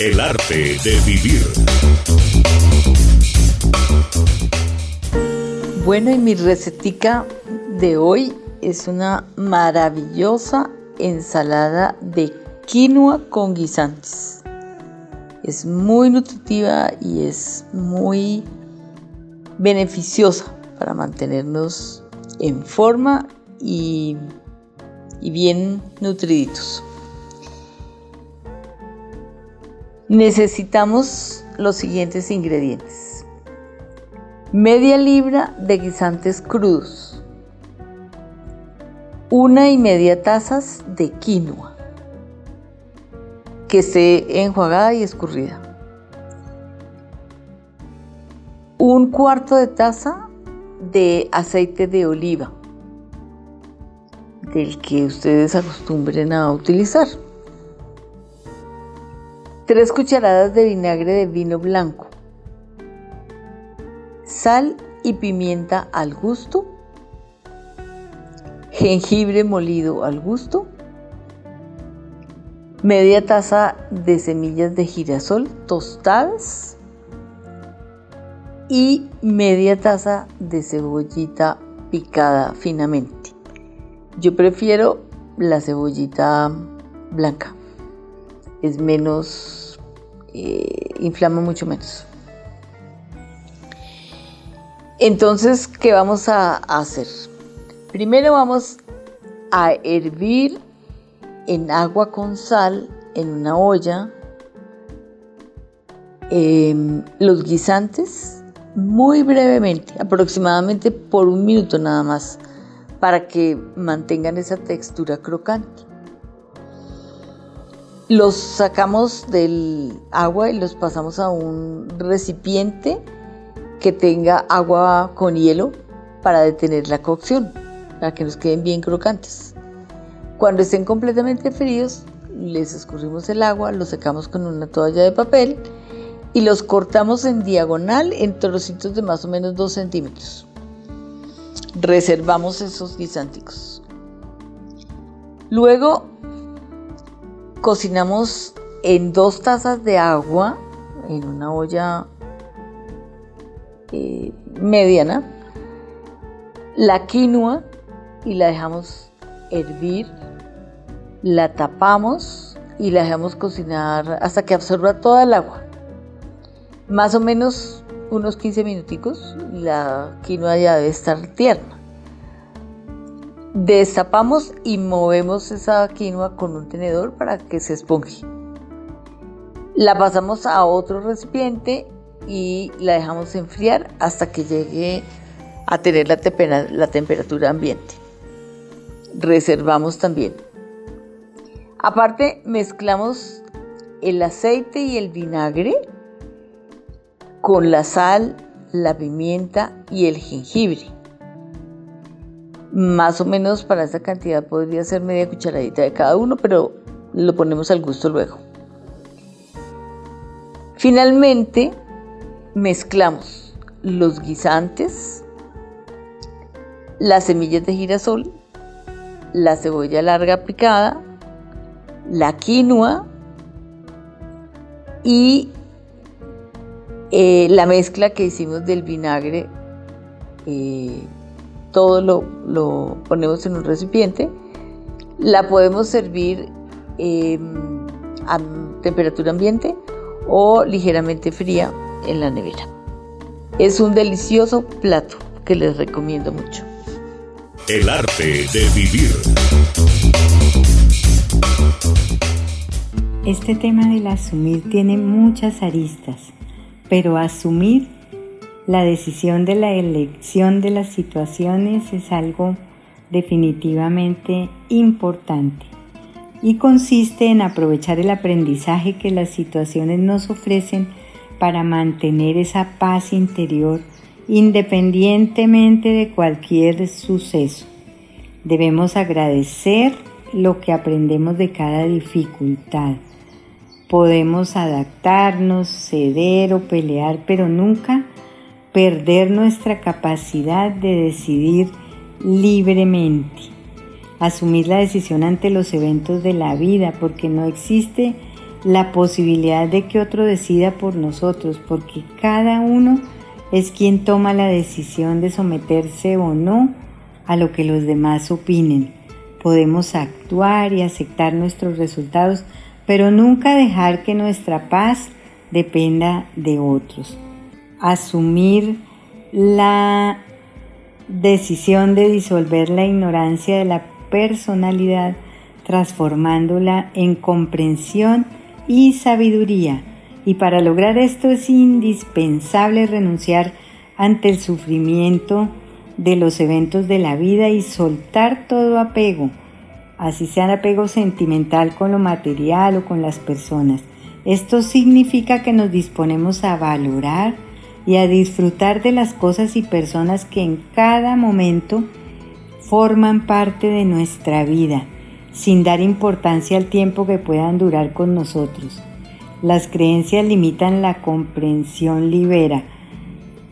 El arte de vivir. Bueno, y mi recetica de hoy es una maravillosa ensalada de quinoa con guisantes. Es muy nutritiva y es muy beneficiosa para mantenernos en forma y, y bien nutriditos. Necesitamos los siguientes ingredientes. Media libra de guisantes crudos. Una y media tazas de quinoa que esté enjuagada y escurrida. Un cuarto de taza de aceite de oliva del que ustedes acostumbren a utilizar. 3 cucharadas de vinagre de vino blanco, sal y pimienta al gusto, jengibre molido al gusto, media taza de semillas de girasol tostadas. Y media taza de cebollita picada finamente. Yo prefiero la cebollita blanca es menos, eh, inflama mucho menos. Entonces, ¿qué vamos a hacer? Primero vamos a hervir en agua con sal en una olla em, los guisantes muy brevemente, aproximadamente por un minuto nada más, para que mantengan esa textura crocante. Los sacamos del agua y los pasamos a un recipiente que tenga agua con hielo para detener la cocción, para que nos queden bien crocantes. Cuando estén completamente fríos, les escurrimos el agua, los secamos con una toalla de papel y los cortamos en diagonal en trocitos de más o menos 2 centímetros. Reservamos esos guisánticos. Luego cocinamos en dos tazas de agua en una olla eh, mediana la quinoa y la dejamos hervir, la tapamos y la dejamos cocinar hasta que absorba toda el agua. Más o menos unos 15 minuticos, la quinoa ya debe estar tierna. Destapamos y movemos esa quinoa con un tenedor para que se esponje. La pasamos a otro recipiente y la dejamos enfriar hasta que llegue a tener la, la temperatura ambiente. Reservamos también. Aparte, mezclamos el aceite y el vinagre con la sal, la pimienta y el jengibre. Más o menos para esta cantidad podría ser media cucharadita de cada uno, pero lo ponemos al gusto luego. Finalmente, mezclamos los guisantes, las semillas de girasol, la cebolla larga picada, la quinoa y eh, la mezcla que hicimos del vinagre eh, todo lo, lo, ponemos en un recipiente. La podemos servir em, a temperatura ambiente o ligeramente fría en la nevera. Es un delicioso plato que les recomiendo mucho. El arte de vivir. Este tema del asumir tiene muchas aristas, pero asumir la decisión de la elección de las situaciones es algo definitivamente importante y consiste en aprovechar el aprendizaje que las situaciones nos ofrecen para mantener esa paz interior independientemente de cualquier suceso. Debemos agradecer lo que aprendemos de cada dificultad Podemos adaptarnos, ceder o pelear, pero nunca perder nuestra capacidad de decidir libremente. Asumir la decisión ante los eventos de la vida, porque no existe la posibilidad de que otro decida por nosotros, porque cada uno es quien toma la decisión de someterse o no a lo que los demás opinen. Podemos actuar y aceptar nuestros resultados pero nunca dejar que nuestra paz dependa de otros. Asumir la decisión de disolver la ignorancia de la personalidad, transformándola en comprensión y sabiduría. Y para lograr esto es indispensable renunciar ante el sufrimiento de los eventos de la vida y soltar todo apego así sea apego sentimental con lo material o con las personas. Esto significa que nos disponemos a valorar y a disfrutar de las cosas y personas que en cada momento forman parte de nuestra vida, sin dar importancia al tiempo que puedan durar con nosotros. Las creencias limitan la comprensión libera.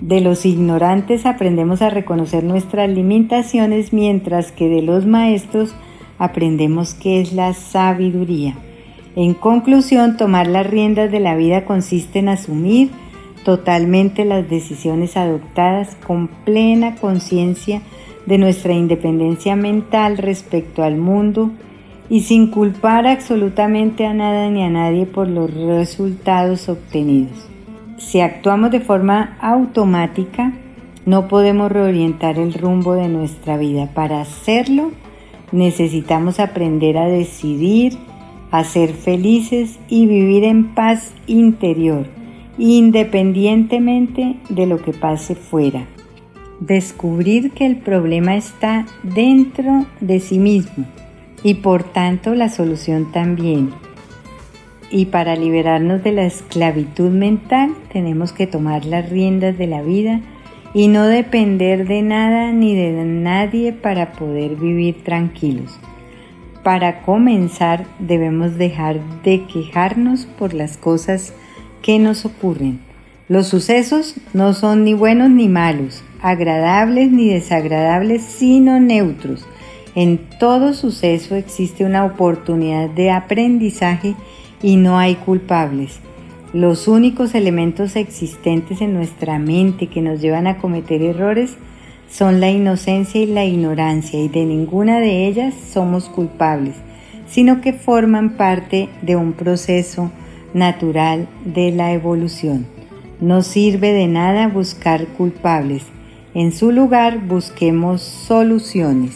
De los ignorantes aprendemos a reconocer nuestras limitaciones mientras que de los maestros aprendemos qué es la sabiduría. En conclusión, tomar las riendas de la vida consiste en asumir totalmente las decisiones adoptadas con plena conciencia de nuestra independencia mental respecto al mundo y sin culpar absolutamente a nada ni a nadie por los resultados obtenidos. Si actuamos de forma automática, no podemos reorientar el rumbo de nuestra vida. Para hacerlo, Necesitamos aprender a decidir, a ser felices y vivir en paz interior, independientemente de lo que pase fuera. Descubrir que el problema está dentro de sí mismo y por tanto la solución también. Y para liberarnos de la esclavitud mental tenemos que tomar las riendas de la vida y no depender de nada ni de nadie para poder vivir tranquilos. Para comenzar debemos dejar de quejarnos por las cosas que nos ocurren. Los sucesos no son ni buenos ni malos, agradables ni desagradables, sino neutros. En todo suceso existe una oportunidad de aprendizaje y no hay culpables. Los únicos elementos existentes en nuestra mente que nos llevan a cometer errores son la inocencia y la ignorancia y de ninguna de ellas somos culpables, sino que forman parte de un proceso natural de la evolución. No sirve de nada buscar culpables, en su lugar busquemos soluciones.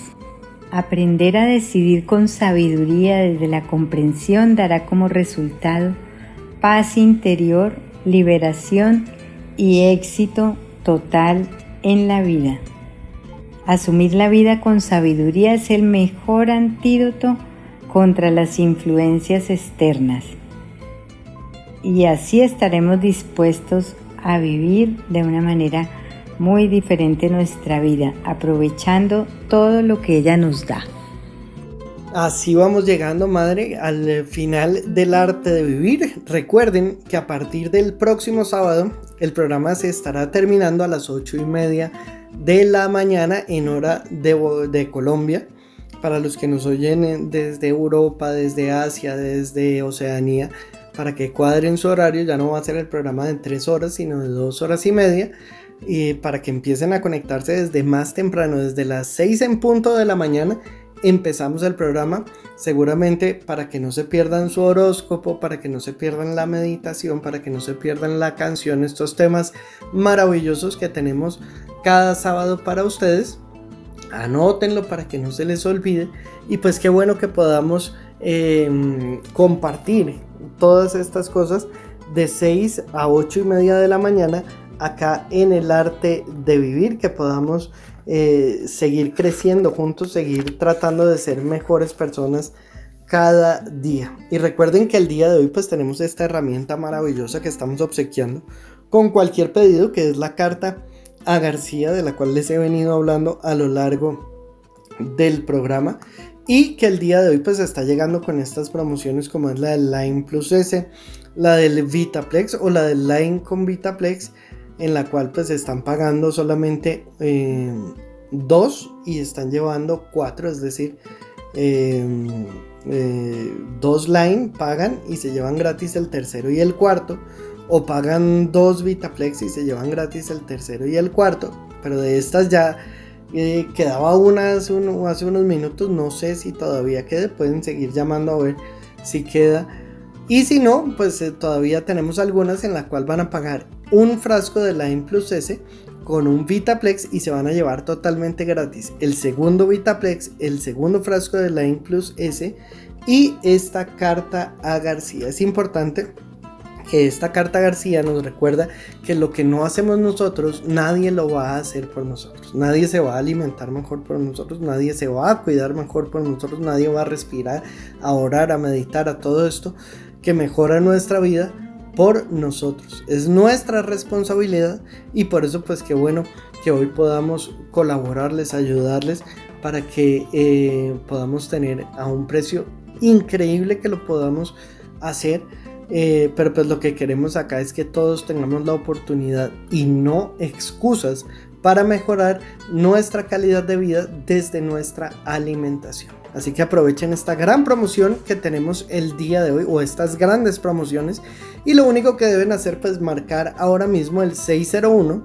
Aprender a decidir con sabiduría desde la comprensión dará como resultado paz interior, liberación y éxito total en la vida. Asumir la vida con sabiduría es el mejor antídoto contra las influencias externas. Y así estaremos dispuestos a vivir de una manera muy diferente nuestra vida, aprovechando todo lo que ella nos da. Así vamos llegando, madre, al final del arte de vivir. Recuerden que a partir del próximo sábado el programa se estará terminando a las ocho y media de la mañana en hora de, de Colombia. Para los que nos oyen desde Europa, desde Asia, desde Oceanía, para que cuadren su horario, ya no va a ser el programa de tres horas, sino de dos horas y media. y para que empiecen a conectarse desde más temprano, desde las 6 en punto de la mañana. Empezamos el programa seguramente para que no se pierdan su horóscopo, para que no se pierdan la meditación, para que no se pierdan la canción, estos temas maravillosos que tenemos cada sábado para ustedes. Anótenlo para que no se les olvide y pues qué bueno que podamos em, compartir todas estas cosas de 6 a 8 y media de la mañana acá en el arte de vivir, que podamos eh, seguir creciendo juntos, seguir tratando de ser mejores personas cada día. Y recuerden que el día de hoy pues tenemos esta herramienta maravillosa que estamos obsequiando con cualquier pedido, que es la carta a García, de la cual les he venido hablando a lo largo del programa. Y que el día de hoy pues está llegando con estas promociones como es la del Line Plus S, la del Vitaplex o la del Line con Vitaplex en la cual pues están pagando solamente eh, dos y están llevando cuatro, es decir, em, eh, dos line pagan y se llevan gratis el tercero y el cuarto, o pagan dos Vitaplex y se llevan gratis el tercero y el cuarto, pero de estas ya eh, quedaba una hace, hace unos minutos, no sé si todavía quede, pueden seguir llamando a ver si queda. Y si no, pues todavía tenemos algunas en las cuales van a pagar un frasco de Line Plus S con un Vitaplex y se van a llevar totalmente gratis el segundo Vitaplex, el segundo frasco de Line Plus S y esta carta a García. Es importante esta carta García nos recuerda que lo que no hacemos nosotros, nadie lo va a hacer por nosotros. Nadie se va a alimentar mejor por nosotros, nadie se va a cuidar mejor por nosotros, nadie va a respirar, a orar, a meditar, a todo esto que mejora nuestra vida por nosotros. Es nuestra responsabilidad y por eso pues qué bueno que hoy podamos colaborarles, ayudarles para que eh, podamos tener a un precio increíble que lo podamos hacer. Eh, pero pues lo que queremos acá es que todos tengamos la oportunidad y no excusas para mejorar nuestra calidad de vida desde nuestra alimentación. Así que aprovechen esta gran promoción que tenemos el día de hoy o estas grandes promociones y lo único que deben hacer pues marcar ahora mismo el 601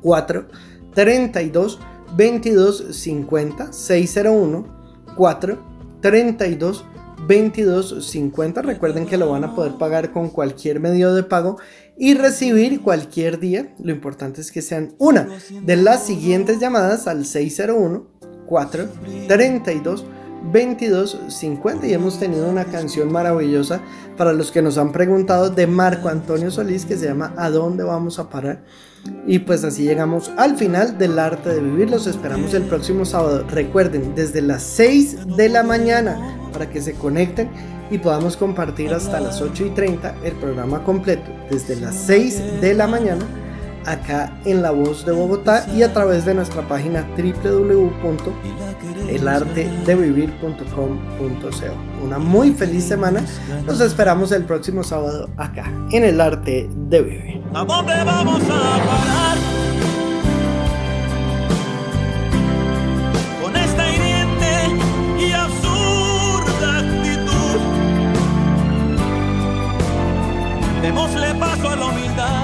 4 32 22 50 601 4 32 22 50 recuerden que lo van a poder pagar con cualquier medio de pago y recibir cualquier día. Lo importante es que sean una de las siguientes llamadas al 601 4 32 2250 y hemos tenido una canción maravillosa para los que nos han preguntado de Marco Antonio Solís que se llama ¿A dónde vamos a parar? Y pues así llegamos al final del arte de vivir. Los esperamos el próximo sábado. Recuerden, desde las 6 de la mañana para que se conecten y podamos compartir hasta las 8 y 30 el programa completo. Desde las 6 de la mañana acá en La Voz de Bogotá y a través de nuestra página www.elartedevivir.com.co. Una muy feliz semana. Nos esperamos el próximo sábado acá en El Arte de Vivir. ¿A dónde vamos a parar? Con esta hiriente y absurda actitud. Démosle paso a la humildad.